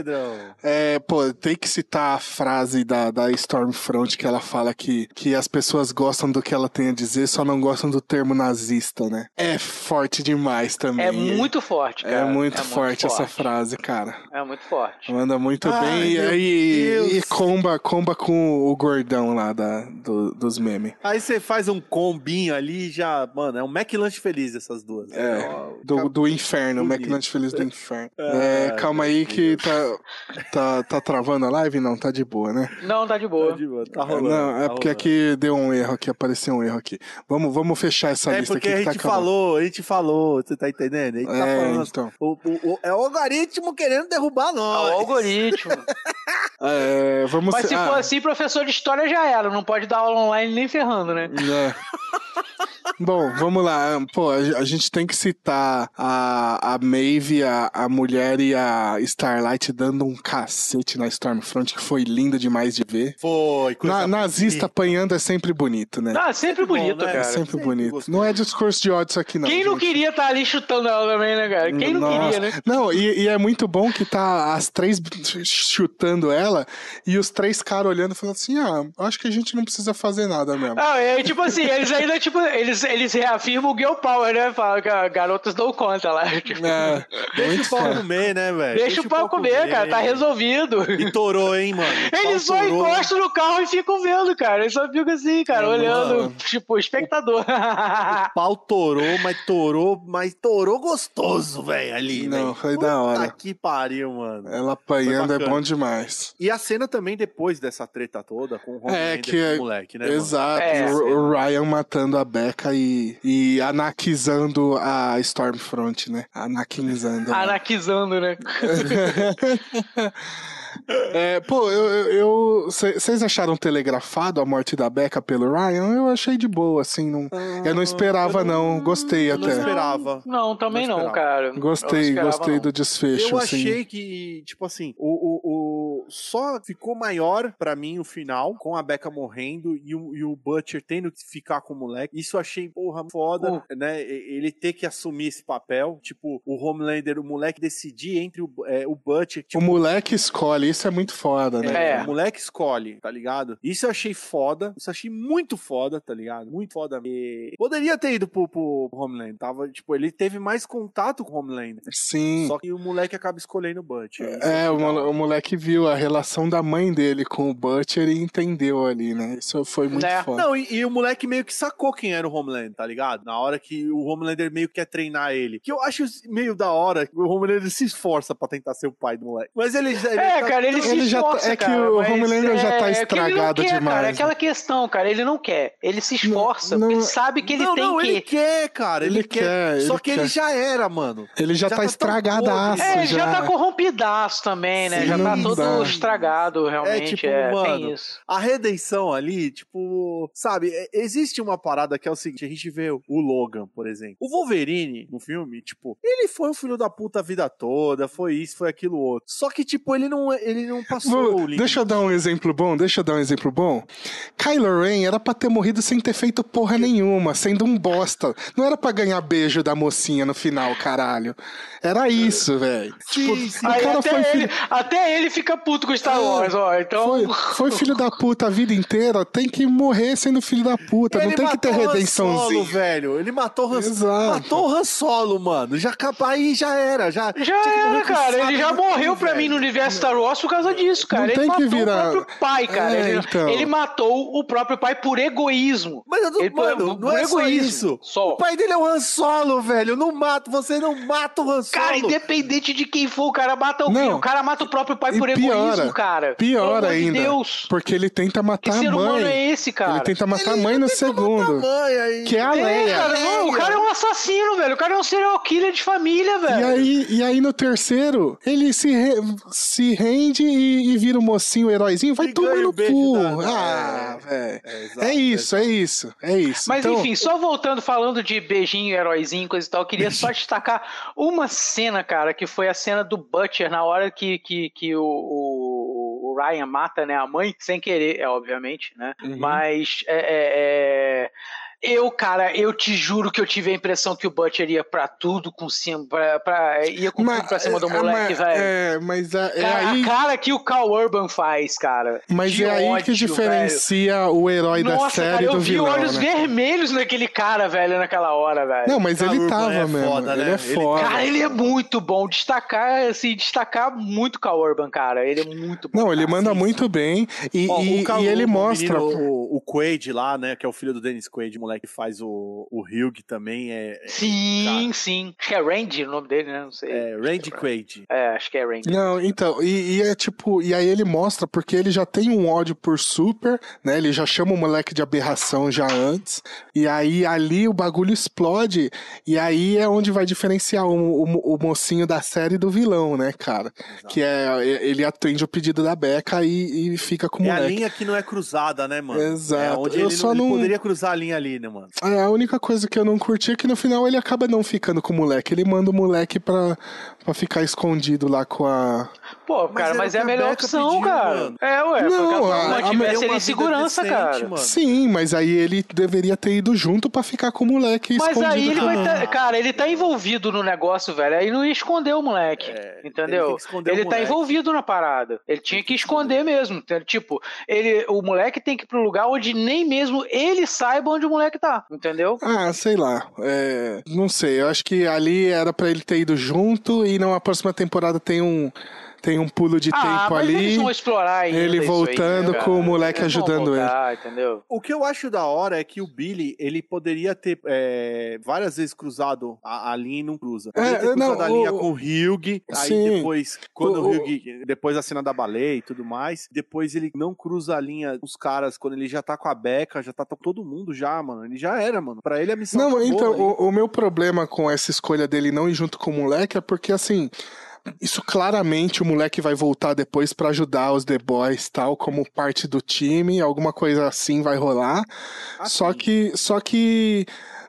É, pô, tem que citar a frase da, da Stormfront que ela fala que, que as pessoas gostam do que ela tem a dizer, só não gostam do termo nazista, né? É forte demais também. É muito forte, é cara. É muito, é forte, muito forte essa frase, cara. É muito forte. Manda muito Ai, bem e, e, e comba, comba com o gordão lá da, do, dos memes. Aí você faz um combinho ali já, mano, é um McLanche feliz essas duas. É, é do, do inferno, o McLanche feliz do inferno. É, é calma aí que tá, tá, tá travando a live? Não, tá de boa, né? Não, tá de boa. Tá de boa, tá rolando. Não, é tá porque rolando. aqui deu um erro aqui, apareceu um erro aqui. Vamos, vamos fechar essa é lista aqui. É porque a gente tá falou, a gente falou, você tá entendendo? A gente tá é, falando. Então. O, o, o, é o algoritmo querendo derrubar nós. É o algoritmo. é, vamos Mas se ah. for assim, professor de história já era. Não pode dar aula online nem ferrando, né? É. Bom, vamos lá. Pô, a gente tem que citar a, a Maeve, a, a mulher e a Starlight dando um cacete na Stormfront, que foi linda demais de ver. Foi, coisa na, Nazista apanhando é sempre bonito, né? Ah, sempre bonito, bom, né? cara. É sempre, sempre bonito. Gostei. Não é discurso de ódio isso aqui, não. Quem gente. não queria estar tá ali chutando ela também, né, cara? Quem não Nossa. queria, né? Não, e, e, é muito bom que tá as três chutando ela e os três caras olhando falando assim: ah, acho que a gente não precisa fazer nada mesmo. Ah, é tipo assim, eles ainda, tipo, eles, eles reafirmam o Girl Power, né? Falam que garotas dão conta lá. Tipo. É, deixa o pau comer, né, velho? Deixa, deixa, o pau comer, comer, cara, tá resolvido. E torou, hein, mano? Eles só torou. encostam no carro e ficam vendo, cara. Eles só ficam assim, cara, é, olhando, mano. tipo, espectador. O pau torou, mas torou, mas torou gostoso, velho, ali. Não, véio. foi Puta da hora. que pariu, mano. Ela apanhando é bom demais. E a cena também depois dessa treta toda com o é, que é... moleque, né? Exato. É, o, Ryan matando a Becca e, e anarquizando a Stormfront, né? Anarquizando. Anarquizando, né? É, pô, eu. Vocês acharam telegrafado a morte da Becca pelo Ryan? Eu achei de boa, assim. Não, eu não esperava, eu não, não, Gostei até. Não esperava. Não, também não, não cara. Gostei, gostei não. do desfecho. Eu assim. achei que, tipo assim, o, o, o, só ficou maior para mim o final, com a Becca morrendo e o, e o Butcher tendo que ficar com o moleque. Isso eu achei, porra, foda, uh. né? Ele ter que assumir esse papel. Tipo, o Homelander, o moleque decidir entre o, é, o Butcher. Tipo, o moleque escolhe isso é muito foda, né? É. O moleque escolhe, tá ligado? Isso eu achei foda. Isso eu achei muito foda, tá ligado? Muito foda. E poderia ter ido pro, pro Homeland. Tava, tipo, ele teve mais contato com o Homeland. Sim. Só que o moleque acaba escolhendo o Butcher. É, é o, o, moleque viu a relação da mãe dele com o Butcher e entendeu ali, né? Isso foi muito é. foda. Não, e, e, o moleque meio que sacou quem era o Homeland, tá ligado? Na hora que o Homelander meio que quer treinar ele. Que eu acho meio da hora que o Homelander se esforça pra tentar ser o pai do moleque. Mas ele. ele é, tá cara, ele se ele esforça, já, É cara, que o Homelander é, já tá estragado quer, demais. Cara, é aquela questão, cara, ele não quer. Ele se esforça, não, não, ele sabe que ele não, tem não, que. ele quer, cara. Ele, ele quer. quer. Só que quer. ele já era, mano. Ele já, já tá, tá estragadaço. É, ele já. já tá corrompidaço também, né? Sim, já tá todo dá. estragado, realmente. É, tipo, é, mano, a redenção ali, tipo, sabe, é, existe uma parada que é o seguinte: a gente vê o Logan, por exemplo. O Wolverine, no filme, tipo, ele foi um filho da puta a vida toda, foi isso, foi aquilo outro. Só que, tipo, ele não, ele ele não passou Vou, Deixa eu dar um exemplo bom, deixa eu dar um exemplo bom. Kylo Ren era pra ter morrido sem ter feito porra nenhuma, sendo um bosta. Não era pra ganhar beijo da mocinha no final, caralho. Era isso, velho. Tipo, o cara até, foi ele, filho... até ele fica puto com Star é, Wars, ó. Então... Foi, foi, filho da puta a vida inteira, tem que morrer sendo filho da puta. Ele não tem que ter redençãozinha. velho. Ele matou o Han Solo. Matou o Han Solo, mano. Já, aí já era. Já, já era, cara. Ele já morreu pra velho. mim no universo Star Wars por causa disso, cara. Não ele matou virar... o próprio pai, cara. É, ele, então. ele, matou o próprio pai por egoísmo. Mas eu não, ele, mano, por, não por é egoísmo. isso. Só. O pai dele é o Han Solo, velho. Não mata, você não mata o Han Solo. Cara, independente de quem for, o cara mata o não. O cara mata o próprio pai e por piora, egoísmo, cara. Pior ainda. De Deus. Porque ele tenta matar a mãe. Que ser humano é esse, cara? Ele tenta matar ele a mãe no segundo. Mãe que é a é, Leia. Cara, não, o cara é um assassino, velho. O cara é um serial killer de família, velho. E aí, e aí no terceiro, ele se, re, se rende e, e vira o um mocinho, o heróizinho. Vai tomar no cu. Da... Ah, é, velho. É, é, isso, é isso. É isso. Mas então... enfim, só voltando, falando de beijinho, heróizinho, coisa e tal, eu queria só destacar uma cena, cara, que foi a cena do Butcher na hora que, que, que o, o, o Ryan mata né, a mãe, sem querer, é obviamente, né? Uhum. Mas é, é, é eu, cara, eu te juro que eu tive a impressão que o Butcher ia pra tudo com cima, pra, pra, ia com mas, tudo pra cima do é, moleque, velho. É, mas é, é cara, aí... A cara que o Cal Urban faz, cara. Mas é aí ódio, que diferencia velho. o herói Nossa, da série cara, do vilão, Eu vi olhos né? vermelhos naquele cara, velho, naquela hora, velho. Não, mas Cal ele Urban tava é mesmo. Foda, ele né? é foda. Cara, ele é muito bom. Destacar, assim, destacar muito o Cal Urban, cara. Ele é muito bom. Não, ele manda assim, muito bem. E, e, e ele mostra. O, menino, o, o Quaid lá, né, que é o filho do Dennis Quaid, moleque que faz o o, Hugh também é. é sim, cara. sim. Acho que é Randy o nome dele, né? Não sei. É, Randy Quaid. É, acho que é Randy. Não, então, e, e, é tipo, e aí ele mostra, porque ele já tem um ódio por Super, né? Ele já chama o moleque de aberração já antes. E aí ali o bagulho explode. E aí é onde vai diferenciar o, o, o mocinho da série do vilão, né, cara? Exato. Que é. Ele atende o pedido da Becca e, e fica com o moleque. É a linha que não é cruzada, né, mano? Exato. É onde Eu ele, só não... poderia cruzar a linha ali, né, mano? É, a única coisa que eu não curti é que no final ele acaba não ficando com o moleque. Ele manda o moleque pra, pra ficar escondido lá com a. Pô, cara, mas, mas é a melhor opção, pediu, cara. Mano. É, ué. Não, a, a, tivesse ele em segurança, decente, cara. Mano. Sim, mas aí ele deveria ter ido junto pra ficar com o moleque mas escondido. Mas aí ele vai tá, Cara, ele tá envolvido no negócio, velho. Aí não ia esconder o moleque. É, entendeu? Ele, ele tá envolvido na parada. Ele tinha que esconder mesmo. Tipo, ele, o moleque tem que ir pro lugar onde nem mesmo ele saiba onde o moleque tá. Entendeu? Ah, sei lá. É, não sei. Eu acho que ali era para ele ter ido junto e na próxima temporada tem um tem um pulo de ah, tempo ali. Eles vão explorar ainda ele voltando aí, né, com o moleque eles ajudando voltar, ele. Entendeu? O que eu acho da hora é que o Billy, ele poderia ter é, várias vezes cruzado a, a, linha e não cruza. Poderia é, ter cruzado não, a linha com o Hugh, aí sim. depois, quando o, o Hugh, depois da cena da baleia e tudo mais, depois ele não cruza a linha os caras, quando ele já tá com a Becca, já tá todo mundo já, mano. Ele já era, mano. Pra ele a missão Não, então, o, o meu problema com essa escolha dele não ir junto com o moleque é porque, assim, isso claramente o moleque vai voltar depois para ajudar os The Boys, tal, como parte do time, alguma coisa assim vai rolar. Assim. Só que, só que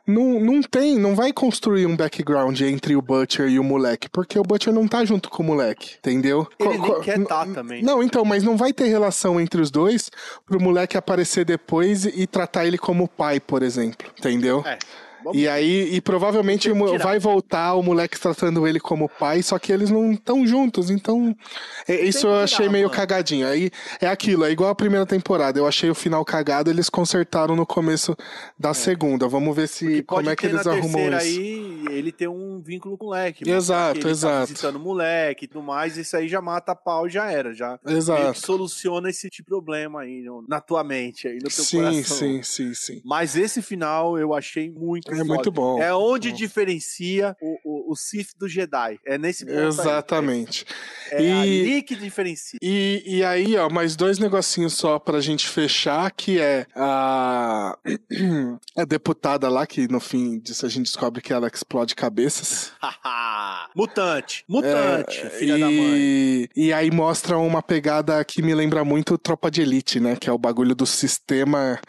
não, não tem, não vai construir um background entre o Butcher e o moleque, porque o Butcher não tá junto com o moleque, entendeu? Ele nem quer tá também. Não, então, mas não vai ter relação entre os dois pro moleque aparecer depois e tratar ele como pai, por exemplo, entendeu? É. Vamos e aí, e provavelmente vai voltar o moleque tratando ele como pai, só que eles não estão juntos, então. É, isso eu achei tirar, meio mano. cagadinho. Aí é aquilo, é igual a primeira temporada. Eu achei o final cagado, eles consertaram no começo da é. segunda. Vamos ver se como é que eles arrumam isso. aí ele tem um vínculo com o moleque. Exato, ele exato. Tá visitando o moleque e tudo mais, isso aí já mata a pau e já era. Já exato. soluciona esse tipo de problema aí na tua mente, aí no teu sim, coração. Sim, sim, sim. Mas esse final eu achei muito é muito bom. É onde diferencia o, o, o Sith do Jedi. É nesse ponto Exatamente. Aí. É, é e, ali que diferencia. E, e aí, ó, mais dois negocinhos só pra gente fechar, que é a, a deputada lá, que no fim disso a gente descobre que ela explode cabeças. mutante. Mutante, é, filha e, da mãe. E aí mostra uma pegada que me lembra muito Tropa de Elite, né? Que é o bagulho do sistema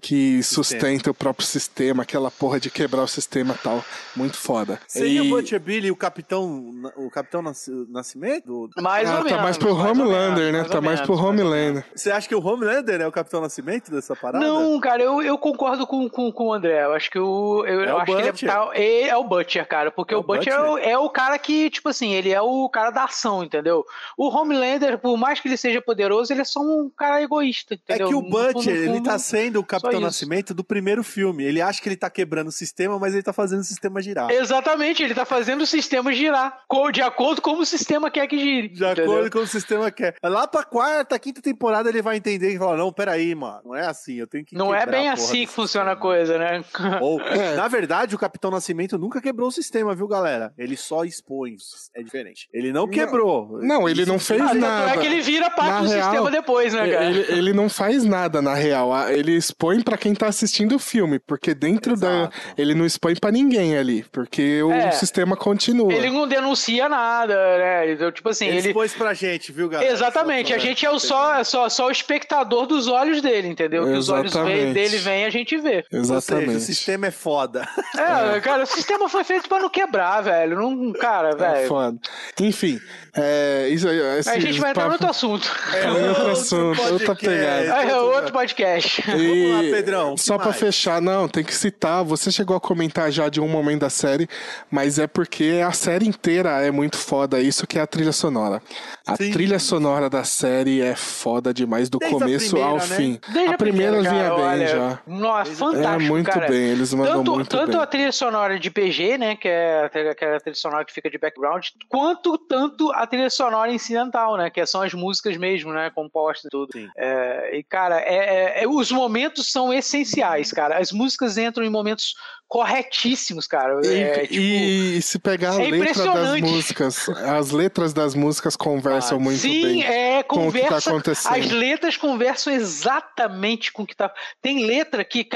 que sustenta o próprio sistema, aquela porra de quebrar o sistema e tal. Muito foda. Seria e... o Butcher Billy o Capitão, o Capitão Nascimento? Mais ah, ou tá menos. mais pro mais Homelander, né? tá mais pro Homelander. Você acha que o Homelander é o Capitão Nascimento dessa parada? Não, cara, eu, eu concordo com, com, com o André. Eu acho que o. Eu, é eu o acho Butcher. que ele é, é, é, o Butcher, cara. Porque é o, o Butcher, Butcher. É, o, é o cara que, tipo assim, ele é o cara da ação, entendeu? O Homelander, por mais que ele seja poderoso, ele é só um cara egoísta, entendeu? É que o Butcher, ele tá sendo o Capitão Nascimento do primeiro filme. Ele acha que ele tá quebrando o sistema, mas ele tá fazendo o sistema girar. Exatamente, ele tá fazendo o sistema girar. De acordo com o sistema quer que gire. De entendeu? acordo com o sistema quer. Lá pra quarta, quinta temporada ele vai entender e falar: não, peraí, mano, não é assim, eu tenho que. Não é bem assim que funciona a coisa, né? Ou, é. na verdade, o Capitão Nascimento nunca quebrou o sistema, viu, galera? Ele só expõe. É diferente. Ele não quebrou. Não, não ele não fez ah, nada. É que ele vira parte na do real, sistema depois, né, cara? Ele, ele não faz nada, na real. Ele expõe para quem tá assistindo o filme, porque dentro Exato. da. Ele não expõe para ninguém ali, porque o é, sistema continua. Ele não denuncia nada, né? Então, tipo assim. Ele, ele expôs pra gente, viu, galera? Exatamente. A gente é o só, só, só o espectador dos olhos dele, entendeu? Que os olhos dele vêm a gente vê. Exatamente. Seja, o sistema é foda. É, é, cara, o sistema foi feito pra não quebrar, velho. Não, cara, é velho. É foda. Enfim, é, isso aí. Esse, a gente vai entrar no outro assunto. É, outro assunto, outra pegada. É, outro podcast. E, lá, Pedrão. Só pra fechar, não, tem que citar. Você chegou a comentar já de um momento da série, mas é porque a série inteira é muito foda. Isso que é a trilha sonora. A Sim. trilha sonora da série é foda demais, do Desde começo primeira, ao né? fim. Desde a, primeira, primeira vinha bem olha, já. Nossa, fantástico. É muito cara. bem, eles mandam tanto, muito tanto bem. a trilha sonora de PG, né, que é aquela trilha sonora que fica de background, quanto tanto a trilha sonora incidental, né, que são as músicas mesmo, né, compostas e tudo. É, e, cara, é, é, é, os momentos são essenciais, cara. As músicas entram em momentos corretíssimos, cara. E, é, tipo, e se pegar a é letra das músicas, as letras das músicas conversam ah, muito sim, bem é, conversa, com o que tá acontecendo. As letras conversam exatamente com o que tá. Tem letra que,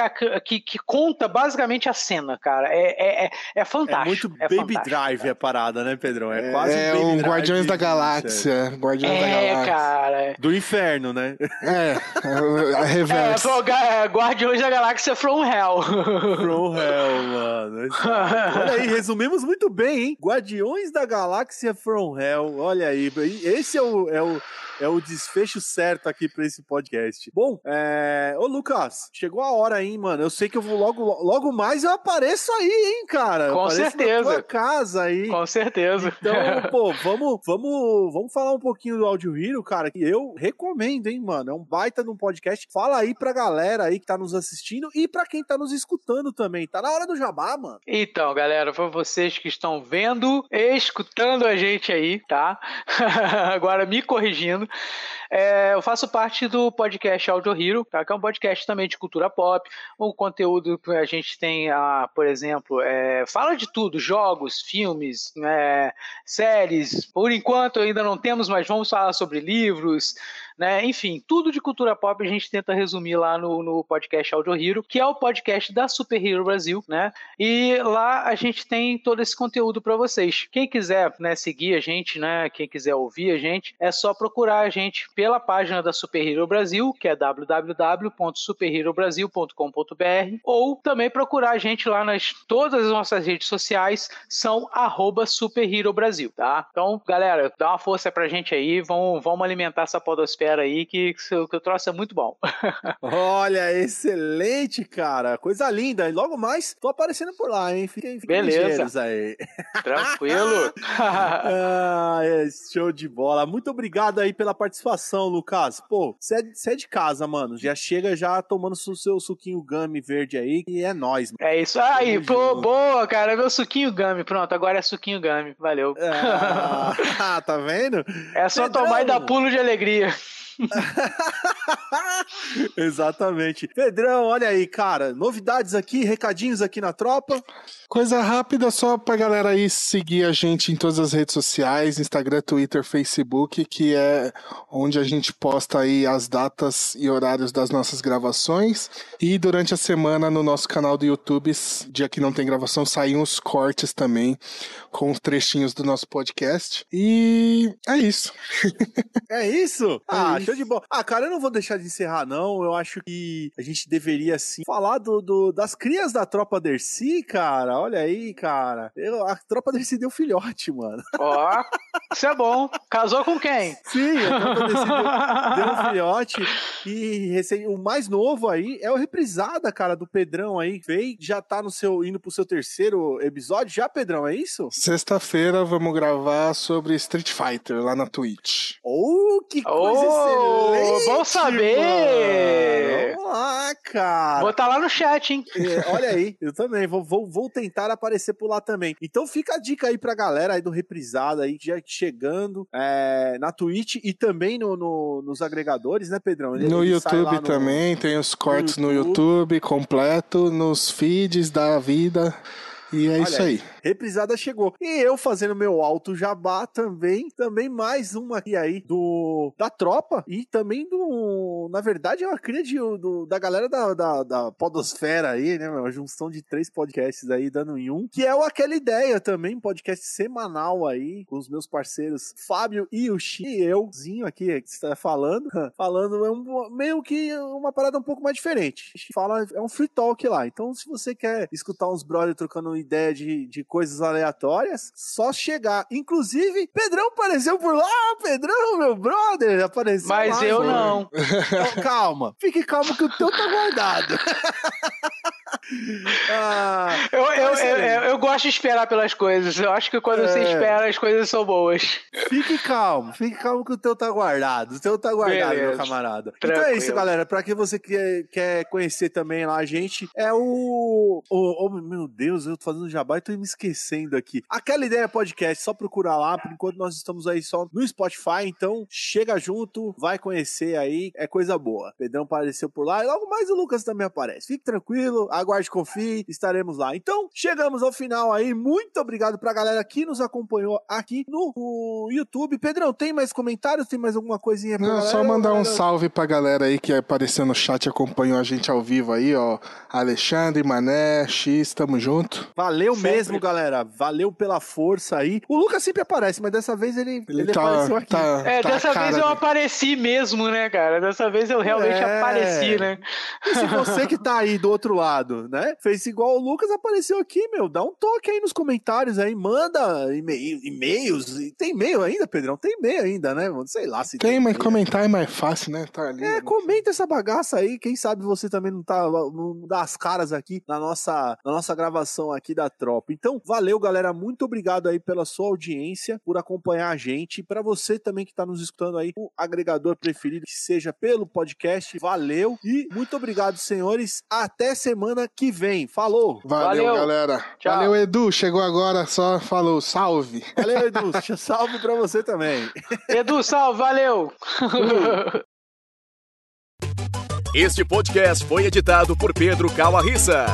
que, que conta basicamente a cena, cara. É, é, é, é fantástico. É muito é Baby Drive cara. a parada, né, Pedrão? É, quase é um, um Guardiões da Galáxia. Guardiões é, da Galáxia. cara. Do inferno, né? É, a reversa. É, Guardiões da Galáxia From Hell. From Hell mano. Olha aí, resumimos muito bem, hein? Guardiões da Galáxia From Hell. Olha aí, esse é o, é o, é o desfecho certo aqui pra esse podcast. Bom, é... Ô, Lucas, chegou a hora, hein, mano? Eu sei que eu vou logo, logo mais eu apareço aí, hein, cara? Com certeza. Na tua casa aí. Com certeza. Então, pô, vamos, vamos, vamos falar um pouquinho do Audio Hero, cara, que eu recomendo, hein, mano? É um baita de um podcast. Fala aí pra galera aí que tá nos assistindo e pra quem tá nos escutando também. Tá na hora do jabá, mano. Então, galera, pra vocês que estão vendo e escutando a gente aí, tá? Agora me corrigindo. É, eu faço parte do podcast Audio Hero, tá? que é um podcast também de cultura pop. O conteúdo que a gente tem, ah, por exemplo, é, fala de tudo: jogos, filmes, é, séries. Por enquanto ainda não temos, mas vamos falar sobre livros né? Enfim, tudo de cultura pop a gente tenta resumir lá no, no podcast Audio Hero, que é o podcast da Super Hero Brasil, né? E lá a gente tem todo esse conteúdo para vocês. Quem quiser, né, seguir a gente, né? Quem quiser ouvir a gente, é só procurar a gente pela página da Super Hero Brasil, que é www.superherobrasil.com.br, ou também procurar a gente lá nas todas as nossas redes sociais, são arroba Super Hero Brasil, tá? Então, galera, dá uma força pra gente aí, vamos, vamos alimentar essa podosfera galera aí que, que o troço é muito bom. Olha, excelente, cara. Coisa linda. E logo mais, tô aparecendo por lá, hein? Fiquem, fiquem Beleza. aí. Tranquilo. ah, é, show de bola. Muito obrigado aí pela participação, Lucas. Pô, você é, é, de casa, mano. Já chega já tomando o seu suquinho gummy verde aí, e é nóis. Mano. É isso aí. Pô, boa, cara. Meu suquinho gummy. Pronto, agora é suquinho gummy. Valeu. Ah, tá vendo? É só Pedrão. tomar e dar pulo de alegria. Exatamente. Pedrão, olha aí, cara. Novidades aqui, recadinhos aqui na tropa. Coisa rápida só pra galera aí seguir a gente em todas as redes sociais, Instagram, Twitter, Facebook, que é onde a gente posta aí as datas e horários das nossas gravações. E durante a semana no nosso canal do YouTube, dia que não tem gravação, saem os cortes também com os trechinhos do nosso podcast. E é isso. É isso? É ah, isso. Show de bola. Ah, cara, eu não vou deixar de encerrar, não. Eu acho que a gente deveria, sim, falar do, do das crias da tropa Dercy, cara. Olha aí, cara. Eu, a tropa Dercy deu filhote, mano. Ó, isso é bom. Casou com quem? Sim, deu, um filhote. E recém, o mais novo aí é o Reprisada, cara, do Pedrão aí. Veio, já tá no seu, indo pro seu terceiro episódio já, Pedrão, é isso? Sexta-feira vamos gravar sobre Street Fighter lá na Twitch. Oh, que coisa oh, excelente! Bom saber! Mano. Vamos lá, cara. Vou estar tá lá no chat, hein? É, olha aí, eu também. Vou, vou, vou tentar aparecer por lá também. Então fica a dica aí pra galera aí do Reprisada aí, já chegando é, na Twitch e também no, no nos agregadores, né, Pedrão? Ele, no ele YouTube no, também, tem os cortes no YouTube. no YouTube completo, nos feeds da vida. E é Olha isso aí. aí. Reprisada chegou. E eu fazendo meu alto jabá também. Também mais uma aqui aí do da tropa. E também do. Na verdade, é uma cria de, do, da galera da, da, da Podosfera aí, né? Uma junção de três podcasts aí dando em um. Que é o Aquela Ideia também, podcast semanal aí, com os meus parceiros Fábio e o Xi. E euzinho aqui que está falando. Falando é um, meio que uma parada um pouco mais diferente. A gente fala, é um free talk lá. Então, se você quer escutar uns brothers trocando ideia de, de coisas aleatórias, só chegar. Inclusive, Pedrão apareceu por lá, Pedrão, meu brother, apareceu Mas lá, eu não. Então, calma, fique calmo que o teu tá guardado. ah, eu, eu, eu, eu, gosto de esperar pelas coisas. Eu acho que quando é... você espera, as coisas são boas. Fique calmo, fique calmo que o teu tá guardado. O teu tá guardado, Beleza. meu camarada. Tranquilo. Então é isso, galera. Pra quem você quer, quer conhecer também lá a gente, é o. o oh, meu Deus, eu tô fazendo jabá e tô me esquecendo aqui. Aquela ideia podcast, só procurar lá. Por enquanto nós estamos aí só no Spotify. Então chega junto, vai conhecer aí. É coisa boa. Pedrão apareceu por lá e logo mais o Lucas também aparece. Fique tranquilo, aguarde, confie, estaremos lá. Então, chegamos ao final aí. Muito obrigado pra galera que nos acompanhou aqui no, no YouTube. Pedrão, tem mais comentários? Tem mais alguma coisinha pra Não, galera? só mandar um salve pra galera aí que apareceu no chat e acompanhou a gente ao vivo aí, ó. Alexandre, Mané, X, tamo junto. Valeu sempre. mesmo, galera. Valeu pela força aí. O Lucas sempre aparece, mas dessa vez ele, ele, ele tá, apareceu aqui. Tá, é, tá dessa vez eu apareci mesmo, né, cara? Dessa vez eu realmente é... apareci, né? E se você que tá aí do outro lado, né? Fez igual o Lucas, apareceu aqui, meu. Dá um toque aí nos comentários aí, manda e-mails. Tem e-mail ainda, Pedrão? Tem e-mail ainda, né? Sei lá se tem. Tem, mas comentar é mais fácil, né? Tá ali. É, né? comenta essa bagaça aí. Quem sabe você também não tá. Não dá as caras aqui na nossa, na nossa gravação aqui da tropa. Então, valeu, galera. Muito obrigado aí pela sua audiência, por acompanhar a gente. Para você também que tá nos escutando aí, o agregador preferido, que seja pelo podcast. Valeu e muito obrigado, senhores. Até semana que vem. Falou! Valeu, Valeu. galera. Tchau. Valeu, Edu. Chegou agora, só falou salve. Valeu, Edu. salve pra você também. Edu, salve, valeu! Este podcast foi editado por Pedro Calarissa.